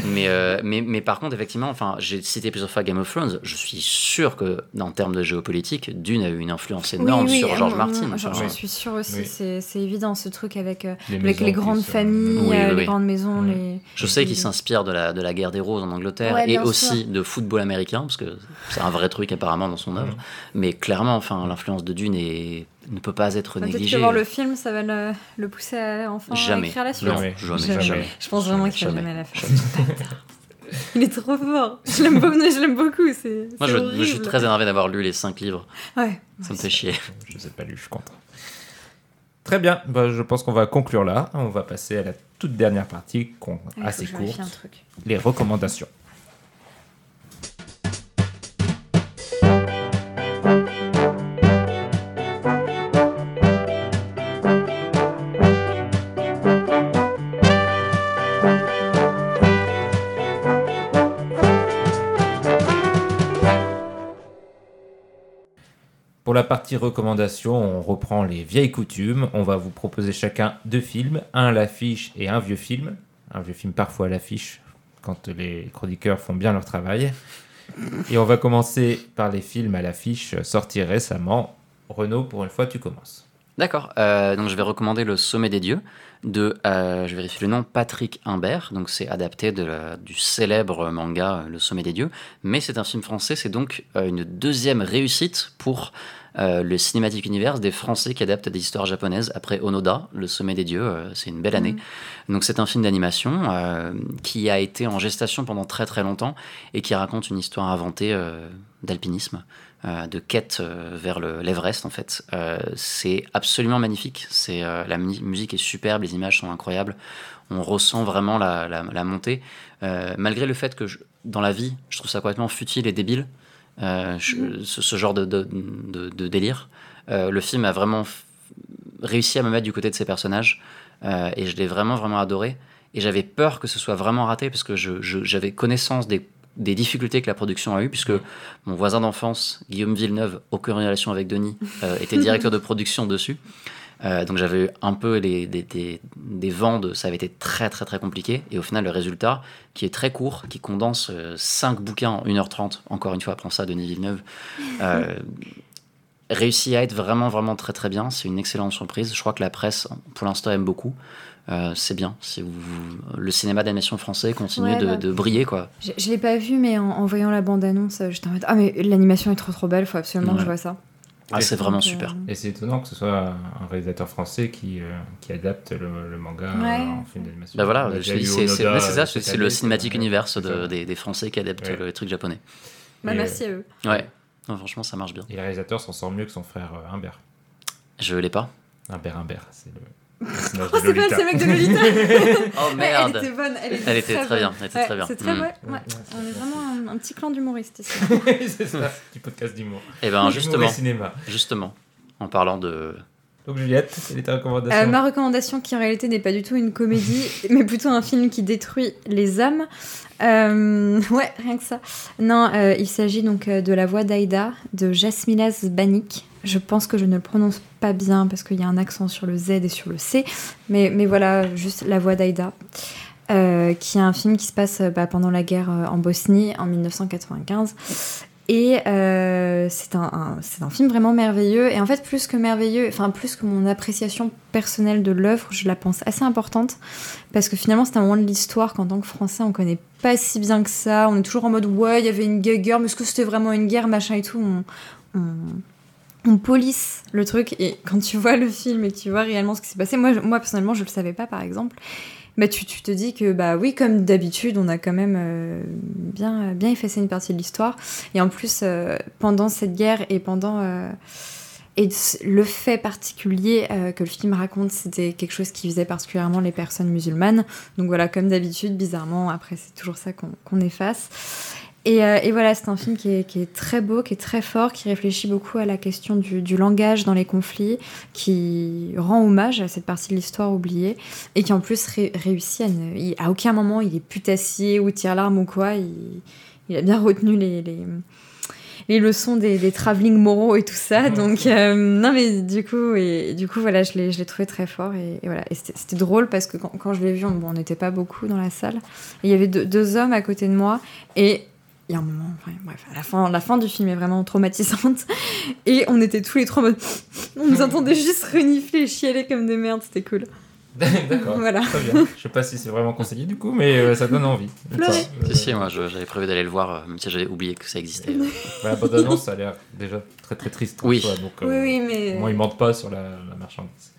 mais, euh, mais, mais par contre, effectivement, enfin, j'ai cité plusieurs fois Game of Thrones. Je suis sûr que, en termes de géopolitique, Dune a eu une influence énorme oui, sur oui, George Martin. J'en Enfin, j'en suis sûre aussi, Oui. c'est c'est évident ce truc avec, euh, Les avec maisons les grandes sont- familles, Oui, euh, oui, les oui. grandes maisons, les... Je sais qu'il s'inspire de la, de la guerre des roses en Angleterre Ouais, et aussi sûr. de football américain, parce que c'est un vrai truc apparemment dans son œuvre. Mais clairement, enfin, l'influence de Dune est- ne peut pas être Peut-être négligée. que voir le film, ça va le, le pousser à, enfin Jamais. à écrire la suite. Non, Jamais. jamais, Jamais. jamais. Je pense vraiment qu'il va Jamais. jamais la faire. Il est trop fort. Je l'aime beaucoup. Je l'aime beaucoup. C'est. Moi, je, suis très énervé d'avoir lu les cinq livres. Ouais. Ça me fait chier. Je ne sais pas lu, je suis content. Très bien, bah, je pense qu'on va conclure là. On va passer à la toute dernière partie, qu'on- assez courte, un truc. les recommandations. Pour la partie recommandation, on reprend les vieilles coutumes. On va vous proposer chacun deux films, un à l'affiche et un vieux film. Un vieux film parfois à l'affiche quand les chroniqueurs font bien leur travail. Et on va commencer par les films à l'affiche sortis récemment. Renaud, pour une fois, tu commences. D'accord. Euh, donc je vais recommander Le Sommet des Dieux de, euh, je vérifie le nom, Patrick Imbert. Donc c'est adapté de du célèbre manga Le Sommet des Dieux. Mais c'est un film français. C'est donc euh, une deuxième réussite pour euh, le cinématique univers des Français qui adaptent des histoires japonaises après Onoda, Le Sommet des Dieux. euh, c'est une belle année. Donc c'est un film d'animation euh, qui a été en gestation pendant très très longtemps et qui raconte une histoire inventée d'alpinisme, de quête vers le- l'Everest en fait. C'est absolument magnifique. C'est la mu- musique est superbe, les images sont incroyables. On ressent vraiment la, la- la montée, malgré le fait que je- dans la vie, je trouve ça complètement futile et débile. Euh, je- ce, ce genre de, de- de- de délire. Euh, le film a vraiment réussi à me mettre du côté de ces personnages. euh, et je l'ai vraiment, vraiment adoré. Et j'avais peur que ce soit vraiment raté parce que j'avais connaissance des, des difficultés que la production a eues, puisque mon voisin d'enfance, Guillaume Villeneuve, aucune relation avec Denis, euh, était directeur de production dessus. Euh, donc j'avais eu un peu les, des, des, des vents de ça avait été très très très compliqué et au final le résultat qui est très court qui condense 5 bouquins en 1h30 encore une fois prends ça Denis Villeneuve euh, [laughs] réussit à être vraiment vraiment très très bien c'est une excellente surprise je crois que la presse pour l'instant aime beaucoup Euh, c'est bien si vous, le cinéma d'animation français continue Ouais, de, bah. de briller quoi Je, je l'ai pas vu, mais en, en voyant la bande-annonce, euh, j'étais en mode Ah, mais l'animation est trop trop belle, faut absolument que je Ouais. vois ça. Ah, c'est vraiment euh, super. Et c'est étonnant que ce soit un réalisateur français qui, euh, qui adapte le, le manga Ouais. euh, en film d'animation. Bah voilà, c'est ça, c'est le cinématique de- ça. des, des Français qui adaptent Ouais. le truc japonais. Bah, merci à eux. Ouais, non, franchement, ça marche bien. Et le réalisateur s'en sort mieux que son frère Humbert. Je l'ai pas. Humbert Humbert, c'est le. Personnage Oh, c'est pas le mec de Lolita [laughs] Oh merde Elle était bonne, elle était, Elle était très bien, elle était Ouais, très bien. C'est très Mm. vrai, ouais. Ouais, On est vraiment un, un petit clan d'humoristes ici. [laughs] c'est ça, petit podcast d'humour. Et ben Humour justement, et cinéma. justement, en parlant de. Donc Juliette, quelle est ta recommandation Euh, ma recommandation qui en réalité n'est pas du tout une comédie, [laughs] mais plutôt un film qui détruit les âmes. Euh, ouais, rien que ça. Non, euh, il s'agit donc de La Voix d'Aïda de Jasmila Zbanik. Je pense que je ne le prononce pas bien parce qu'il y a un accent sur le Z et sur le C, mais, mais voilà, juste La Voix d'Aïda. euh, qui est un film qui se passe euh, bah, pendant la guerre euh, en Bosnie en 1995. Et c'est un, c'est un film vraiment merveilleux. Et en fait, plus que merveilleux, enfin plus que mon appréciation personnelle de l'œuvre, je la pense assez importante. Parce que finalement, c'est un moment de l'histoire qu'en tant que Français, on connaît pas si bien que ça. On est toujours en mode, ouais, il y avait une guerre, mais est-ce que c'était vraiment une guerre, machin et tout on, on polisse le truc. Et quand tu vois le film et que tu vois réellement ce qui s'est passé, moi, moi personnellement, je le savais pas, par exemple. Bah, tu, te dis que, bah oui, comme d'habitude, on a quand même euh, bien, bien effacé une partie de l'histoire. Et en plus, euh, pendant cette guerre et pendant. euh, et le fait particulier que le film raconte, c'était quelque chose qui faisait particulièrement les personnes musulmanes. Donc voilà, comme d'habitude, bizarrement, après, c'est toujours ça qu'on efface. Et, euh, et voilà, c'est un film qui est, qui est très beau, qui est très fort, qui réfléchit beaucoup à la question du, du langage dans les conflits, qui rend hommage à cette partie de l'histoire oubliée, et qui en plus ré- réussit à ne. il- à aucun moment il est putassier ou tire l'arme ou quoi. Il, il a bien retenu les, les, les leçons des, des travelling moraux et tout ça. Donc, euh, non, mais du coup, et, du coup voilà, je l'ai trouvé très fort. Et, et voilà. C'était drôle parce que quand, quand je l'ai vu, on bon, n'était pas beaucoup dans la salle. Il y avait deux, deux hommes à côté de moi. Et y a un moment, enfin, bref, à la fin, la fin du film est vraiment traumatisante. [laughs] Et on était tous les trois en mode. [laughs] On nous entendait juste renifler et chialer comme des merdes, c'était cool. [laughs] D'accord. Voilà. Très bien. Je sais pas si c'est vraiment conseillé du coup, mais euh, ça donne envie. Pleurer. Enfin, Si, si, moi j'avais prévu d'aller le voir, euh, même si j'avais oublié que ça existait. bah, la bande annonce, ça a l'air déjà très très triste. en Oui. soi, donc, Oui, oui, mais- moins, ils mentent pas sur la, la marchandise.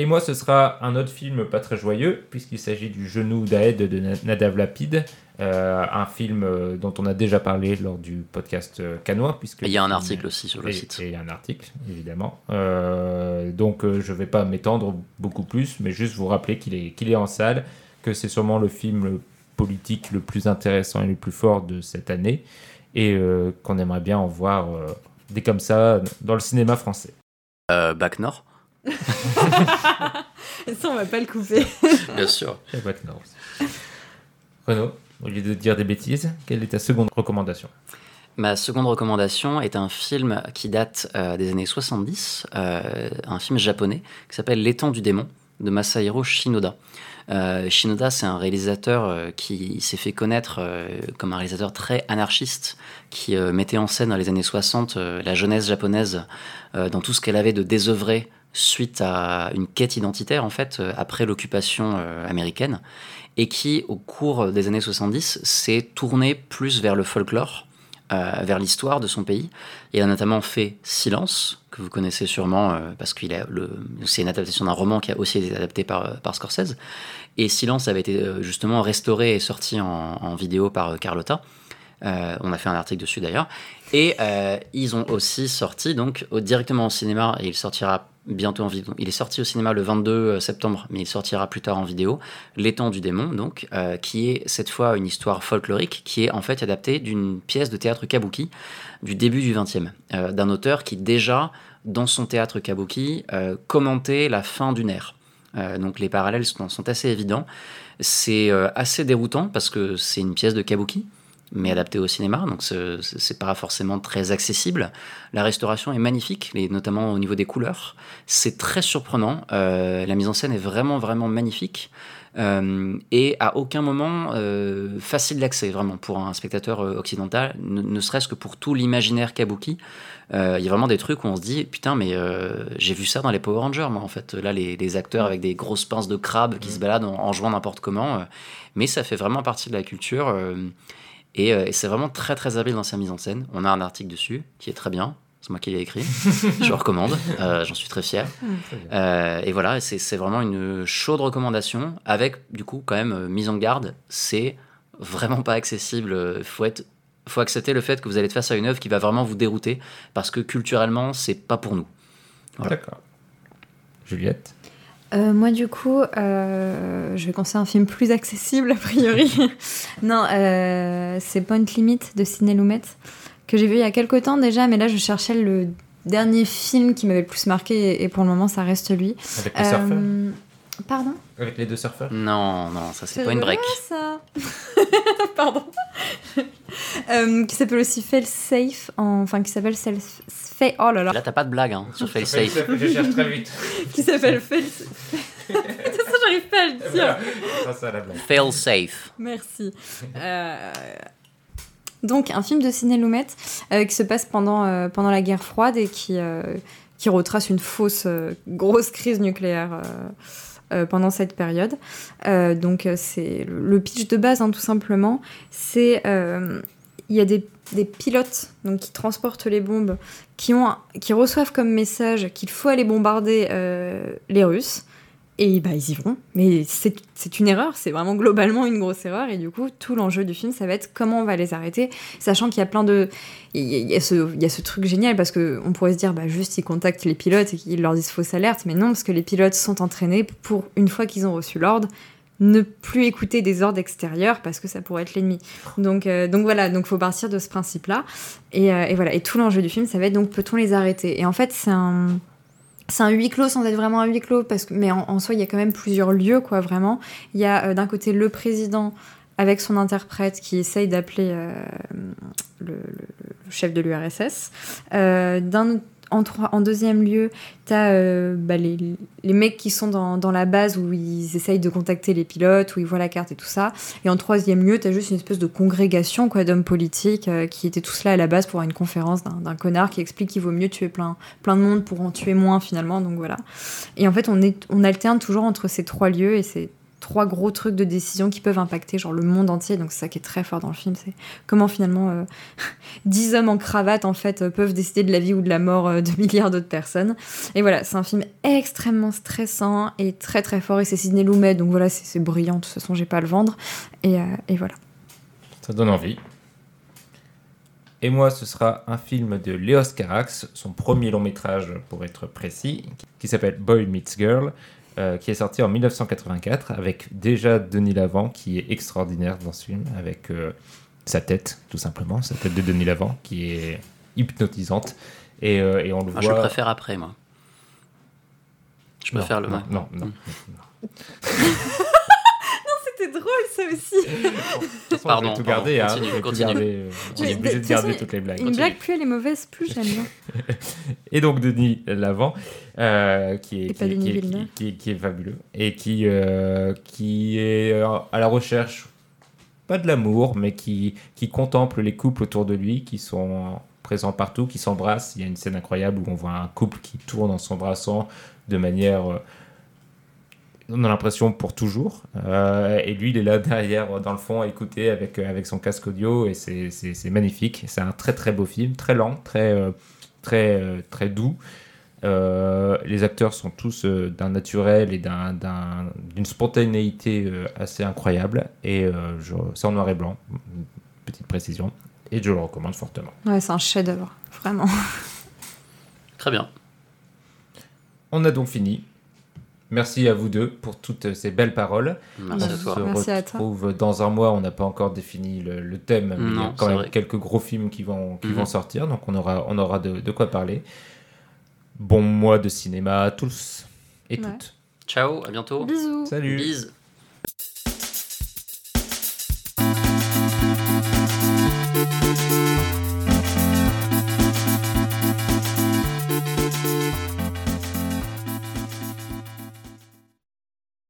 Et moi, ce sera un autre film pas très joyeux, puisqu'il s'agit du Genou d'Aed de Na- Nadav Lapid, euh, un film euh, dont on a déjà parlé lors du podcast euh, Canois. Puisque Et il y a un article aussi sur le et- site. Et il y a un article, évidemment. Euh, donc, euh, je vais pas m'étendre beaucoup plus, mais juste vous rappeler qu'il est, qu'il est en salle, que c'est sûrement le film politique le plus intéressant et le plus fort de cette année, et euh, qu'on aimerait bien en voir euh, des comme ça dans le cinéma français. Euh, Bac Nord, [laughs] Ça, on va pas le couper. bien sûr. [laughs] Et Bac Nord aussi. Renaud, au lieu de dire des bêtises, quelle est ta seconde recommandation Ma seconde recommandation est un film qui date euh, des années 70, euh, un film japonais qui s'appelle L'étang du démon de Masahiro Shinoda. Euh, Shinoda, c'est un réalisateur euh, qui s'est fait connaître comme un réalisateur très anarchiste, qui mettait en scène dans les années 60 euh, la jeunesse japonaise dans tout ce qu'elle avait de désœuvré suite à une quête identitaire, en fait, euh, après l'occupation euh, américaine, et qui, au cours des années 70, s'est tourné plus vers le folklore, euh, vers l'histoire de son pays. Il a notamment fait Silence, que vous connaissez sûrement euh, parce le, c'est une adaptation d'un roman qui a aussi été adapté par, par Scorsese. Et Silence avait été justement restauré et sorti en, en vidéo par Carlotta. On a fait un article dessus d'ailleurs. Et euh, ils ont aussi sorti donc directement au cinéma, et il sortira bientôt en vidéo. Il est sorti au cinéma le 22 septembre, mais il sortira plus tard en vidéo. L'étang du démon, donc, euh, qui est cette fois une histoire folklorique, qui est en fait adaptée d'une pièce de théâtre kabuki du début du XXe, euh, d'un auteur qui déjà dans son théâtre kabuki, euh, commenter la fin d'une ère. Euh, donc les parallèles sont, assez évidents. C'est euh, assez déroutant parce que c'est une pièce de kabuki, mais adaptée au cinéma, donc ce- ce- c'est pas forcément très accessible. La restauration est magnifique, et notamment au niveau des couleurs. C'est très surprenant. Euh, la mise en scène est vraiment, vraiment magnifique. Euh, et à aucun moment euh, facile d'accès vraiment pour un spectateur occidental, ne, ne serait-ce que pour tout l'imaginaire kabuki. Il y a vraiment des trucs où on se dit putain mais j'ai vu ça dans les Power Rangers moi en fait là les, les acteurs avec des grosses pinces de crabe qui se baladent en, en jouant n'importe comment mais ça fait vraiment partie de la culture et, euh, et c'est vraiment très très habile dans sa mise en scène on a un article dessus qui est très bien c'est moi qui l'ai écrit [laughs] je le recommande Euh, j'en suis très fier euh, et voilà, c'est vraiment une chaude recommandation avec du coup quand même mise en garde. C'est vraiment pas accessible. Faut être, faut accepter le fait que vous allez être face à une œuvre qui va vraiment vous dérouter parce que culturellement c'est pas pour nous. Voilà. D'accord. Juliette? Euh, moi, du coup, euh, je vais conseiller un film plus accessible, a priori. [laughs] non, euh, c'est Point Limit de Sidney Lumet, que j'ai vu il y a quelques temps déjà, mais là, je cherchais le dernier film qui m'avait le plus marqué, et, et pour le moment, ça reste lui. Avec les surfeurs Pardon Avec les deux surfeurs Non, non, ça c'est pas une break. ça [laughs] Pardon. [laughs] Euh, qui s'appelle aussi Fail Safe, en- enfin qui s'appelle Self... Oh là là. Là t'as pas de blague hein, sur Fail Safe. Je cherche très vite. [laughs] qui s'appelle Fail... [laughs] ça, j'arrive pas à le dire. Ça, ça, la blague. Fail Safe. Merci. Euh, Donc, un film de Sidney Lumet euh, qui se passe pendant, euh, pendant la guerre froide et qui, euh, qui retrace une fausse euh, grosse crise nucléaire euh, euh, pendant cette période. Euh, donc, c'est le, le pitch de base, hein, tout simplement. C'est. euh, Il y a des, des pilotes donc, qui transportent les bombes, qui, ont, qui reçoivent comme message qu'il faut aller bombarder euh, les Russes. Et bah, ils y vont. Mais c'est une erreur, c'est vraiment globalement une grosse erreur. Et du coup, tout l'enjeu du film, ça va être comment on va les arrêter, sachant qu'il y a plein de. Il y a, il y a ce, il y a ce truc génial parce qu'on pourrait se dire, bah, juste ils contactent les pilotes et qu'ils leur disent fausse alerte. Mais non, parce que les pilotes sont entraînés pour, une fois qu'ils ont reçu l'ordre, ne plus écouter des ordres extérieurs parce que ça pourrait être l'ennemi. Donc, euh, donc voilà, donc faut partir de ce principe-là. Et, euh, et voilà, et tout l'enjeu du film, ça va être donc peut-on les arrêter? Et en fait, c'est un c'est un huis clos sans être vraiment un huis clos, parce que, mais en, soi, il y a quand même plusieurs lieux, quoi, vraiment. Il y a euh, d'un côté le président avec son interprète qui essaye d'appeler le, le- chef de l'URSS. D'un- en, trois- en deuxième lieu, tu as les, les mecs qui sont dans, dans la base où ils essayent de contacter les pilotes, où ils voient la carte et tout ça. Et en troisième lieu, tu as juste une espèce de congrégation quoi, d'hommes politiques euh, qui étaient tous là à la base pour une conférence d'un d'un connard qui explique qu'il vaut mieux tuer plein, plein de monde pour en tuer moins finalement. Donc voilà. Et en fait, on, est, on alterne toujours entre ces trois lieux et ces trois gros trucs de décision qui peuvent impacter genre le monde entier. Donc c'est ça qui est très fort dans le film, c'est comment finalement euh, [laughs] 10 hommes en cravate en fait euh, peuvent décider de la vie ou de la mort euh, de milliards d'autres personnes. Et voilà, c'est un film extrêmement stressant et très très fort et c'est Sidney Lumet donc voilà, c'est c'est brillant. De toute façon, j'ai pas à le vendre. Et, euh, et voilà. Ça donne envie. Et moi, ce sera un film de Léos Carax, son premier long métrage pour être précis, qui s'appelle Boy Meets Girl, euh, qui est sorti en 1984 avec déjà Denis Lavant, qui est extraordinaire dans ce film, avec euh, sa tête, tout simplement, sa tête de Denis Lavant, qui est hypnotisante. Et, euh, et on le Ah, voit. Je préfère après moi. Je Non, préfère le. non, non, non. [laughs] C'était drôle ça aussi. [laughs] Façon, Pardon, on va tout pardon, garder, hein, continue, continue. garder, euh, on est obligé de garder façon, toutes les blagues. Une blague, plus elle est mauvaise, plus j'aime bien. [laughs] Et donc Denis Lavant, euh, qui, est, Et qui, pas est- Denis qui est- Villeneuve. qui est- qui est fabuleux et qui, euh, qui est euh, à la recherche, pas de l'amour, mais qui, qui contemple les couples autour de lui, qui sont présents partout, qui s'embrassent. Il y a une scène incroyable où on voit un couple qui tourne en s'embrassant de manière... euh, on a l'impression pour toujours. Euh, et lui, il est là [laughs] derrière, dans le fond, à écouter avec, avec son casque audio. Et c'est- magnifique. C'est un très très beau film, très lent, très, euh, très, euh, très doux. Euh, les acteurs sont tous euh, d'un naturel et d'un- d'un- d'une spontanéité euh, assez incroyable. Et euh, je- c'est en noir et blanc, petite précision. Et je le recommande fortement. Ouais, c'est un chef-d'œuvre, vraiment. [laughs] Très bien. On a donc fini. Merci à vous deux pour toutes ces belles paroles. Merci on à toi. se Merci à toi. retrouve dans un mois. On n'a pas encore défini le, le thème, mais il y a quand même vrai. quelques gros films qui vont, qui Mhm. vont sortir, donc on aura, on aura de, de quoi parler. Bon mois de cinéma à tous et Ouais. toutes. Ciao, à bientôt. Bisous. Salut. Bise.